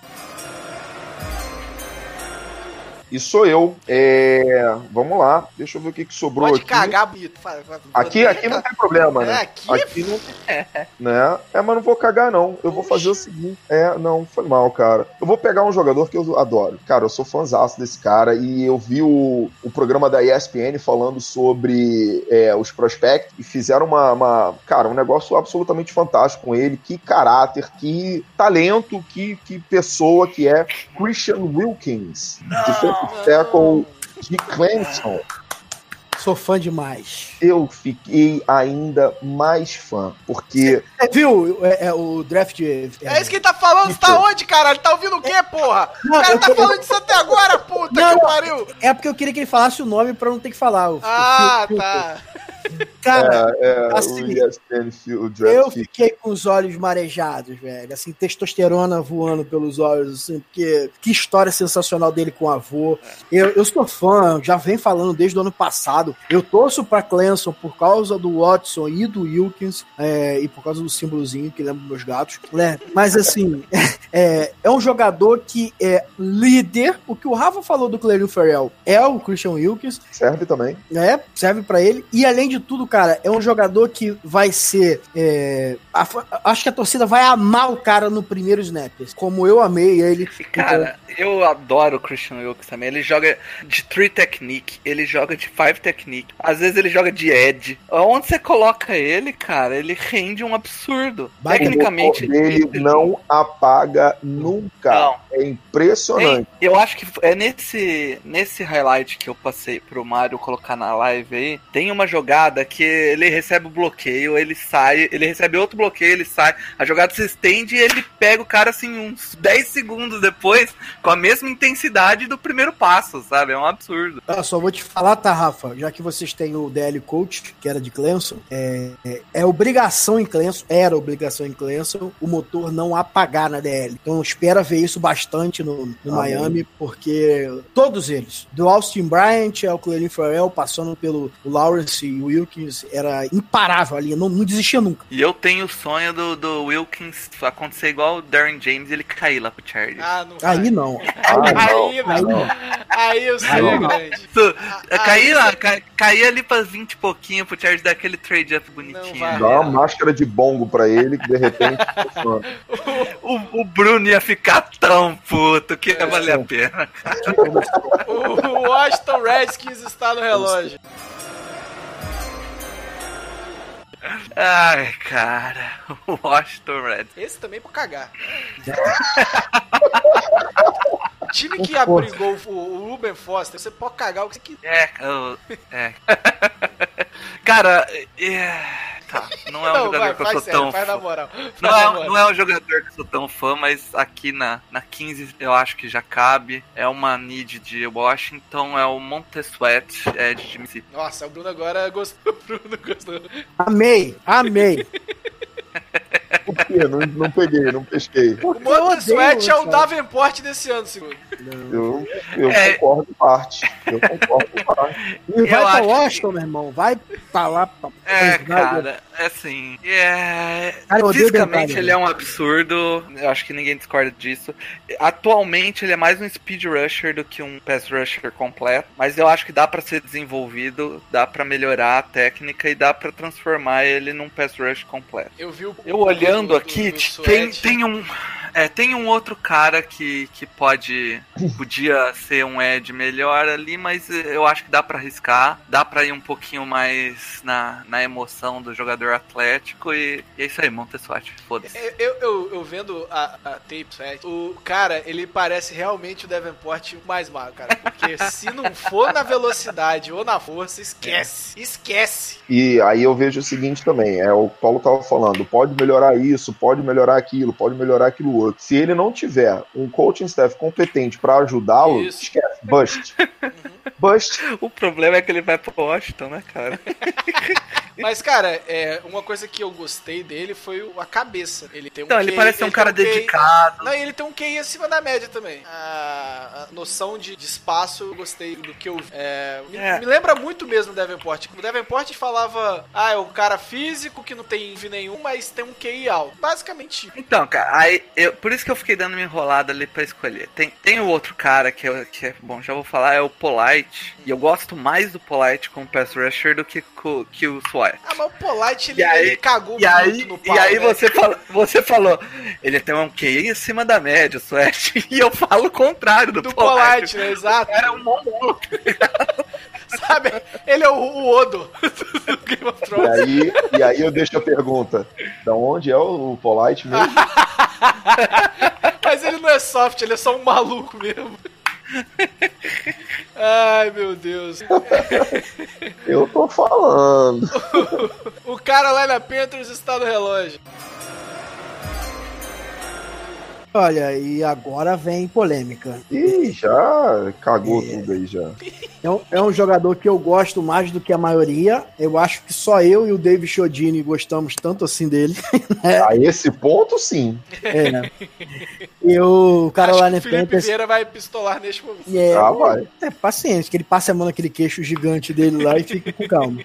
E sou eu. É, Vamos lá, deixa eu ver o que, que sobrou Pode aqui. cagar bonito. Fala- fala- Aqui, aqui não tem problema, É, né? aqui, Aqui não né? É, mas não vou cagar, não. Eu vou fazer o seguinte. É, não, foi mal, cara. Eu vou pegar um jogador que eu adoro. Cara, eu sou fãzaço desse cara e eu vi o, o programa da ESPN falando sobre é, os prospectos e fizeram uma, uma- Cara, um negócio absolutamente fantástico com ele. Que caráter, que talento, que, que pessoa que é Christian Wilkins. Defensive tackle de Clemson. Sou fã demais. Eu fiquei ainda mais fã, porque É, viu? É, é, o draft. É, É isso que ele tá falando, você tá onde, caralho? Tá ouvindo o quê, porra? Não, o cara tá falando disso até agora, puta Não, que pariu. é porque eu queria que ele falasse o nome pra eu não ter que falar. O, Ah, o- o- tá. Cara, É, assim, o o eu fiquei com os olhos marejados, velho. Assim, testosterona voando pelos olhos, assim, porque que história sensacional dele com o avô. Eu, eu sou fã, já vem falando desde o ano passado. Eu torço pra Clemson por causa do Watson e do Wilkins, é, e por causa do símbolozinho que lembra meus gatos, né? Mas assim, [LAUGHS] é, é um jogador que é líder. O que o Rafa falou do Clerio Farrell é o Christian Wilkins Serve também. né? Serve pra ele. E além de tudo, cara, é um jogador que vai ser. é, a- acho que a torcida vai amar o cara no primeiro snap. Como eu amei ele. Cara, eu adoro o Christian Wilkes também. Ele joga de three technique, ele joga de five technique, às vezes ele joga de edge. Onde você coloca ele, cara, ele rende um absurdo. Vai- Tecnicamente. dele não apaga nunca. Não. É impressionante. Eu acho que é nesse, nesse highlight que eu passei pro Mário colocar na live aí. Tem uma jogada que ele recebe o bloqueio, ele sai, ele recebe outro bloqueio, ele sai, a jogada se estende e ele pega o cara assim uns 10 segundos depois com a mesma intensidade do primeiro passo, sabe? É um absurdo. Ah, só vou te falar, tá, Rafa? Já que vocês têm o DL Coach, que era de Clemson, é, é, é obrigação em Clemson, era obrigação em Clemson, o motor não apagar na DL. Então espera ver isso bastante no, no Amém. Miami, porque todos eles, do Austin Bryant ao Clelin Farrell, passando pelo Lawrence e Wilkins, era imparável ali, não, não desistia nunca. E eu tenho o sonho do, do Wilkins acontecer igual o Darren James e ele cair lá pro Chargers. Ah, não. Aí não. Ah, não. Aí, Aí não. não. Aí eu sei, Aí grande. Tu- Ah, cair lá, cair ali pra 20 e pouquinho pro Chargers dar aquele trade up bonitinho. Dá uma máscara de bongo pra ele que de repente. [LAUGHS] O, o Bruno ia ficar tão puto que ia valer a pena. O Washington Redskins está no relógio. Ai, cara. O [LAUGHS] Washington Red. Esse também é pra cagar. [LAUGHS] Time que abrigou o, o Ruben Foster, você pode cagar o que você quiser. É, eu- é. [LAUGHS] Cara, é. Tá, não é um jogador vai, que eu sou sério, tão faz na fã. moral. Não é, não é um jogador que eu sou tão fã, mas aqui na, na 15 eu acho que já cabe. É uma need de Washington, é o Montessuet, é de Mississippi. Nossa, o Bruno agora gostou. O Bruno gostou. Amei, amei. [LAUGHS] Por quê? Não, não peguei, não pesquei. O eu odeio Montessuet é o Davenport desse ano, segundo. Eu, eu É. concordo em parte. Eu concordo em parte. E vai Eu pra acho Washington, meu irmão. Vai pra lá. Pra... É, cara, assim. É... Cara, Fisicamente ele é um absurdo. Eu acho que ninguém discorda disso. Atualmente ele é mais um speed rusher do que um pass rusher completo. Mas eu acho que dá pra ser desenvolvido, dá pra melhorar a técnica e dá pra transformar ele num pass rush completo. Eu vi o. Eu olhando do- aqui, tem, Sweat. tem um. É, tem um outro cara que, que pode. Podia ser um Ed melhor ali, mas eu acho que dá pra arriscar. Dá pra ir um pouquinho mais na, na emoção do jogador atlético. E, e é isso aí, Montessuati. Foda-se. Eu, eu, eu- eu vendo a, a tape, Sweat, o cara, ele parece realmente o Davenport mais magro, cara. Porque [LAUGHS] se não for na velocidade ou na força, esquece. Esquece. E aí eu vejo o seguinte também, é o Paulo tava falando, pode melhorar isso, pode melhorar aquilo, pode melhorar aquilo outro. Se ele não tiver um coaching staff competente pra ajudá-lo, Isso. esquece, bust. [LAUGHS] bust. O problema é que ele vai pro Washington, né, cara? [LAUGHS] Mas, cara, é, uma coisa que eu gostei dele foi o- a cabeça. Ele tem um ele QI parece ser um cara QI dedicado. Não, e ele tem um QI acima da média também. A, a noção de, de espaço, eu gostei do que eu vi. É, me, É. me lembra muito mesmo o Davenport. O Davenport falava, ah, é um cara físico que não tem envio nenhum, mas tem um QI alto. Basicamente. Então, cara, aí, eu, por isso que eu fiquei dando uma enrolada ali pra escolher. Tem, tem o outro cara que, é- que é, bom, já vou falar, é o Polite. E eu gosto mais do Polite com o Pass Rusher do que, que o Swat. Ah, mas o Polite, ele, E aí- ele cagou E aí, muito no pau, e aí né? você, falou, você falou, ele tem um QI acima da média, o Sweat. [LAUGHS] E eu falo o contrário do, Do Polite. Polite, né? Exato. Era um monstro. [LAUGHS] Sabe? Ele é o, o Odo do Game of E Thrones. aí, e aí eu deixo a pergunta, da onde é o Polite mesmo? [LAUGHS] Mas ele não é soft, ele é só um maluco mesmo. [LAUGHS] Ai, meu Deus. Eu tô falando. [LAUGHS] O cara lá na Panthers está no relógio. Olha, e agora vem polêmica. Ih, já cagou tudo aí já. É um, é um jogador que eu gosto mais do que a maioria. Eu acho que só eu e o David Chodini gostamos tanto assim dele. [LAUGHS] A esse ponto, sim. É. E o Acho que Carolina o Felipe Panthers. Vieira vai pistolar neste momento. É, Ah, vai. é paciência, que ele passe a mão naquele queixo gigante dele lá e fique com calma.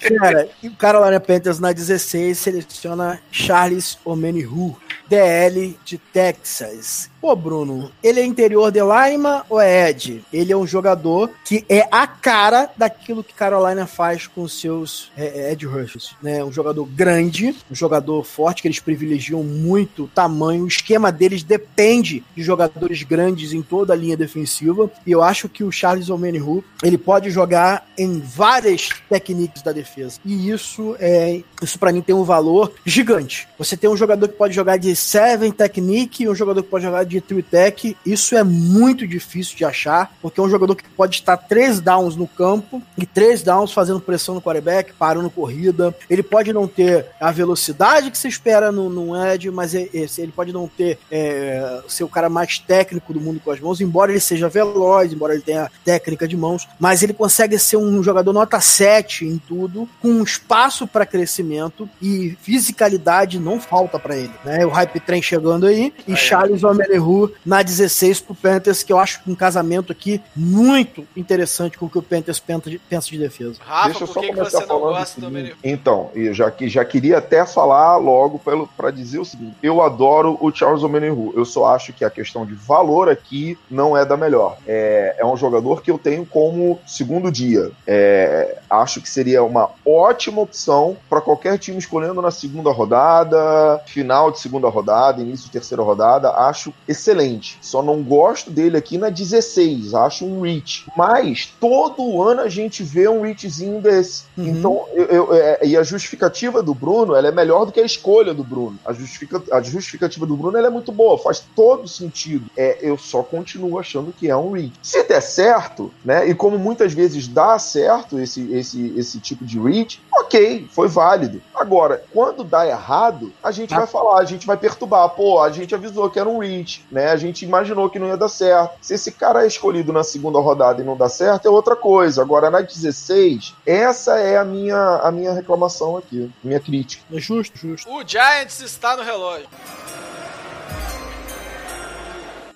Cara, e o Carolina Panthers na 16 seleciona Charles Omenihu, DL de Texas. Pô, Bruno, ele é interior de Lima ou é Ed? Ele é um jogador que é a cara daquilo que Carolina faz com seus é, Ed Rushers. Né? Um jogador grande, um jogador forte, que eles privilegiam muito o tamanho. O esquema deles depende de jogadores grandes em toda a linha defensiva. E eu acho que o Charles Omenihu, ele pode jogar em várias técnicas da defesa. E isso é isso para mim tem um valor gigante. Você tem um jogador que pode jogar de seven technique e um jogador que pode jogar de three tech. Isso é muito difícil de achar, porque é um jogador que pode estar três downs no campo e três downs fazendo pressão no quarterback, parando corrida. Ele pode não ter a velocidade que se espera no, no edge, mas é- esse- ele pode não ter é, ser o cara mais técnico do mundo com as mãos, embora ele seja veloz, embora ele tenha técnica de mãos, mas ele consegue ser um jogador nota 7 em tudo, com espaço para crescimento e fisicalidade não falta para ele, né? O hype trem chegando aí e Charles Omelehu na 16 pro Panthers, que eu acho um casamento aqui muito interessante com o que o Panthers pensa de, defesa. Rafa, Deixa eu por só que, que começar você não falando. Omenihu? Então, eu já, que, já queria até falar logo pelo- pra dizer o seguinte: eu adoro o Charles Omenihu. Eu só acho que a questão de valor aqui não é da melhor. É, é um jogador que eu tenho como segundo dia. É, acho que seria uma ótima opção para qualquer time escolhendo na segunda rodada, final de segunda rodada, início de terceira rodada. Acho excelente. Só não gosto dele aqui na 16. Acho um reach. Mas todo ano a gente vê um reachzinho desse. Uhum. Então, eu, eu- é, e a justificativa do Bruno ela é melhor do que a escolha do Bruno. A, justifica- a justificativa do Bruno é muito boa, faz todo sentido. É, eu só continuo achando que é um reach. Se der certo, né? E como muitas vezes dá certo esse, esse, esse tipo de reach, ok, foi válido. Agora, quando dá errado, a gente Ah. vai falar, a gente vai perturbar. Pô, a gente avisou que era um reach, né? A gente imaginou que não ia dar certo. Se esse cara é escolhido na segunda rodada e não dá certo, é outra coisa. Agora, na 16, essa é a minha, a minha reclamação aqui, minha crítica. É justo, justo. O Giants está no relógio.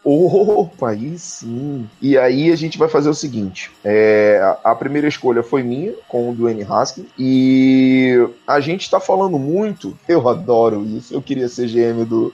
Opa, aí sim. E aí a gente vai fazer o seguinte: é, a primeira escolha foi minha, com o Dwayne Haskins, e a gente tá falando muito. Eu adoro isso. Eu queria ser GM do,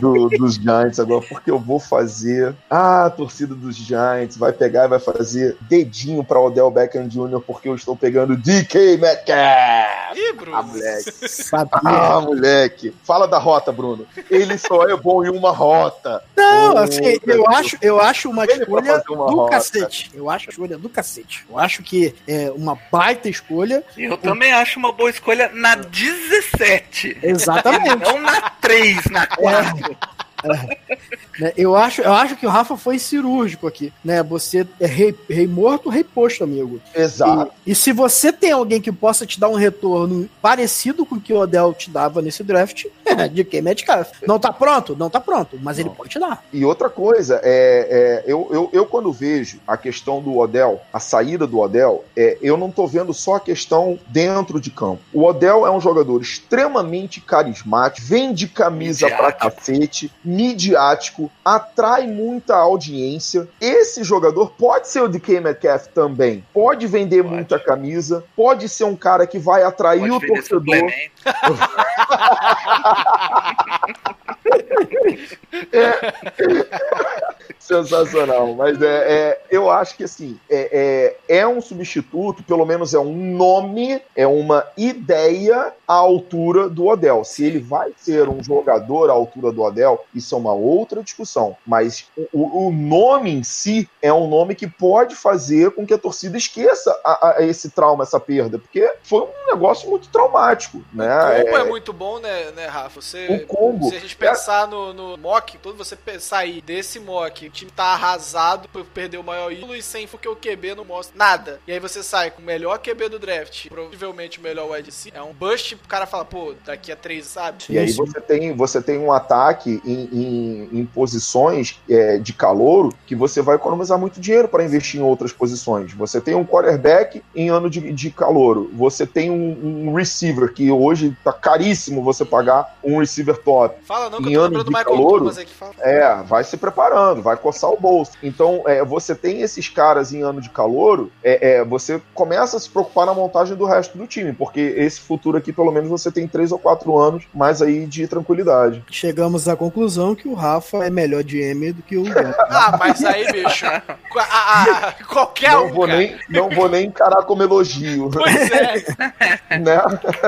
do- dos Giants agora, porque eu vou fazer. Ah, a torcida dos Giants vai pegar e vai fazer dedinho pra Odell Beckham Jr., porque eu estou pegando DK Metcalf. Ih, Bruno. Ah, moleque. Sabia. Ah, moleque. Fala da rota, Bruno. Ele só é bom em uma rota. Não, Oh, assim, eu acho, eu acho uma Ele escolha uma do rota. cacete. Eu acho a escolha do cacete. Eu acho que é uma baita escolha. Eu também acho uma boa escolha na 17. Exatamente. Não na 3, na 4. Né? Eu, acho, eu acho que o Rafa foi cirúrgico aqui. Né? Você é rei, rei morto, rei posto, amigo. Exato. E, e se você tem alguém que possa te dar um retorno parecido com o que o Odell te dava nesse draft, [LAUGHS] é de quem Metcalf. Não tá pronto? Não tá pronto, mas ele pode te dar. E outra coisa, é, é, eu, eu, eu quando vejo a questão do Odell, a saída do Odell, é, eu não tô vendo só a questão dentro de campo. O Odell é um jogador extremamente carismático, vende camisa pra Midiático. cacete, midiático, atrai muita audiência. Esse jogador pode ser o DK Metcalf também. Pode vender Pode. muita camisa, pode ser um cara que vai atrair Pode o torcedor. suplemento. [LAUGHS] [LAUGHS] Sensacional, mas é, é, eu acho que assim é, é, é um substituto, pelo menos é um nome, é uma ideia à altura do Odell. Se ele vai ser um jogador à altura do Odell, isso é uma outra discussão. Mas o, o nome em si é um nome que pode fazer com que a torcida esqueça a- a- esse trauma, essa perda, porque foi um negócio muito traumático, né? O combo é, É, muito bom, né, né Rafa? Você, O combo. Se a gente pensar no, no mock, quando você sair desse mock, time tá arrasado por perder o maior ídolo e sem porque o QB não mostra nada. E aí você sai com o melhor QB do draft, provavelmente o melhor wide receiver. É um bust, o cara fala, pô, daqui a três, sabe? E aí você tem, você tem um ataque em, em- em posições é, de calouro que você vai economizar muito dinheiro para investir em outras posições. Você tem um quarterback em ano de, de calouro. Você tem um, um receiver que hoje tá caríssimo você pagar um receiver top. Fala não, que Em eu tô ano lembrando do de Michael calouro, Thomas aqui. Fala. É, vai se preparando, vai coçar o bolso. Então, é, você tem esses caras em ano de calouro, é, é, você começa a se preocupar na montagem do resto do time, porque esse futuro aqui, pelo menos, você tem três ou quatro anos mais aí de tranquilidade. Chegamos à conclusão que o Rafa é melhor GM do que o Odell. [LAUGHS] Ah, mas aí, bicho, a- a- a- qualquer não, um, vou cara. nem, não vou nem encarar como elogio, Pois é, [LAUGHS] né?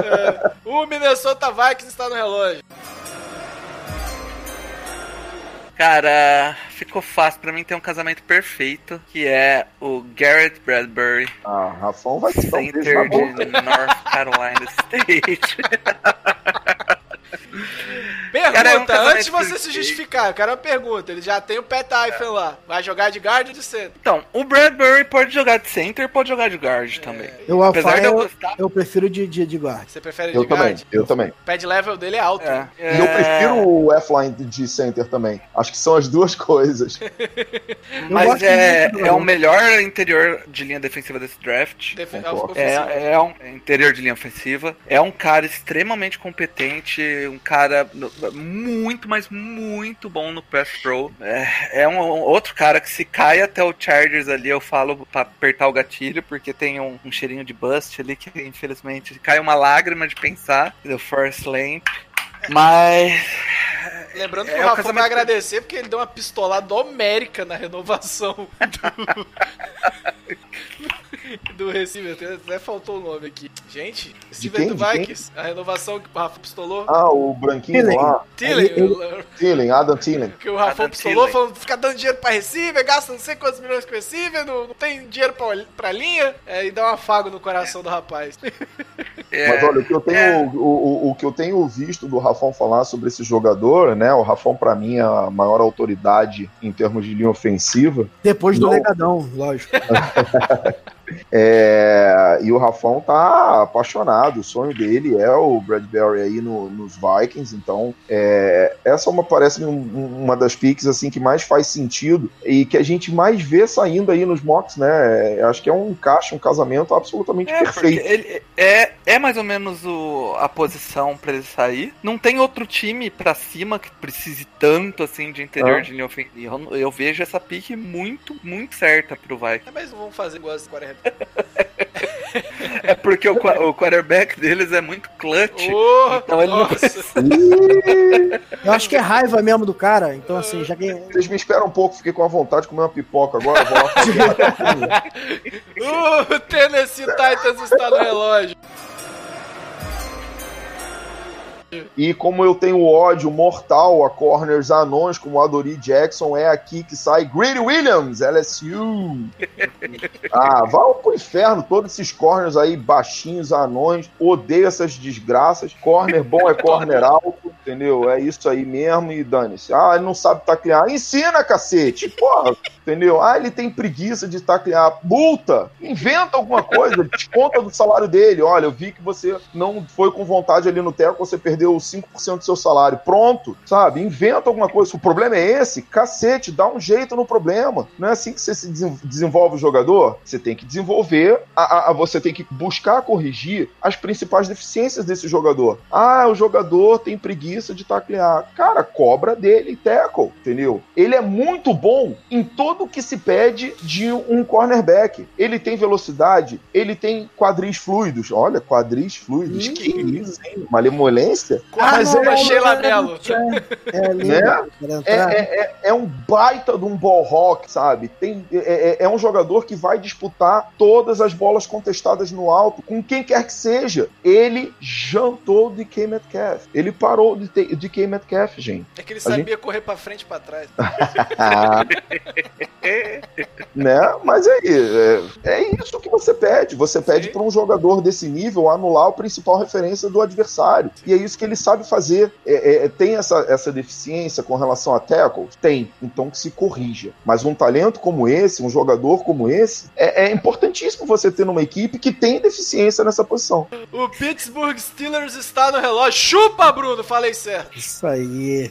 [LAUGHS] o Minnesota Vikings está no relógio. Cara, ficou fácil. Pra mim tem um casamento perfeito, que é o Garrett Bradbury, Ah, Rafão vai dar um beijo center boca. de North Carolina State. [LAUGHS] Pergunta, é um antes de você se justificar, eu quero uma pergunta. Ele já tem o Pat Eiffen lá. Vai jogar de guard ou de centro? Então, o Bradbury pode jogar de center, pode jogar de guard também. Eu, Apesar de eu eu, gostar. eu prefiro de, de, de guarda. Você prefere Eu de também, guard? eu também. O pad level dele é alto. É, E eu prefiro o F-line de center também. Acho que são as duas [LAUGHS] coisas. Mas é, é o melhor interior de linha defensiva desse draft. Defe- Concordo. ofensivo. É, é um interior de linha ofensiva. É um cara extremamente competente, um cara no- muito, mas muito bom no press pro. É, é um, um outro cara que se cai até o Chargers ali, eu falo pra apertar o gatilho, porque tem um, um cheirinho de bust ali que infelizmente cai uma lágrima de pensar do Force Lamp. Mas Lembrando que É, o o Rafa casamento- vai agradecer porque ele deu uma pistolada homérica na renovação do, [LAUGHS] [LAUGHS] do receiver. Até faltou o nome aqui. Gente, quem? do? Vikings. A renovação que o Rafa pistolou. Ah, o branquinho Thielen. lá. Tillen, ele- o- Thielen, Adam Thielen. que o Rafa Adam pistolou, Thielen. falando fica dando dinheiro pra receiver, gasta não sei quantos milhões com receiver, não, não tem dinheiro pra, pra linha, é, e dá um afago no coração do rapaz. é, Mas olha, o que, eu tenho, é. o, o, o que eu tenho visto do Rafão falar sobre esse jogador, né? O Rafão, pra mim, é a maior autoridade em termos de linha ofensiva. Depois do Não. legadão, lógico. [LAUGHS] É, e o Rafão tá apaixonado. O sonho dele é o Bradbury aí no- nos Vikings. Então, é, essa é uma parece um- uma das picks assim que mais faz sentido e que a gente mais vê saindo aí nos mocks, né? É, acho que é um encaixe, um casamento absolutamente É, perfeito. ele é, é mais ou menos o, a posição pra ele sair. Não tem outro time pra cima que precise tanto assim de interior Ah. de linha ofensiva. Eu, eu vejo essa pique muito, muito certa pro Vikings. É, mas não vamos fazer igual as quarterback. É porque o, o quarterback deles é muito clutch. Oh, Então ele não nossa. Eu acho que é raiva mesmo do cara. Então, assim, já que. Vocês me esperam um pouco, fiquei com a vontade de comer uma pipoca agora. eu Vou lá [LAUGHS] fazer uma [LAUGHS] tapinha. o Tennessee Titans está no relógio. E como eu tenho ódio mortal a corners anões como a Dory Jackson, é aqui que sai Greedy Williams, LSU. [LAUGHS] ah, vá pro inferno, todos esses corners aí baixinhos, anões, odeio essas desgraças. Corner bom é corner [LAUGHS] alto, entendeu? É isso aí mesmo e dane-se. Ah, ele não sabe taclear. Ensina, cacete! Porra, entendeu? Ah, ele tem preguiça de taclear. Multa! Inventa alguma coisa, desconta do salário dele. Olha, eu vi que você não foi com vontade ali no teco, você perdeu 5% do seu salário. Pronto, sabe? Inventa alguma coisa. Se o problema é esse, cacete, dá um jeito no problema. Não é assim que você se desen- desenvolve o jogador? Você tem que desenvolver, a, a- a- você tem que buscar corrigir as principais deficiências desse jogador. Ah, o jogador tem preguiça de taclear. Cara, cobra dele tackle, entendeu? Ele é muito bom em tudo que se pede de um cornerback. Ele tem velocidade, ele tem quadris fluidos. Olha, quadris fluidos. Que isso, hein? Malemolência? Mas não, é não, Sheila não, Mello. É, pra É, é, é, é um baita de um ball rock, sabe? Tem, é, é- é um jogador que vai disputar todas as bolas contestadas no alto, com quem quer que seja. Ele jantou de K. Metcalf. Ele parou de, ter- de K. Metcalf, gente. É que ele A sabia correr pra frente e pra trás. [LAUGHS] [LAUGHS] né? Mas aí, é, é isso que você pede. Você pede para um jogador desse nível anular o principal referência do adversário. E é isso que ele sabe fazer. É, é, tem essa, essa deficiência com relação a tackle? Tem. Então que se corrija. Mas um talento como esse, um jogador como esse, é, é importantíssimo você ter numa equipe que tem deficiência nessa posição. O Pittsburgh Steelers está no relógio. Chupa, Bruno! Falei certo. Isso aí.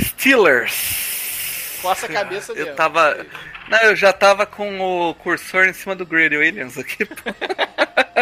Steelers. Coça a cabeça mesmo. Eu tava. Não, eu já tava com o cursor em cima do Grady Williams aqui. [LAUGHS]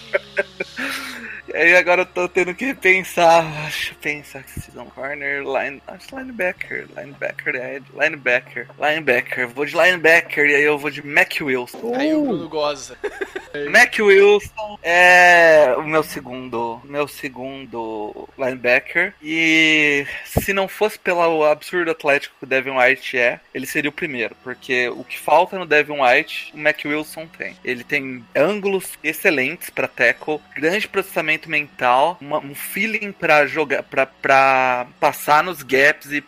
aí agora eu tô tendo que pensar. Deixa eu pensar que season corner, line. Acho linebacker. Linebacker, é, linebacker. Linebacker. Vou de linebacker e aí eu vou de Mac Wilson. Aí o Bruno goza. [LAUGHS] Mac Wilson é o meu segundo, meu segundo linebacker. E se não fosse pelo absurdo atlético que o Devin White é, ele seria o primeiro. Porque o que falta no Devin White, o Mac Wilson tem. Ele tem ângulos excelentes para tackle, grande processamento mental, uma- um feeling para jogar, para passar nos gaps e,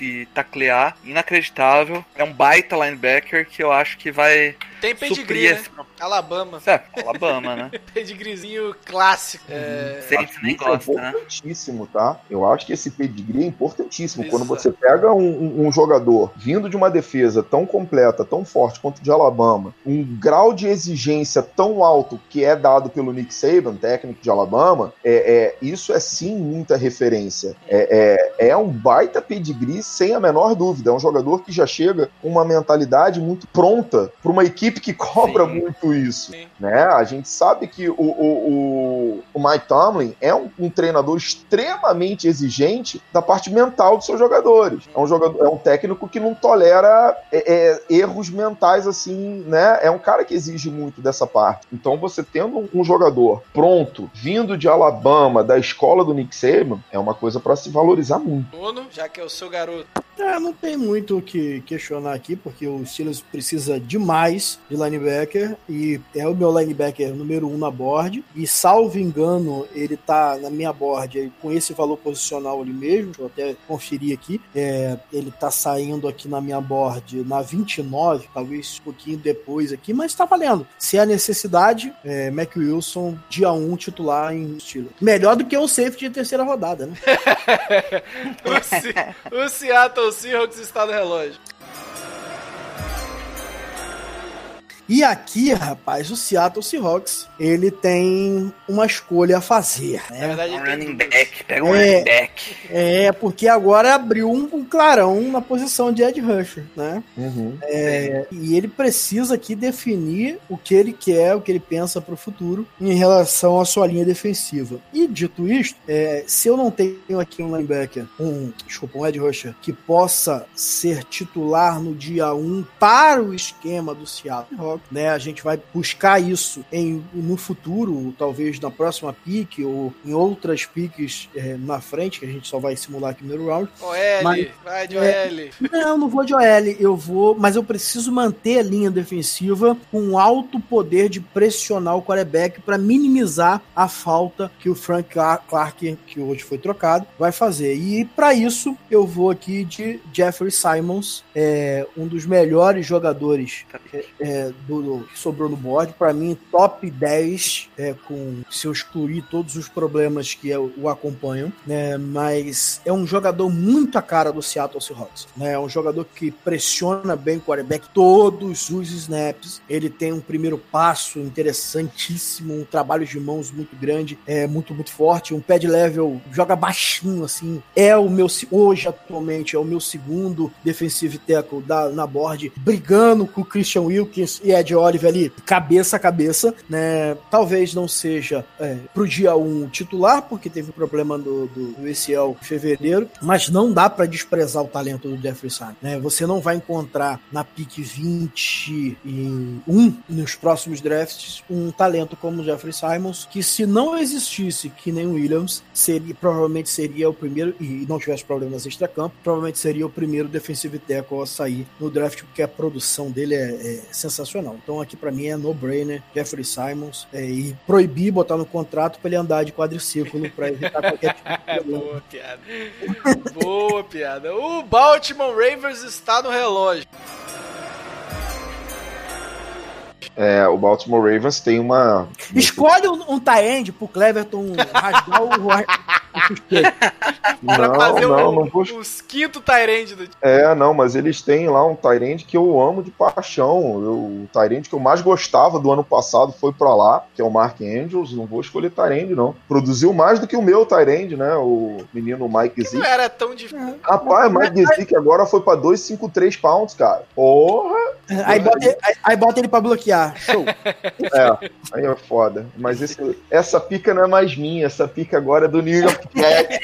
e taclear, inacreditável. É um baita linebacker que eu acho que vai Tem pedigree, né? esse Alabama. é, Alabama, né? [LAUGHS] Pedigreezinho clássico. É... Saints nem Isso é gosta, né? importantíssimo, tá? Eu acho que esse pedigree é importantíssimo. Isso. Quando você pega um, um- um jogador vindo de uma defesa tão completa, tão forte quanto de Alabama, um grau de exigência tão alto que é dado pelo Nick Saban, técnico de Alabama, é, é- isso é sim muita referência. É, é, é um baita pedigree sem a menor dúvida. É um jogador que já chega com uma mentalidade muito pronta para uma equipe que cobra Sim. muito isso. Sim. Né? A gente sabe que o, o, o, o Mike Tomlin é um, um treinador extremamente exigente da parte mental dos seus jogadores. É um, jogador, é um técnico que não tolera é, é, erros mentais assim, né? É um cara que exige muito dessa parte. Então você tendo um, jogador pronto, vindo de Alabama, da escola do Nick Saban, é uma coisa para se valorizar muito. Bruno, já que é o seu garoto. É, não tem muito o que questionar aqui, porque o Steelers precisa demais de linebacker e é o meu linebacker número um na board. E salvo engano, ele tá na minha board com esse valor posicional ali mesmo. Deixa eu até conferir aqui. É, ele tá saindo aqui na minha board na 29, talvez um pouquinho depois aqui, mas tá valendo. Se há necessidade, é, Mac Wilson, dia 1 titular em Steelers. Melhor do que o safety de terceira rodada, né? [LAUGHS] O, o Seattle Seattle Seahawks está no relógio. E aqui, rapaz, o Seattle Seahawks, ele tem uma escolha a fazer. Né? Na verdade, um running back. Pega um é, running back. É, porque agora abriu um, um clarão na posição de Ed Rusher, né? Uhum. É, e ele precisa aqui definir o que ele quer, o que ele pensa para o futuro em relação à sua linha defensiva. E dito isto, é, se eu não tenho aqui um linebacker, um, desculpa, um Ed Rusher, que possa ser titular no dia 1 para o esquema do Seattle Rock, né? A gente vai buscar isso em, no futuro, talvez na próxima pick ou em outras piques é, na frente, que a gente só vai simular aqui no primeiro round. OL, Mas- vai de é. OL. Não, não vou de OL, eu vou, mas eu preciso manter a linha defensiva com alto poder de pressionar o quarterback para minimizar a falta que o Frank Cla- Clark, que hoje foi trocado, vai fazer. E para isso eu vou aqui de Jeffrey Simons, é, um dos melhores jogadores é, do, do- que sobrou no board. Para mim, top 10, é, com, se eu excluir todos os problemas que é, o acompanham, né? Mas é um jogador muito a cara do Seattle Seahawks. Né? É um jogador que pressiona bem o quarterback todos os snaps. Ele tem um primeiro passo interessantíssimo, um trabalho de mãos muito grande, é muito, muito forte. Um pad level joga baixinho, assim. É o meu, hoje, atualmente, é o meu segundo defensive tackle da, na board, brigando com o Christian Wilkins e Ed Oliver ali, cabeça a cabeça, né? Talvez não seja é, pro dia 1 titular, porque teve um problema do, do, do ACL em fevereiro, mas não dá para desprezar o talento do Jeffrey Simon, né? Você não vai encontrar na pick 21 nos próximos drafts um talento como o Jeffrey Simons, que se não existisse que nem o Williams, seria, provavelmente seria o primeiro, e não tivesse problemas extra-campo, provavelmente seria o primeiro defensive tackle a sair no draft, porque a produção dele é, é sensacional. Então aqui para mim é no-brainer, Jeffrey Simons, é, e proibir botar no contrato para ele andar de quadriciclo para evitar qualquer tipo de [LAUGHS] problema. Boa piada. boa piada. O Baltimore Ravens está no relógio. É, o Baltimore Ravens tem uma. Escolhe um, um tie-end pro Cleverton rasgar o, [LAUGHS] Não, fazer não, um- não vou. os quinto Tyrande do É, não, mas eles têm lá um Tyrande que eu amo de paixão. Eu, o Tyrande que eu mais gostava do ano passado foi pra lá, que é o Mark Andrews. Não vou escolher Tyrande, não. Produziu mais do que o meu Tyrande, né? O menino Mike Não Z. era tão difícil. Rapaz, o Mike Z que agora foi pra 253 pounds, cara. Porra! aí, bota, ele- aí, aí bota ele pra bloquear. Show. É, aí é foda. Mas esse- essa pica não é mais minha, essa pica agora é do New York Jets.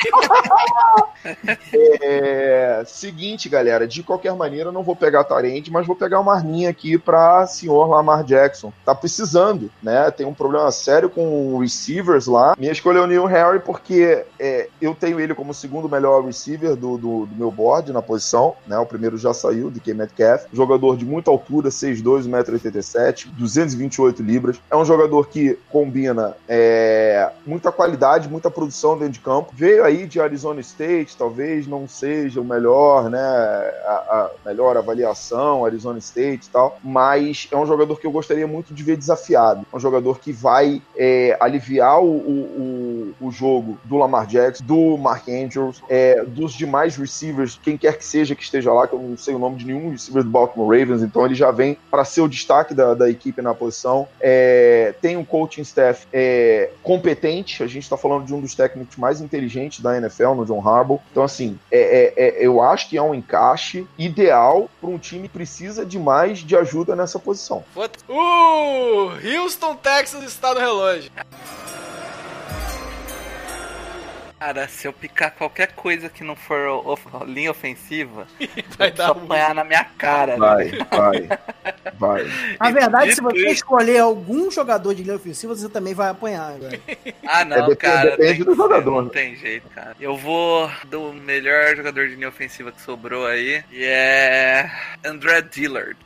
[LAUGHS] É, seguinte, galera, de qualquer maneira, eu não vou pegar Tarente, mas vou pegar uma arminha aqui pra senhor Lamar Jackson. Tá precisando, né? Tem um problema sério com receivers lá. Minha escolha é o Neil Harry porque é, eu tenho ele como segundo melhor receiver do, do, do meu board na posição, né? O primeiro já saiu, de K. Metcalf. Jogador de muita altura, 6'2", 1,87m, 228 libras. É um jogador que combina é, muita qualidade, muita produção dentro de campo. Veio aí de Arizona State, talvez não seja o melhor, né? A, a melhor avaliação, Arizona State e tal. Mas é um jogador que eu gostaria muito de ver desafiado. É um jogador que vai é, aliviar o, o, o, o jogo do Lamar Jackson, do Mark Andrews, é, dos demais receivers, quem quer que seja que esteja lá, que eu não sei o nome de nenhum receiver do Baltimore Ravens, então ele já vem para ser o destaque da, da equipe na posição. É, tem um coaching staff é, competente, a gente está falando de um dos técnicos mais inteligentes da NFL, no John Harbaugh. Então, assim, é, é, é, eu acho que é um encaixe ideal para um time que precisa de mais de ajuda nessa posição. O Houston Texans está no relógio. Cara, se eu picar qualquer coisa que não for of- linha ofensiva, [LAUGHS] Vai dar ruim. apanhar na minha cara. Vai, né? vai, [LAUGHS] vai. Na verdade, se você escolher algum jogador de linha ofensiva, você também vai apanhar. velho. [LAUGHS] Ah, É, não, depende- cara. depende tem do jogador, Não né? tem jeito, cara. Eu vou do melhor jogador de linha ofensiva que sobrou aí. E é. André Dillard.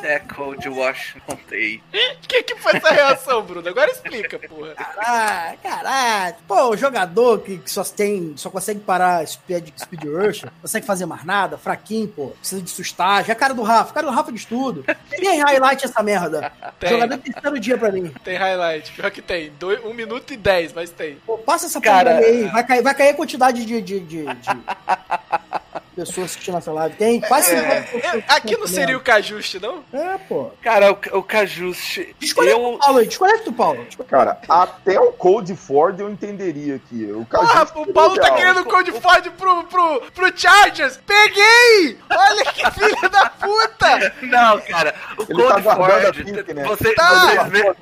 Tackle de Washington State. O que, que foi essa reação, Bruno? Agora explica, porra. Caralho, caralho. Pô, o jogador que, que só tem, só consegue parar speed, speed rush, [LAUGHS] consegue fazer mais nada, fraquinho, pô, precisa de sustagem. É a cara do Rafa, a cara do Rafa de estudo. Tem highlight essa merda. Tem. Jogador de terceiro dia pra mim. Tem highlight. Pior que tem. Dois, um minuto e dez, mas tem. Pô, passa essa Cara- porra aí. Vai cair, vai cair a quantidade de. de, de, de- [LAUGHS] pessoas assistindo essa live. Tem quase 50 É, pessoas é, aqui não seria o. Cajuste, não? É, pô. Cara, o, o Cajuste. Desconecta Eu. o Paulo aí, desconecta o Paulo. Cara, até o Code Ford eu entenderia aqui. O Porra, o Paulo tá querendo o Code Ford pro, pro, pro Chargers. Peguei! Olha que [LAUGHS] filha da puta! Não, cara. O Ele tá Code a Ford. pique, né? Você, Tá. Vocês [LAUGHS] veem.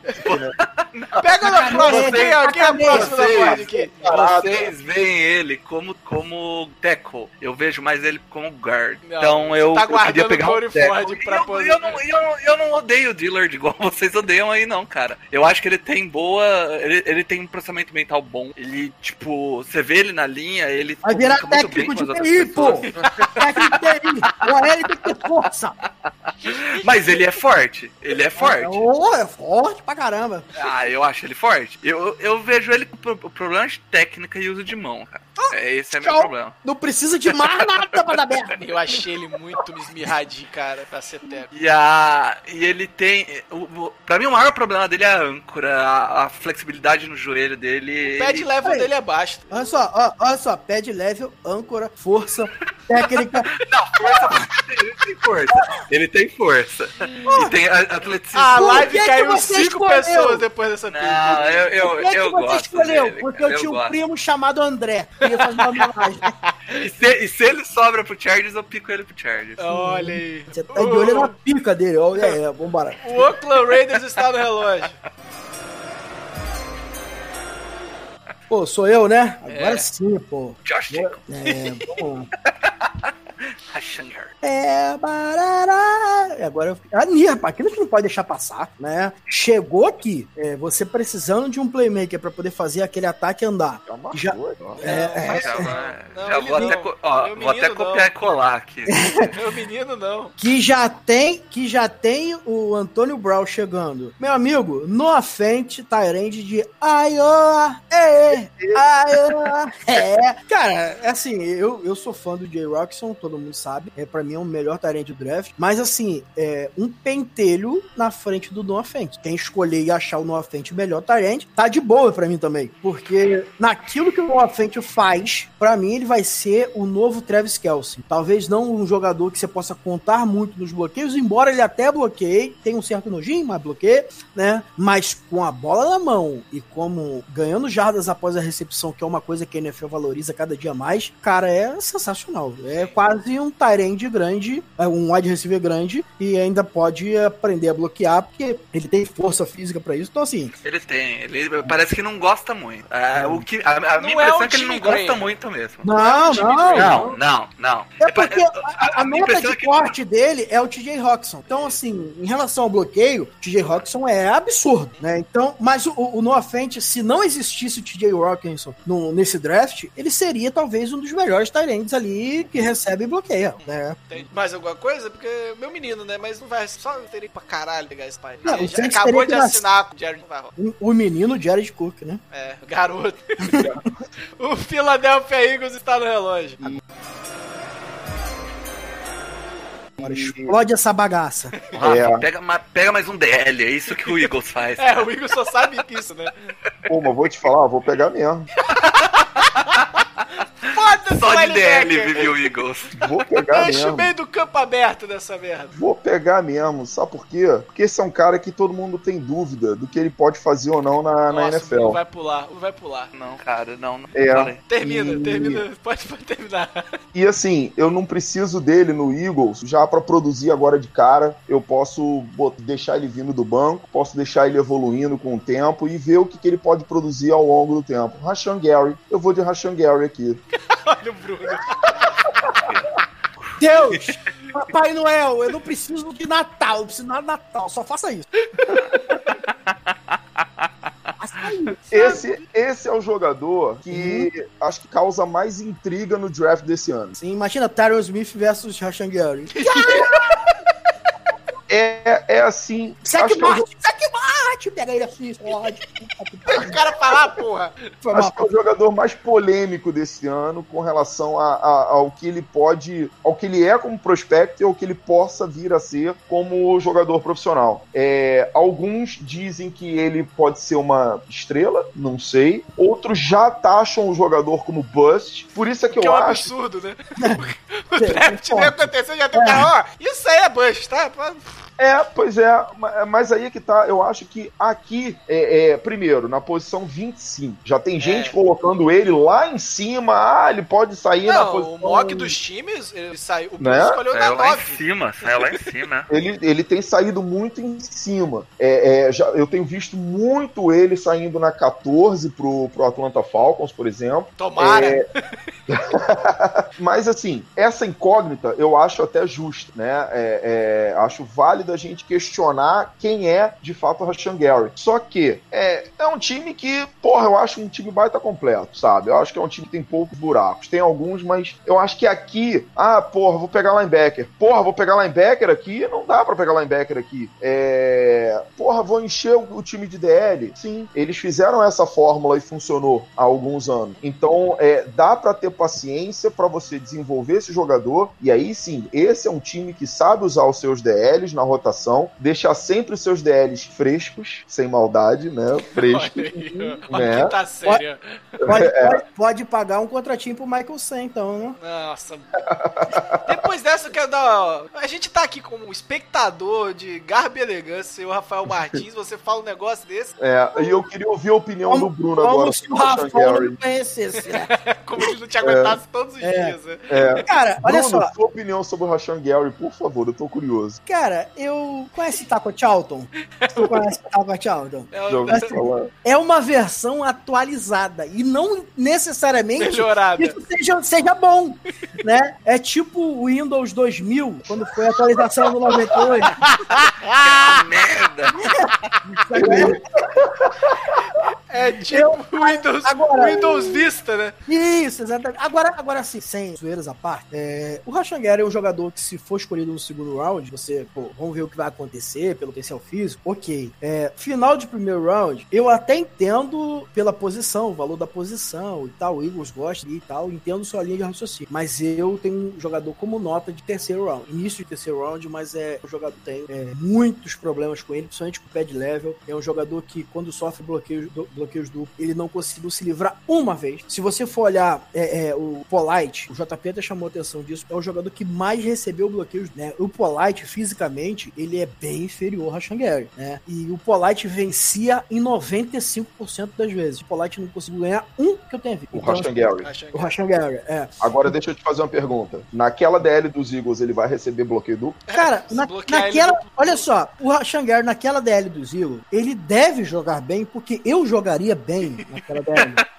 Pega na próxima. Quem é, quem é a próxima da Vocês- Ford aqui? Vocês veem ele como, como tackle. Eu vejo mais ele como guard. Não, então eu, tá eu queria pegar o um Corey tackle. Ford pra eu, poder- eu, não, eu, não, eu não odeio o Dillard igual [LAUGHS] vocês odeiam aí, não, cara. Eu acho que ele tem boa. Ele, ele tem um processamento mental bom. Ele, tipo, você vê ele na linha, ele Vai virar técnico de TI, pô. técnico de TI. O tem que ter força. [LAUGHS] Mas ele é forte. Ele é forte. Oh, é forte pra caramba. Ah, eu acho ele forte. Eu, eu vejo ele com pro- problema de técnica e uso de mão, cara. É, esse é meu Tchau. problema. Não precisa de mais nada merda. [LAUGHS] Eu achei ele muito esmirradinho, cara, pra ser teco. E, a, e ele tem. O, o, pra mim, o maior problema dele é a âncora, a, a flexibilidade no joelho dele. O pad Ele- level Aí. dele é baixo. Olha só, ó, olha só, pad level, âncora, força, técnica. [LAUGHS] Não, força. ele tem força. Ele tem força. E tem a- atleticismo. A Por live que que caiu cinco escolheu? pessoas depois dessa Não, pergunta. eu, eu, Por que, que eu você gosto escolheu? dele, Porque cara, eu tinha um gosto. primo chamado André. Queria fazer uma homenagem. [LAUGHS] E se, e se ele sobra pro Chargers, eu pico ele pro Chargers. Olha aí. Você tá de olho na pica dele. Ó, É, é, vambora. O Oakland Raiders está no relógio. Pô, sou eu, né? Agora É. sim, pô. Josh Jacobs. É, vamos lá. É, barará. E Agora eu. Ali, rapaz, aquilo que não pode deixar passar, né? Chegou aqui, é, você precisando de um playmaker pra poder fazer aquele ataque andar. Já Já- ó. É, é, Já, vai- Não, já vou não. até, ó, vou até copiar não. e colar aqui. [LAUGHS] Meu menino, não. que já tem que já tem o Antônio Brown chegando. Meu amigo, no frente, Tyrande de Iowa, é, Iowa, é. Cara, assim, eu, eu sou fã do Jay Rockson, todo mundo sabe. É para mim é o melhor Tyrande do draft, mas assim, é um pentelho na frente do Noah Fent. Quem escolher e achar o Noah Fent melhor Tyrande, tá de boa pra mim também, porque naquilo que o Noah Fent faz, pra mim ele vai ser o novo Travis Kelsey. Talvez não um jogador que você possa contar muito nos bloqueios, embora ele até bloqueie, tem um certo nojinho, mas bloqueia, né? Mas com a bola na mão e como ganhando jardas após a recepção, que é uma coisa que a NFL valoriza cada dia mais, cara, é sensacional. É quase um Tyrande grande, é um wide receiver grande e ainda pode aprender a bloquear, porque ele tem força física pra isso. Então, assim, Ele tem, ele parece que não gosta muito. É, o que, a, a Não minha é impressão um é que ele não gosta Graham. muito mesmo. não, time não, Não, não, não. É porque a, a a impressão de é que- corte dele é o TJ Roxon. Então, assim, em relação ao bloqueio, o TJ Roxon é absurdo, né? Então, mas o, o Noah Fent, se não existisse o TJ Rockson no, nesse draft, ele seria talvez um dos melhores Tyrands ali que recebe e bloqueia, né? Tem mais alguma coisa? Porque meu menino, né? Mas não vai só teria pra caralho ligar esse pai. Não, já acabou de assinar com o Jared Farrell. O, menino Jared Cook, né? É, garoto. [LAUGHS] o Philadelphia Eagles está no relógio. Agora explode essa bagaça. Rafa, É. pega, pega mais um DL, é isso que o Eagles faz. É, o Eagles só sabe disso, né? Pô, mas vou te falar, vou pegar mesmo. [LAUGHS] Foda-se, Só de. DL vive o Eagles. Vou pegar Deixa o mesmo. meio do campo aberto dessa merda. Vou pegar mesmo. Sabe por quê? Porque esse é um cara que todo mundo tem dúvida do que ele pode fazer ou não na, na Nossa, o NFL. Vai pular, o vai pular. Não, cara, não. não É. falei. Termina, E- termina. Pode, pode terminar. E assim, eu não preciso dele no Eagles já pra produzir agora de cara. Eu posso deixar ele vindo do banco, posso deixar ele evoluindo com o tempo e ver o que, que ele pode produzir ao longo do tempo. Rashan Gary, eu vou de Rashan Gary aqui. [LAUGHS] Olha o Bruno. Deus! Papai Noel, eu não preciso de Natal, eu preciso de Natal, só faça isso. Faça isso. Esse, esse é o jogador que acho que causa mais intriga no draft desse ano. Sim, imagina Tyron Smith versus Rashan Gary. [LAUGHS] É, é assim. Zack é Martin, Zack Martin! Pega ele assim, explode. [LAUGHS] O cara falar, porra. Foi Acho mal. que é o jogador mais polêmico desse ano com relação a- a- ao que ele pode, ao que ele é como prospecto e ao que ele possa vir a ser como jogador profissional. É, alguns dizem que ele pode ser uma estrela, não sei. Outros já taxam o jogador como bust. Por isso é que Que eu é um acho absurdo, né? [LAUGHS] [LAUGHS] O draft nem aconteceu, já tem o cara, ó, isso aí é bust, tá? É, pois é, ma- mas aí é que tá. Eu acho que aqui, é, é, primeiro, na posição 25, já tem gente colocando ele lá em cima. Ah, ele pode sair na Não, posição. o mock dos times, ele saiu, o Né? escolheu na Saiu lá em 9. cima, saiu lá em cima. [LAUGHS] Ele, ele tem saído muito em cima. É, é, já, eu tenho visto muito ele saindo na 14 pro, pro Atlanta Falcons, por exemplo. Tomara. É, [LAUGHS] Mas assim, essa incógnita eu acho até justa, né? É, é, acho válido a gente questionar quem é de fato o Rashan Gary. Só que é, é um time que, porra, eu acho um time baita completo, sabe? Eu acho que é um time que tem poucos buracos. Tem alguns, mas eu acho que aqui, ah, porra, vou pegar linebacker. Porra, vou pegar linebacker aqui? Não dá pra pegar linebacker aqui. É, porra, vou encher o, o time de DL. Sim, eles fizeram essa fórmula e funcionou há alguns anos. Então, é, dá pra ter paciência pra você desenvolver esse jogador. E aí sim, esse é um time que sabe usar os seus DLs na rotação, deixar sempre os seus DLs frescos, sem maldade, né? Frescos. Olha. Olha [LAUGHS] né? que tá sério. Pode, É. pode, pode pagar um contratinho pro Michael Sam, então, né? Nossa. Depois dessa, eu quero dar. A gente tá aqui como um espectador de garbo e elegância, o Rafael Martins. Você fala um negócio desse, É, e eu queria ouvir a opinião do Bruno agora [LAUGHS] Como se o Rafael Gary. não conhecesse, né? como ele não te aguentasse todos os É. dias. né? É. Cara, olha Bruno, só. sua opinião sobre o Rashan Gary, por favor, eu tô curioso. Cara, eu. Conhece Taco Charlton? Tu conhece Taco Charlton? É, falar. É uma versão atualizada e não necessariamente Melhorada. isso seja, seja bom, né? É tipo o Windows 2000, quando foi a atualização do 98. Ah, merda! É tipo Windows, agora- Windows Vista, né? Isso, exatamente. Agora, agora sim, sem zoeiras à parte, é, o Rashan Gary é um jogador que, se for escolhido no segundo round, você, pô, vamos ver o que vai acontecer pelo potencial físico, ok. É, final de primeiro round, eu até entendo pela posição, o valor da posição e tal, o Eagles gosta e tal, entendo sua linha de raciocínio. Mas eu tenho um jogador como nota de terceiro round, início de terceiro round, mas é o jogador tem é, muitos problemas com ele, principalmente com o pad level. É um jogador que, quando sofre bloqueios, do- bloqueios duplos, ele não conseguiu se livrar uma vez. Se você for olhar é, é, o Polite, o JP até chamou atenção disso, é o jogador que mais recebeu bloqueios, né? O Polite, fisicamente, ele é bem inferior ao Rashan Gary, né? E o Polite vencia em 95% das vezes. O Polite não conseguiu ganhar um que eu tenha visto. O Então, Rashan Gary. Achando o que- Rashan Gary, é. Agora deixa eu te fazer uma pergunta. Naquela DL dos Eagles, ele vai receber bloqueio duplo? Cara, Se na- ele naquela. no- Olha só, o Rashan Gary naquela DL do Zilo, ele deve jogar bem, porque eu jogaria bem naquela DL. [LAUGHS]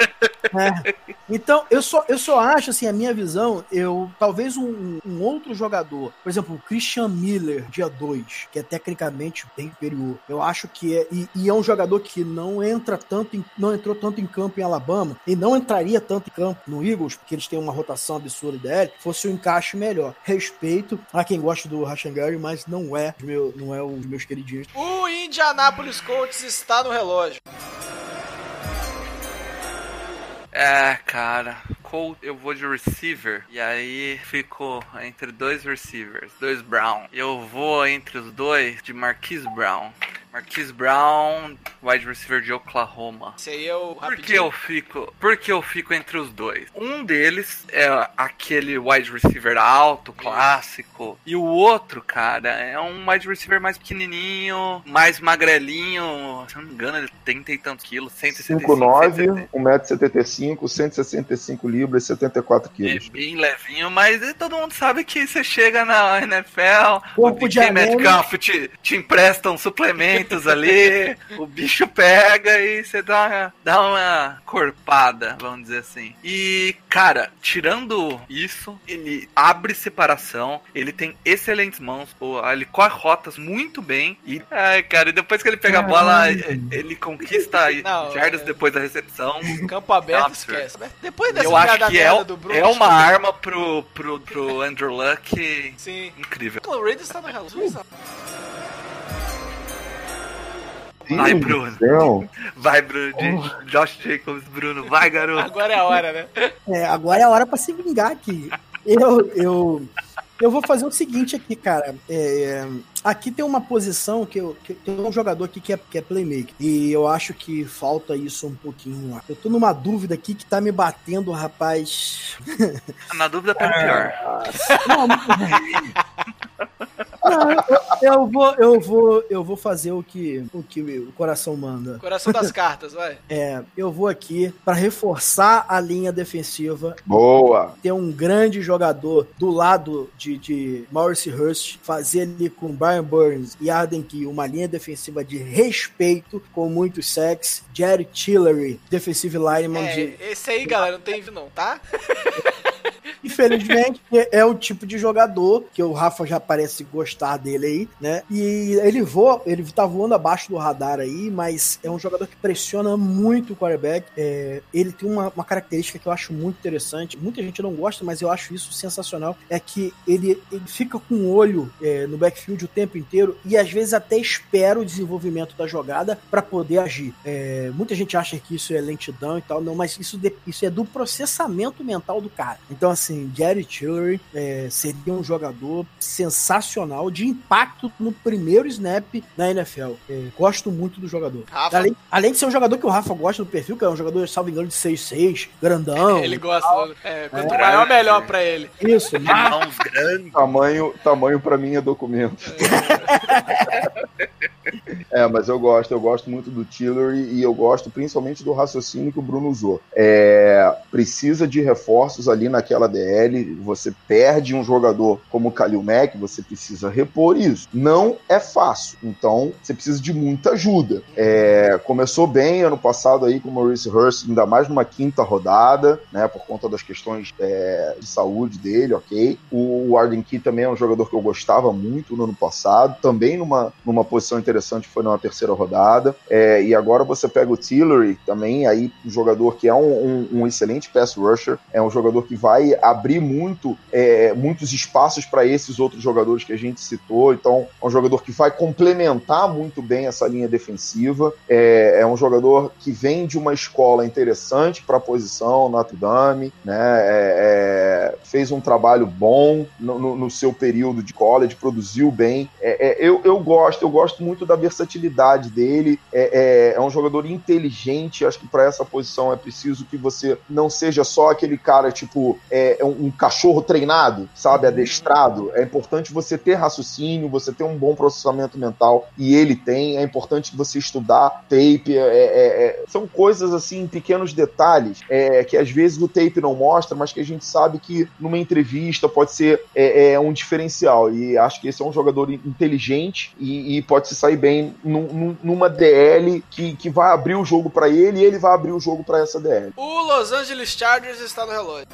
É. Então, eu só, eu só acho, assim, a minha visão, eu talvez um, um outro jogador, por exemplo, o Christian Miller, dia 2, que é tecnicamente bem superior. Eu acho que é. E, e é um jogador que não entra tanto em, não entrou tanto em campo em Alabama e não entraria tanto em campo no Eagles, porque eles têm uma rotação absurda dele, fosse um encaixe melhor. Respeito a quem gosta do Rashan Gary, mas não é, meu, não é os meus queridinhos. O Indianapolis Colts está no relógio. É, cara. Colt, eu vou de receiver. E aí fico entre dois receivers, dois Brown. Eu vou entre os dois de Marquise Brown. Marquise Brown, wide receiver de Oklahoma. Esse aí é o Por que eu fico? Por que eu fico entre os dois? Um deles é aquele wide receiver alto, clássico, e o outro, cara, é um wide receiver mais pequenininho, mais magrelinho. Se eu não me engano, ele tem trinta e tantos quilos, 165, 5'9", 1,75m, 165 libras, 74 É quilos. bem levinho, mas todo mundo sabe que você chega na NFL, o Corpo de DK. Metcalf te, te empresta uns ali, o bicho pega e você dá uma, dá uma corpada, vamos dizer assim. E, cara, tirando isso, ele abre separação, ele tem excelentes mãos, ele corre rotas muito bem e, ai, cara, e depois que ele pega a bola, ele conquista Não, jardas é- depois da recepção. Campo aberto, esquece. Depois dessa Eu acho que é, do Bruno, é uma arma pro, pro, pro Andrew Luck Sim. incrível. O Raiders está no relógio. Vai, Bruno. céu. Vai, Bruno. J- Josh Jacobs, Bruno. Vai, garoto. Agora é a hora, né? É, agora é a hora pra se vingar aqui. Eu, eu, Eu vou fazer o seguinte aqui, cara. É, aqui tem uma posição que, eu, que tem um jogador aqui que é, que é playmaker. E eu acho que falta isso um pouquinho. Eu tô numa dúvida aqui que tá me batendo, rapaz. Na dúvida, o pior. Não, [LAUGHS] não, eu, vou, eu vou, eu vou fazer o que, o que o coração manda. Coração das cartas, vai. [LAUGHS] É, eu vou aqui para reforçar a linha defensiva Boa. ter um grande jogador do lado de, de Maurice Hurst, fazer ali com Brian Burns e Arden Key uma linha defensiva de respeito, com muitos sacks. Jerry Tillery, defensive lineman de É, esse aí, galera, não tem vídeo não, tá? [LAUGHS] Infelizmente, [LAUGHS] é o tipo de jogador que o Rafa já parece gostar dele aí, né? E ele voa, ele tá voando abaixo do radar aí, mas é um jogador que pressiona muito o quarterback. É, ele tem uma, uma característica que eu acho muito interessante. Muita gente não gosta, mas eu acho isso sensacional. É que ele, ele fica com o olho é, no backfield o tempo inteiro e às vezes até espera o desenvolvimento da jogada para poder agir. É, muita gente acha que isso é lentidão e tal, não, mas isso, isso é do processamento mental do cara. Então, assim, Jerry Tillery é, seria um jogador sensacional de impacto no primeiro snap na NFL. É, gosto muito do jogador. Além, além de ser um jogador que o Rafa gosta do perfil, que é um jogador, salvo engano, de 6'6, grandão. Ele gosta. É, quanto maior, melhor pra ele. Isso, mas Mãos grandes. Tamanho, tamanho para mim é documento. [LAUGHS] É, mas eu gosto, eu gosto muito do Tillery e eu gosto principalmente do raciocínio que o Bruno usou. É, precisa de reforços ali naquela DL, você perde um jogador como o Kalil Mack, você precisa repor isso. Não é fácil, então você precisa de muita ajuda. É, começou bem ano passado aí com o Maurice Hurst, ainda mais numa quinta rodada, né, por conta das questões é, de saúde dele, ok. O Arden Key também é um jogador que eu gostava muito no ano passado, também numa, numa posição interessante foi numa terceira rodada. É, e agora você pega o Tillery, também aí um jogador que é um, um- um excelente pass rusher, é um jogador que vai abrir muito, é, muitos espaços para esses outros jogadores que a gente citou. Então, é um jogador que vai complementar muito bem essa linha defensiva. É, é um jogador que vem de uma escola interessante para a posição, Notre Dame, né? É, é, fez um trabalho bom no, no- no seu período de college, produziu bem. É, é, eu, eu gosto, eu gosto muito da versatilidade dele. É, é- é um jogador inteligente. Acho que para essa posição é preciso que você não seja só aquele cara tipo é, é um, um cachorro treinado, sabe, adestrado. É importante você ter raciocínio, você ter um bom processamento mental e ele tem. É importante você estudar tape. é- é- são coisas assim, pequenos detalhes que às vezes o tape não mostra, mas que a gente sabe que numa entrevista pode ser um diferencial. E acho que esse é um jogador inteligente e, e pode se sair bem num- num- numa DL que, que vai abrir o jogo para ele e ele vai abrir o jogo para essa DL. O Los Angeles Chargers está no relógio.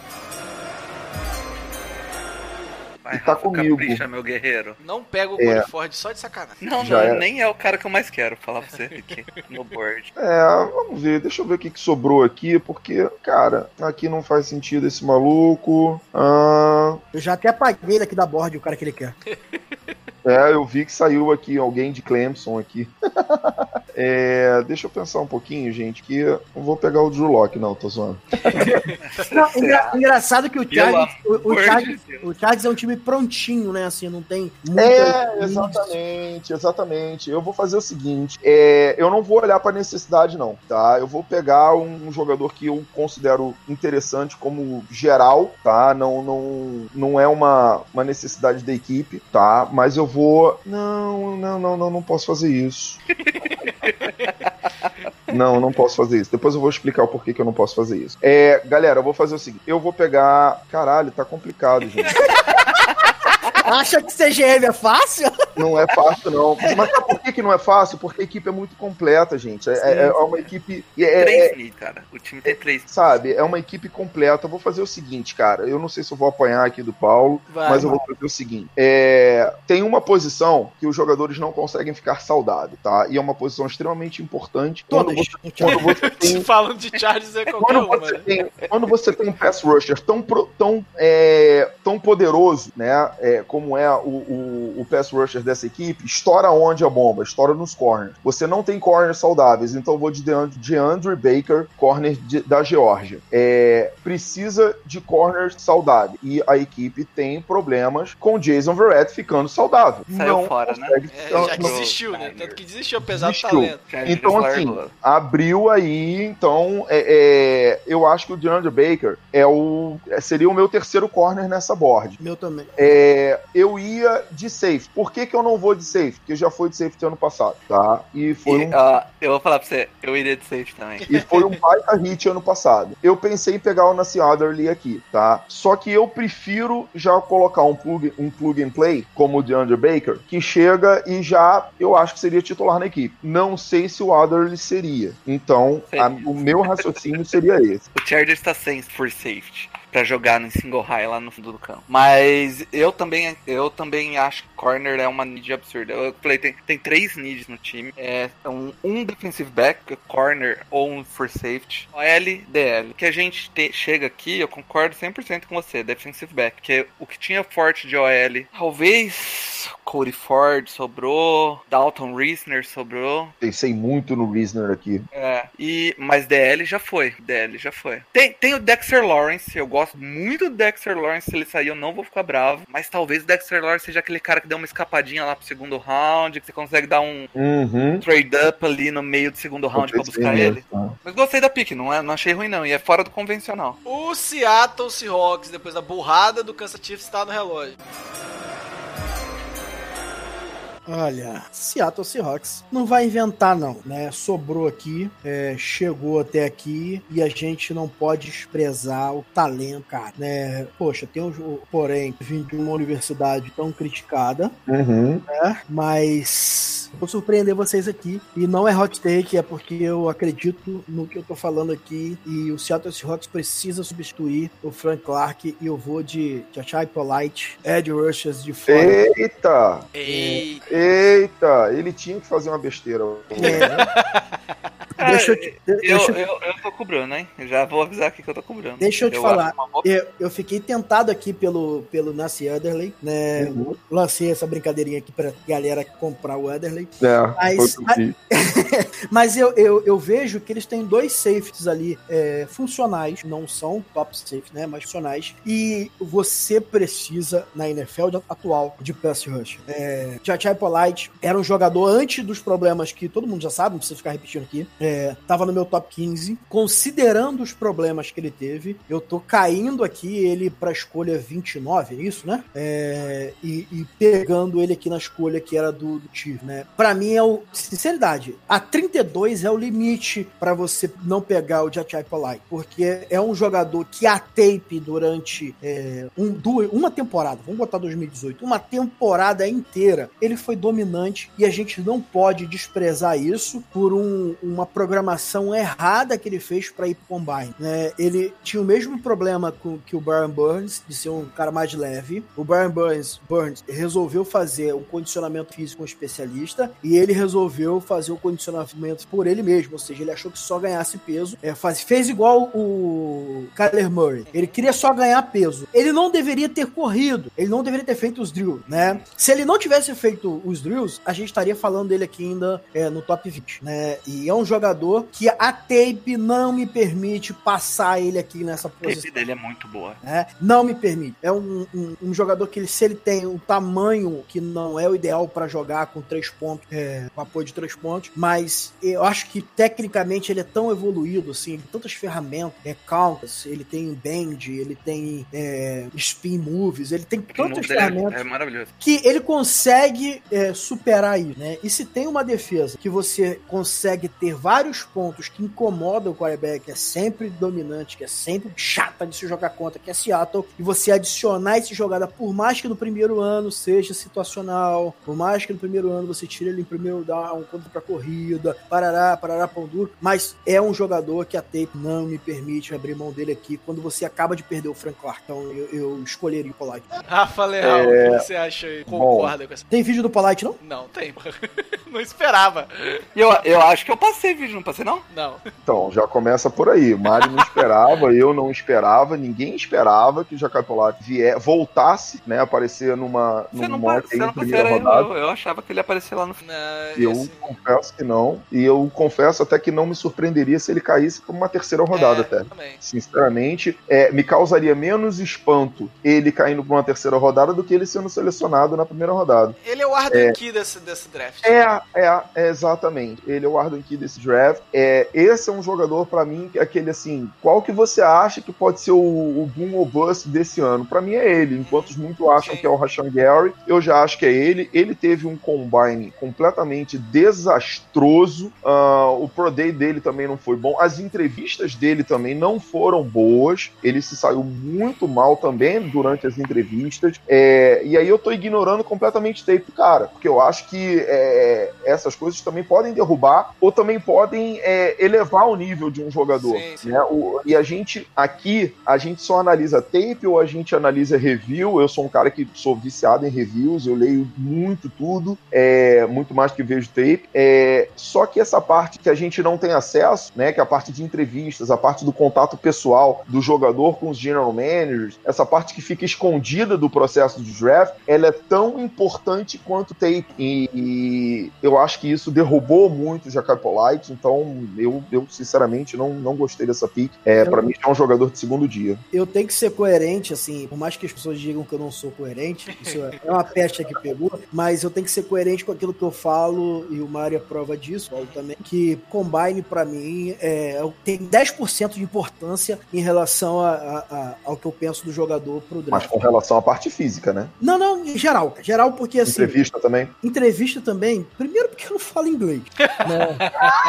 Vai, E tá Rafa, comigo. Capricha, meu guerreiro. Não pega o É. Ford só de sacanagem. Não, Já não, era. nem é o cara que eu mais quero falar pra você aqui [LAUGHS] no board. É, vamos ver, deixa eu ver o que, que sobrou aqui, porque, cara, aqui não faz sentido esse maluco. Ah, eu já até apaguei daqui da board o cara que ele quer. [LAUGHS] É, eu vi que saiu aqui alguém de Clemson aqui. [LAUGHS] É, deixa eu pensar um pouquinho, gente, que eu não vou pegar o Drew Locke, não, tô zoando. [LAUGHS] Não, engra- engraçado que o Chargers, o, o, Chargers, o Chargers é um time prontinho, né? Assim, não tem muita- É, exatamente, exatamente. Eu vou fazer o seguinte: é, eu não vou olhar pra necessidade, não, tá? Eu vou pegar um, um jogador que eu considero interessante como geral, tá? Não, não, não é uma, uma necessidade da equipe, tá? Mas eu vou. Não, não, não, não, não posso fazer isso. [LAUGHS] Não, não posso fazer isso. Depois eu vou explicar o porquê que eu não posso fazer isso. É, galera, eu vou fazer o seguinte: eu vou pegar. Caralho, tá complicado, gente. [LAUGHS] Acha que CGM é fácil? Não é fácil, não. Mas sabe por que, que não é fácil? Porque a equipe é muito completa, gente. É, é- é uma equipe. é- é- Três mil, cara. O time tem três. sabe, é uma equipe completa. Eu vou fazer o seguinte, cara. Eu não sei se eu vou apanhar aqui do Paulo, Vai, mas eu vou fazer o seguinte. É, tem uma posição que os jogadores não conseguem ficar saudáveis, tá? E é uma posição extremamente importante. Quando você, quando você [LAUGHS] tem Falando de Chargers é qualquer quando uma, você, né? tem, quando você tem um pass rusher tão, tão, é, tão poderoso, né, é, como como é o, o, o pass rusher dessa equipe, estoura onde a bomba? Estoura nos corners. Você não tem corners saudáveis, então eu vou de DeAndre, DeAndre Baker, corner de- da Geórgia. É, precisa de corners saudáveis. E a equipe tem problemas com Jason Verrett ficando saudável. Saiu não fora, né? É, já desistiu, né? Tanto que desistiu, apesar do Desistiu. talento. Já Então, assim, abriu aí, então, é, é, eu acho que o DeAndre Baker é o, seria o meu terceiro corner nessa board. Meu também. É, eu ia de safe. Por que, que eu não vou de safe? Porque já fui de safety ano passado, tá? E foi E, um ó, eu vou falar pra você, eu iria de safe também. e foi um baita hit ano passado. Eu pensei em pegar o Nassi Adderley aqui, tá? Só que eu prefiro já colocar um plug, um plug and play, como o DeAndre Baker, que chega e já, eu acho que seria titular na equipe. Não sei se o Adderley seria. Então, a- o meu raciocínio seria esse. [LAUGHS] O Chargers está sem for safety pra jogar no single high lá no fundo do campo. Mas eu também, eu também acho que corner é uma need absurda. Eu falei, tem, tem três needs no time. É um, um defensive back, corner ou um for safety. OL, DL. Que a gente te- chega aqui, eu concordo 100% com você, defensive back. Que o que tinha forte de OL, talvez Cody Ford sobrou, Dalton Reisner sobrou. Pensei muito no Reasoner aqui. É, e, mas DL já foi. DL já foi. Tem, tem o Dexter Lawrence, eu gosto muito do Dexter Lawrence. Se ele sair, eu não vou ficar bravo. Mas talvez o Dexter Lawrence seja aquele cara que deu uma escapadinha lá pro segundo round, que você consegue dar um Uhum. trade up ali no meio do segundo round pra buscar Pensei ele. mesmo, tá? Mas gostei da pick, não, é, não achei ruim não. E é fora do convencional. O Seattle Seahawks, depois da burrada do Kansas Chiefs, está no relógio. Olha, Seattle Seahawks não vai inventar, não, né? Sobrou aqui, é, chegou até aqui e a gente não pode desprezar o talento, cara, né? Poxa, tem um, porém, vim de uma universidade tão criticada, Uhum. né? Mas vou surpreender vocês aqui. E não é hot take, é porque eu acredito no que eu tô falando aqui. E o Seattle Seahawks precisa substituir o Frank Clark. E eu vou de Chachai Polite, Ed Rushers de fora. Eita! Ei, Eita! Ele tinha que fazer uma besteira. [LAUGHS] É, [LAUGHS] deixa eu, te, Eu, deixa, eu, eu tô cobrando, hein? Eu já vou avisar aqui que eu tô cobrando. Deixa eu te falar. eu, eu fiquei tentado aqui pelo, pelo Nassi Ederley, né? Uhum. Lancei essa brincadeirinha aqui pra galera comprar o Ederley. É, Mas- eu fiz. [LAUGHS] Mas eu, eu, eu vejo que eles têm dois safeties ali é, funcionais, não são top safety, né? Mas funcionais. E você precisa, na NFL atual, de pass rush. É, Jachai Polite era um jogador antes dos problemas que todo mundo já sabe, não precisa ficar repetindo aqui. É, tava no meu top 15. Considerando os problemas que ele teve, eu tô caindo aqui ele pra escolha 29, é isso, né? É, e, e pegando ele aqui na escolha que era do, do né? Pra mim é o. Sinceridade, a 32 é o limite pra você não pegar o Jachai Polite, porque é um jogador que a tape durante é, um, duas, uma temporada, vamos botar 2018, uma temporada inteira, ele foi dominante e a gente não pode desprezar isso por um- uma programação errada que ele fez pra ir pro combine. né? ele tinha o mesmo problema com, que o Brian Burns, de ser um cara mais leve. O Brian Burns, Burns resolveu fazer um condicionamento físico com um especialista e ele resolveu fazer o condicionamento por ele mesmo, ou seja, ele achou que só ganhasse peso. É, faz, fez igual o Kyler Murray. Ele queria só ganhar peso. Ele não deveria ter corrido, ele não deveria ter feito os drills, né? Se ele não tivesse feito os drills, a gente estaria falando dele aqui ainda é, no top 20, né? E é um jogador que a tape não me permite passar ele aqui nessa A posição tape dele é muito boa. né? Não me permite. É um, um, um jogador que, ele, se ele tem um tamanho que não é o ideal para jogar com três pontos, é, com apoio de três pontos, mas eu acho que tecnicamente ele é tão evoluído, assim, ele tem tantas ferramentas, é counters, ele tem bend, ele tem é, spin moves, ele tem tantas dele ferramentas é, é maravilhoso. que ele consegue é, superar isso, né? E se tem uma defesa que você consegue ter vários pontos que incomodam o quarterback, que é sempre dominante, que é sempre chata de se jogar contra, que é Seattle, e você adicionar essa jogada, por mais que no primeiro ano seja situacional, por mais que no primeiro ano você tire ele em primeiro down, contra pra corrida, parará, parará, pão duro, mas é um jogador que a tape não me permite abrir mão dele aqui quando você acaba de perder o Frank Clark. Então eu, eu escolheria o Polite. Rafa Leal, o que você acha aí? Concorda com essa? Tem vídeo do Polite, não? Não, tem. [LAUGHS] Não esperava. Eu, eu acho que eu passei vídeo não passei, não? Não. Então, já começa por aí. O Mário não esperava, [LAUGHS] eu não esperava, ninguém esperava que o Jacaí Polatti vier, voltasse, né? Aparecer numa, Você num não, mock em primeira parceiro, rodada. eu, eu achava que ele ia aparecer lá no final. Eu esse- confesso que não. E eu confesso até que não me surpreenderia se ele caísse por uma terceira rodada é, até. Também. Sinceramente, é, me causaria menos espanto ele caindo por uma terceira rodada do que ele sendo selecionado na primeira rodada. Ele é o Arden Key desse, desse draft. É, é, é, exatamente. Ele é o Arden Key desse draft. É, esse é um jogador, pra mim, que é aquele assim, qual que você acha que pode ser o, o boom ou bust desse ano? Pra mim é ele. Enquanto muitos acham Sim. que é o Rashan Gary, eu já acho que é ele. Ele teve um combine completamente desastroso. Ah, o Pro Day dele também não foi bom. As entrevistas dele também não foram boas. Ele se saiu muito mal também durante as entrevistas. É, e aí eu tô ignorando completamente o tape, cara, porque eu acho que é, essas coisas também podem derrubar ou também podem é, elevar o nível de um jogador. Sim, sim. né? O- e a gente aqui, a gente só analisa tape ou a gente analisa review. Eu sou um cara que sou viciado em reviews, eu leio muito tudo, é, muito mais que vejo tape. É, só que essa parte que a gente não tem acesso, né, que é a parte de entrevistas, a parte do contato pessoal do jogador com os general managers, essa parte que fica escondida do processo de draft, ela é tão importante quanto tape. E, e eu acho que isso derrubou muito o Jacob Polite, então eu, eu sinceramente não, não gostei dessa pick. É, para mim é um jogador de segundo dia. Eu tenho que ser coerente, assim, por mais que as pessoas digam que eu não sou coerente, isso é é uma peste que pegou, mas eu tenho que ser coerente com aquilo que eu falo, e o Mário é prova disso, Paulo também, que Combine, pra mim, é, tem 10% de importância em relação a- a- a- ao que eu penso do jogador pro Mas draft. com relação à parte física, né? Não, não, em geral. Geral, porque assim. Entrevista também. Entrevista também, primeiro porque eu não falo inglês. né? [LAUGHS]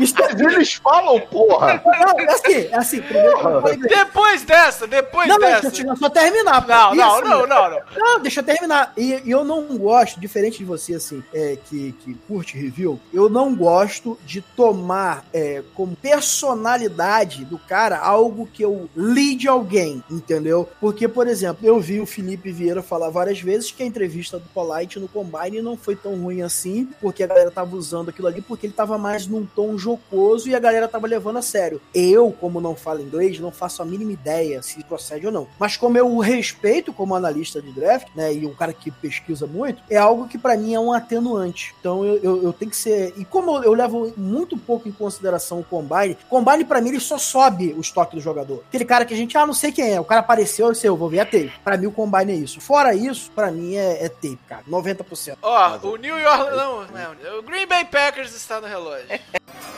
É- Eles falam, porra! não, é assim, é assim, primeiro. Depois dessa, depois Não, não, dessa. deixa eu só terminar. Não, não, assim, não, não, não. Não, deixa eu terminar. E, e eu não gosto, diferente de você, assim, é, que, que curte review, eu não gosto de tomar é, como personalidade do cara algo que eu li de alguém, entendeu? Porque, por exemplo, eu vi o Felipe Vieira falar várias vezes que a entrevista do Polite no Combine não foi tão ruim assim, porque a galera tava usando aquilo ali, porque ele tava mais num tom jocoso e a galera tava levando a sério. Eu, como não falo inglês, não faço a mínima ideia se procede ou não. Mas como eu o respeito como analista de draft, né, e um cara que pesquisa muito, é algo que pra mim é um atenuante. Então eu, eu, eu tenho que ser. E como eu, eu levo muito pouco em consideração o combine, combine pra mim ele só sobe o estoque do jogador. Aquele cara que a gente, ah, não sei quem é, o cara apareceu, eu sei, eu vou ver a tape. Pra mim o combine é isso. Fora isso, pra mim é, é tape, cara. 90%. Ó, o New York. Não, não, o Green Bay Packers está no relógio. [LAUGHS]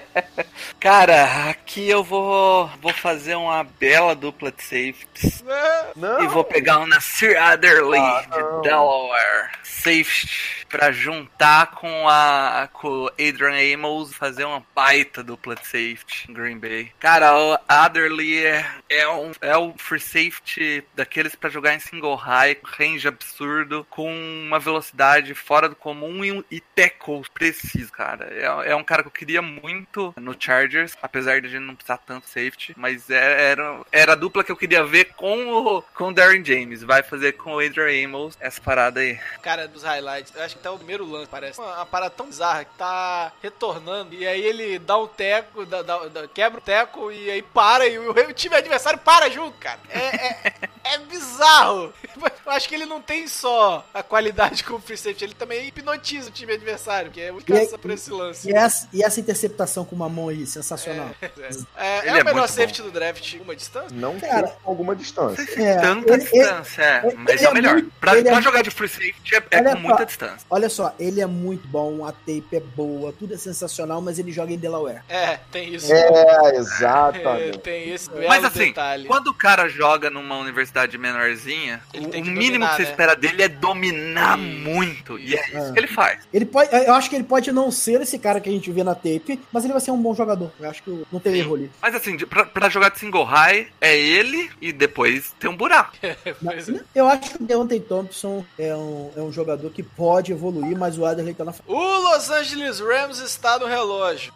[LAUGHS] Cara, aqui eu vou, vou fazer uma bela dupla de safeties. Não, E vou pegar um Nasir Adderley Ah, de Delaware. Safety. Pra juntar com a com Adrian Amos fazer uma baita dupla de safety em Green Bay. Cara, o Adderley é, é, um, é o free safety daqueles pra jogar em single high, range absurdo, com uma velocidade fora do comum e, um- e tackles preciso, cara. É, é um cara que eu queria muito no Chargers, apesar de a gente não precisar tanto safety, mas é- era, era a dupla que eu queria ver com o, com o Darren James. Vai fazer com o Adrian Amos essa parada aí. Cara, dos highlights, eu acho que tá o primeiro lance, parece. Uma, uma parada tão bizarra que tá retornando. E aí ele dá um teco, dá- dá- dá- quebra o teco e aí para. E o, o time adversário para junto, cara. É, é, é bizarro. Eu acho que ele não tem só a qualidade como free safety, ele também hipnotiza o time adversário, que é o aí- caça por esse lance. E essa, e essa interceptação com uma mão aí, sensacional. É, é, Ele é é o melhor safety do draft, uma distância? não Cara, tem alguma distância. É, Tanta ele- distância, é, mas ele é o é melhor. muito- pra é pra jogar de free safety é, é com só. muita distância. Olha só, ele é muito bom, a tape é boa, tudo é sensacional, mas ele joga em Delaware. É, tem isso. É, É, exatamente. [LAUGHS] tem esse Mas assim, detalhe. quando o cara joga numa universidade menorzinha, Ele o, tem o mínimo dominar, que você né? espera dele é dominar Isso, muito. E é isso. isso que ele faz. Ele pode, eu acho que ele pode não ser esse cara que a gente vê na tape, mas ele vai ser um bom jogador. Eu acho que não tem erro ali. Mas assim, pra, pra jogar de single high, é ele e depois tem um buraco. [LAUGHS] Pois é. Eu acho que o Deontay Thompson é um, é um jogador que pode evoluir, mas o Adderley tá na frente. O Los Angeles Rams está no relógio.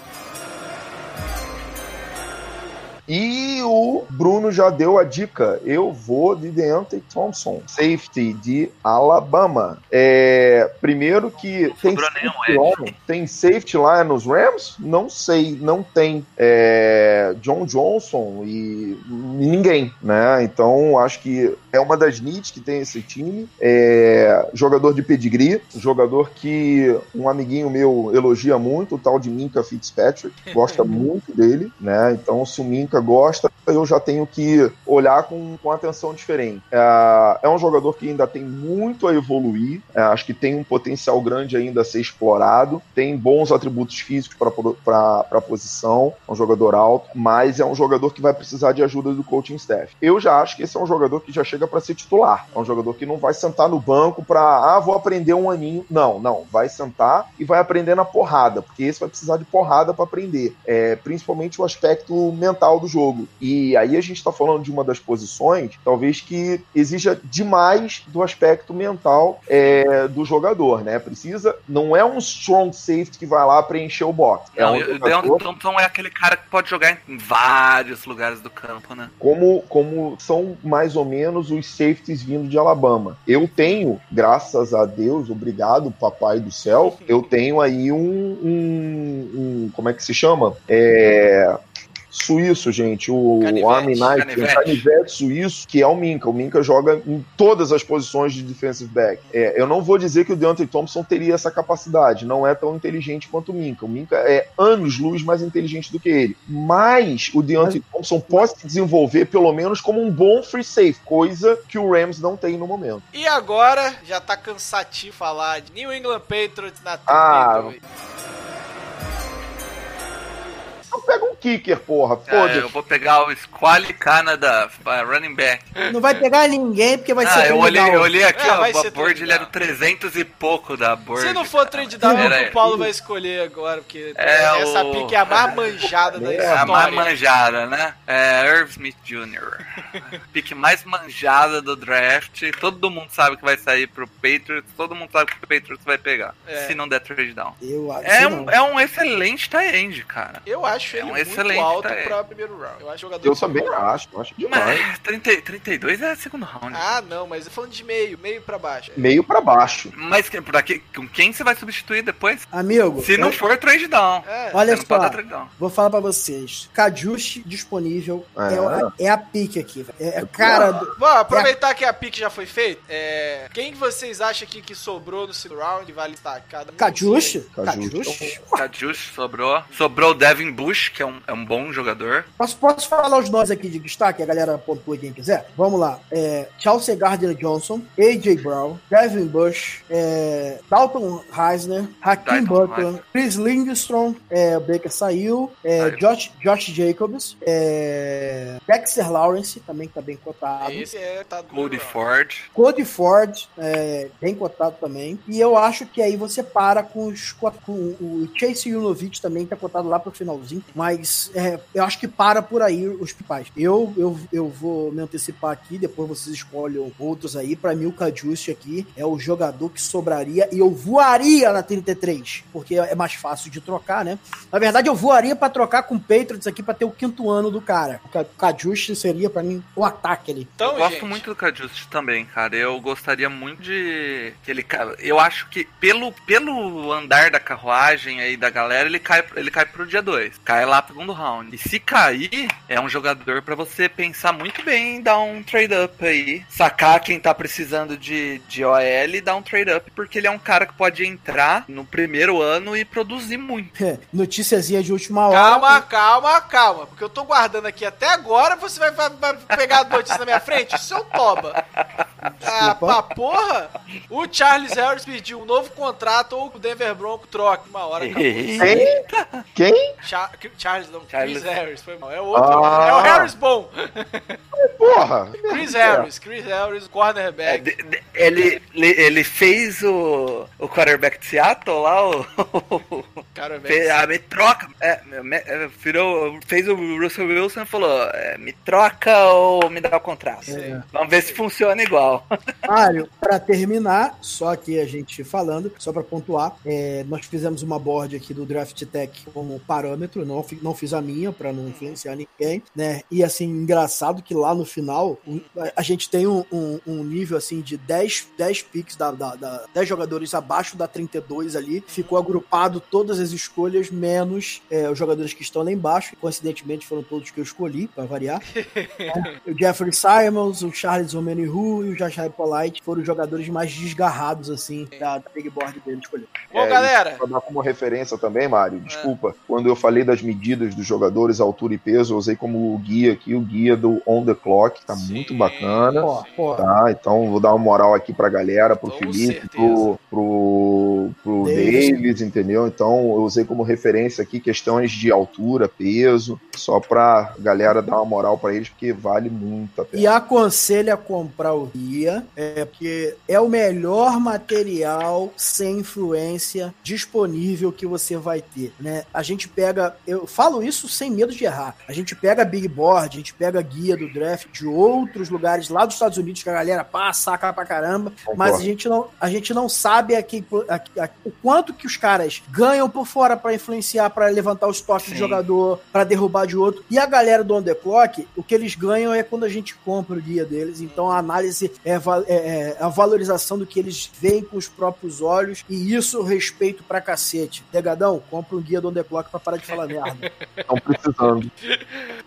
E o Bruno já deu a dica. Eu vou de Deontay Thompson, safety de Alabama. É, primeiro que tem safety, lá, tem safety lá nos Rams? Não sei, não tem. É, John Johnson e ninguém, né? Então acho que é uma das needs que tem esse time. É, jogador de pedigree, jogador que um amiguinho meu elogia muito, o tal de Minka Fitzpatrick, [LAUGHS] gosta muito dele, né? Então se o Minka gosta, eu já tenho que olhar com, com atenção diferente. É, é um jogador que ainda tem muito a evoluir, é, acho que tem um potencial grande ainda a ser explorado, tem bons atributos físicos para a posição, é um jogador alto, mas é um jogador que vai precisar de ajuda do coaching staff. Eu já acho que esse é um jogador que já chega para ser titular, é um jogador que não vai sentar no banco para, ah, vou aprender um aninho. Não, não, vai sentar e vai aprender na porrada, porque esse vai precisar de porrada para aprender, é, principalmente o aspecto mental do jogo. E aí a gente está falando de uma das posições, talvez que exija demais do aspecto mental é, do jogador, né? Precisa, não é um strong safety que vai lá preencher o box. É Não, um o Thompson é aquele cara que pode jogar em vários lugares do campo, né? como, como são mais ou menos os safeties vindo de Alabama. Eu tenho, graças a Deus, obrigado, papai do céu, eu tenho aí um, um- um- como é que se chama? É, suíço, gente, o Army Knight, um canivete suíço, que é o Minka. O Minka joga em todas as posições de defensive back. É, eu não vou dizer que o Deontay Thompson teria essa capacidade, não é tão inteligente quanto o Minka. O Minka é anos-luz mais inteligente do que ele. Mas o Deontay Thompson pode se desenvolver pelo menos como um bom free safe, coisa que o Rams não tem no momento. E agora, já tá cansativo falar de New England Patriots na Ah, 32. Então pega um kicker, porra. Ah, eu Foda-se. vou pegar o Squally Canada uh, running back. Não vai pegar ninguém porque vai Ah, ser eu olhei, eu olhei aqui, É, ó, ser board ele era down. 300 e pouco da board. Se não for trade down, o. Paulo vai escolher agora, porque É essa o- pique é a mais manjada da É, É a mais história. manjada, né? É Irv Smith Jr. [LAUGHS] Pique mais manjada do draft. Todo mundo sabe que vai sair pro Patriots. Todo mundo sabe que o Patriots vai pegar. É. Se não der trade down. Eu acho É um, não. é um excelente tie end, cara. Eu acho É ele um muito excelente alto tá pra primeiro round. Eu acho jogador Eu também round. acho, eu acho demais. Mas 30, 32 é segundo round. Ah, não, mas eu falando de meio, meio pra baixo. Meio pra baixo. Mas que- por aqui, com quem você vai substituir depois? Amigo, Se não eu- for trade down. É. olha só, down. vou falar pra vocês. Kajushi disponível É. é, a- é a pique aqui. velho. É a cara do... Bom, aproveitar que a pique já foi feita, é... quem que vocês acham aqui que sobrou no segundo round que vale estar? Cada Kajushi? Kajushi. Kajushi? Sobrou. Sobrou o Devin Bush, que é um, é um bom jogador. Posso, posso falar os nomes aqui de destaque? A galera pontua quem quiser. Vamos lá. É, Chelsea Gardner Johnson, A.J. Brown, Devin Bush, é, Dalton Heisner, Hakim Butler, Heisner. Chris Lindstrom, é, o Baker saiu, é. Josh, Josh Jacobs, é, Dexter Lawrence, também que tá bem cotado. Esse é, tá do Cody. Ford. Cody Ford, é, bem cotado também. E eu acho que aí você para com, os, com o Chase Yunovic também, que tá cotado lá pro finalzinho. Mas é, eu acho que para por aí os pipais. Eu, eu, eu vou me antecipar aqui, depois vocês escolhem outros aí. Pra mim, o Cajuste aqui é o jogador que sobraria e eu voaria na 33, porque é mais fácil de trocar, né? Na verdade, eu voaria pra trocar com o Patriots aqui pra ter o quinto ano do cara. O Ca- O Cajuste seria pra mim o ataque ali. Então, eu gosto gente, muito do Cadius também, cara. Eu gostaria muito de. que ele Eu acho que pelo, pelo andar da carruagem aí da galera, ele cai, ele cai pro dia 2. Cai lá pro segundo round. E se cair, é um jogador pra você pensar muito bem em dar um trade up aí. Sacar quem tá precisando de, de OL e dar um trade up, porque ele é um cara que pode entrar no primeiro ano e produzir muito. Noticiazinha de última hora. Calma, calma, calma. Porque eu tô guardando aqui até agora, você vai, vai- vai pegar a notícia na minha frente? Seu toba. Ah, pra porra, o Charles Harris pediu um novo contrato ou o Denver Bronco troca uma hora. acabou. Quem? Quem? Cha- Charles não, Charles. Chris Harris, foi mal. É o outro, Ah. é o Harris bom. Porra! Chris Harris, Chris Harris, É, cornerback. de- de- ele, ele, ele fez o, o quarterback de Seattle lá, o, Cara, Fe- velho. ah, me troca. É, me- é, virou, fez o Russell Wilson e falou: é, me troca ou me dá o contrato. Sim. Vamos ver se funciona igual. [LAUGHS] Mário, para terminar, só aqui a gente falando, só para pontuar, é, nós fizemos uma board aqui do Draft Tech como parâmetro, não, não fiz a minha para não influenciar ninguém, né? E assim, engraçado que lá no final a- gente tem um, um- um nível assim de 10, 10 picks, da, da, da- 10 jogadores abaixo da 32 ali, ficou agrupado todas as escolhas, menos é, os jogadores que estão lá embaixo, coincidentemente foram todos que eu escolhi, para variar. [LAUGHS] O Jeffrey Simons, o Charles Omenihu e o Jashai Polite foram os jogadores mais desgarrados, assim, da, da big board dele escolher. Bom, É, galera, Pra dar como referência também, Mário, desculpa, quando eu falei das medidas dos jogadores, altura e peso, eu usei como guia aqui o guia do On The Clock, tá Sim. muito bacana. Pô, pô, Tá, então vou dar uma moral aqui pra galera, pro Com Felipe, certeza. pro, pro, pro Davis. Davis. entendeu? Então eu usei como referência aqui questões de altura, peso, só pra galera dar uma moral pra eles, porque vale muito a pena. E aconselho a comprar o guia, é porque é o melhor material sem influência disponível que você vai ter, né? A gente pega, eu falo isso sem medo de errar. A gente pega Big Board, a gente pega guia do draft de outros lugares lá dos Estados Unidos que a galera passa, saca pra caramba, mas a gente não, a gente não sabe aqui, o quanto que os caras ganham por fora pra influenciar, pra levantar o estoque de Sim. jogador, pra derrubar de outro. E a galera do On The Clock, o que eles ganham é quando a gente compra o guia deles. Então a análise é, é- é a valorização do que eles veem com os próprios olhos. E isso eu respeito pra cacete. Degadão, compra um guia do On The Clock pra parar de falar merda. Estão precisando.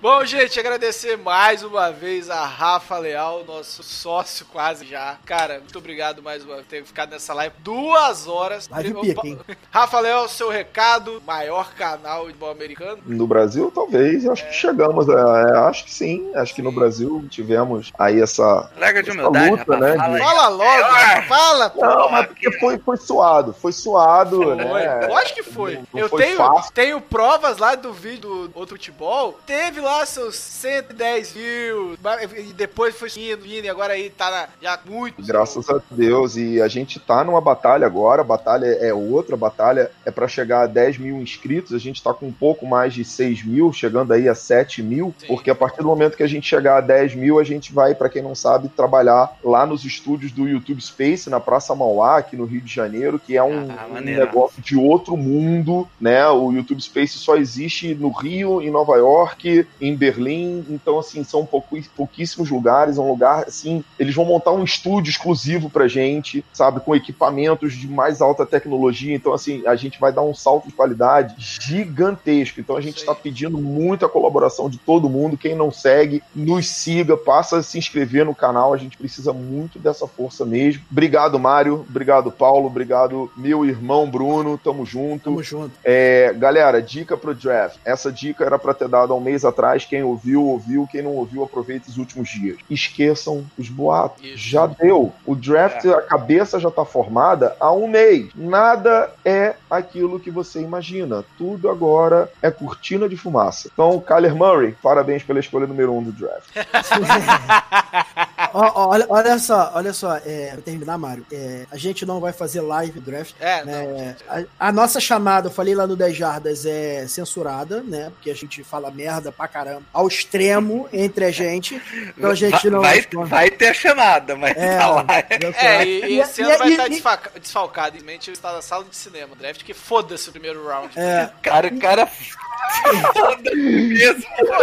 Bom, gente, agradecer mais uma vez a Rafa Leal, nosso sócio quase já. Cara, muito obrigado mais uma vez por ter ficado nessa live duas horas. Live pica, hein? Rafa Leal, seu recado, maior canal de futebol americano. No Brasil, talvez. Acho que chegamos. A, é, acho que sim. Acho que no Brasil tivemos aí essa. Larga de Essa humildade, luta, rapaz. né, Fala aí. Fala logo, Maior. fala. Não, mas porque foi, foi suado. Foi suado, Foi. né? Lógico que foi. Não- não eu foi tenho, fácil. tenho provas lá do vídeo do outro futebol. Teve lá seus 110 views. E depois foi indo, indo. E agora aí tá na, já muito. Graças a Deus. E a gente tá numa batalha agora. A batalha é outra. A batalha é para chegar a 10 mil inscritos. A gente tá com um pouco mais de 6 mil, chegando aí a 7 mil. Sim. Porque a partir do momento que a gente chegar a 10 mil, a gente vai, para quem não sabe, trabalhar lá nos estúdios do YouTube Space, na Praça Mauá, aqui no Rio de Janeiro, que é um, Ah, um negócio de outro mundo, né? O YouTube Space só existe no Rio, em Nova York, em Berlim. Então, assim, são pouquíssimos lugares. É um lugar, assim, eles vão montar um estúdio exclusivo pra gente, sabe? Com equipamentos de mais alta tecnologia. Então, assim, a gente vai dar um salto de qualidade gigantesco. Então, a gente está pedindo muita colaboração de todo mundo. Quem não segue, nos siga, passa a se inscrever no canal. A gente precisa muito dessa força mesmo. Obrigado, Mário. Obrigado, Paulo. Obrigado, meu irmão Bruno. Tamo junto. Tamo junto. É, galera, dica pro draft. Essa dica era pra ter dado há um mês atrás. Quem ouviu, ouviu. Quem não ouviu, aproveita os últimos dias. Esqueçam os boatos. Isso. Já deu. O draft, a cabeça já tá formada há um mês. Nada é aquilo que você imagina. Tudo agora é cortina de fumaça. Então, Kyler Murray, parabéns pela escolha número um do draft. [LAUGHS] [LAUGHS] Olha, olha só, olha só, é, pra terminar, Mário, é, a gente não vai fazer live draft. É, não, né? a, a nossa chamada, eu falei lá no 10 Jardas, é censurada, né? Porque a gente fala merda pra caramba, ao extremo entre a gente. Então a gente não vai, vai ter a chamada, mas É, tá lá. É, e, e E- esse e- ano vai e- estar e- desfaca- desfalcado. Infelizmente, está na sala de cinema. Draft que foda-se o primeiro round. É, Cara, o cara.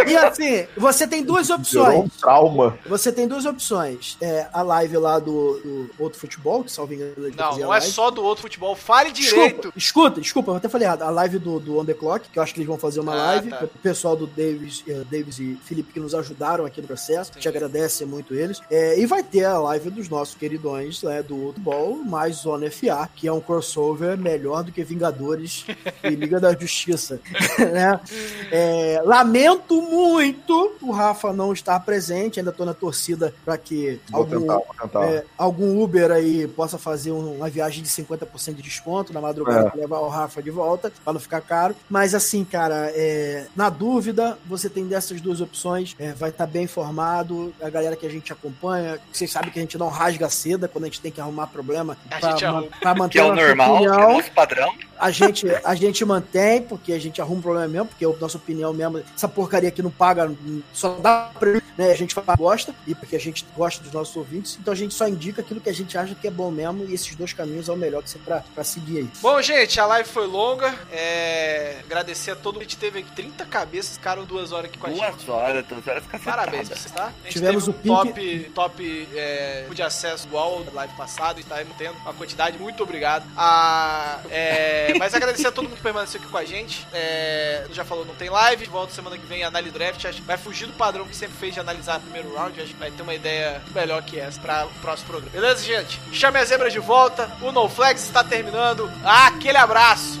E assim, você tem duas Gerou um opções. trauma. Você tem duas opções. É, a live lá do, do outro futebol, que engano ele Não, não é live. só do outro futebol. Fale direito. Desculpa, escuta, desculpa, eu até falei errado. A live do, do On The Clock, que eu acho que eles vão fazer uma Ah, live. tá. O pessoal do Davis, eh, Davis e Felipe que nos ajudaram aqui no processo. A gente Sim. agradece muito eles. É, e vai ter a live dos nossos queridões né, do futebol, mais Zona FA, que é um crossover melhor do que Vingadores [LAUGHS] e Liga da Justiça. [LAUGHS] né? É, lamento muito o Rafa não estar presente. Ainda tô na torcida para que Vou algum, tentar, tentar. é, algum Uber aí possa fazer um- uma viagem de 50% de desconto na madrugada É. levar o Rafa de volta, pra não ficar caro. Mas assim, cara, é, na dúvida, você tem dessas duas opções, é, vai estar bem informado. A galera que a gente acompanha, vocês sabem que a gente não rasga seda quando a gente tem que arrumar problema A pra, gente ma- arruma. pra manter Que é o normal, que é opinião. o nosso padrão. A gente, a gente mantém, porque a gente arruma um problema mesmo, porque a nossa opinião mesmo, essa porcaria aqui não paga, só dá pra né, a gente bosta, e porque a gente gosta dos nossos ouvintes, então a gente só indica aquilo que a gente acha que é bom mesmo e esses dois caminhos é o melhor que você pra, pra seguir aí. Bom, gente, a live foi longa. É... Agradecer a todo mundo. A gente teve aqui 30 cabeças, ficaram duas horas aqui com a gente. Duas horas, duas horas. Parabéns pra você, tá? A gente Tivemos teve o um pique- top, top é, de acesso igual da live passada e tá tendo uma quantidade. Muito obrigado. Ah, é, mas agradecer a todo mundo que permaneceu aqui com a gente. É, já falou, não tem live. Volta semana que vem análise draft. Acho que vai fugir do padrão que sempre fez de analisar o primeiro round. Acho que vai ter uma ideia melhor que essa para o próximo programa. Beleza, gente? Chame as zebras de volta. O No Flex está terminando. Aquele abraço.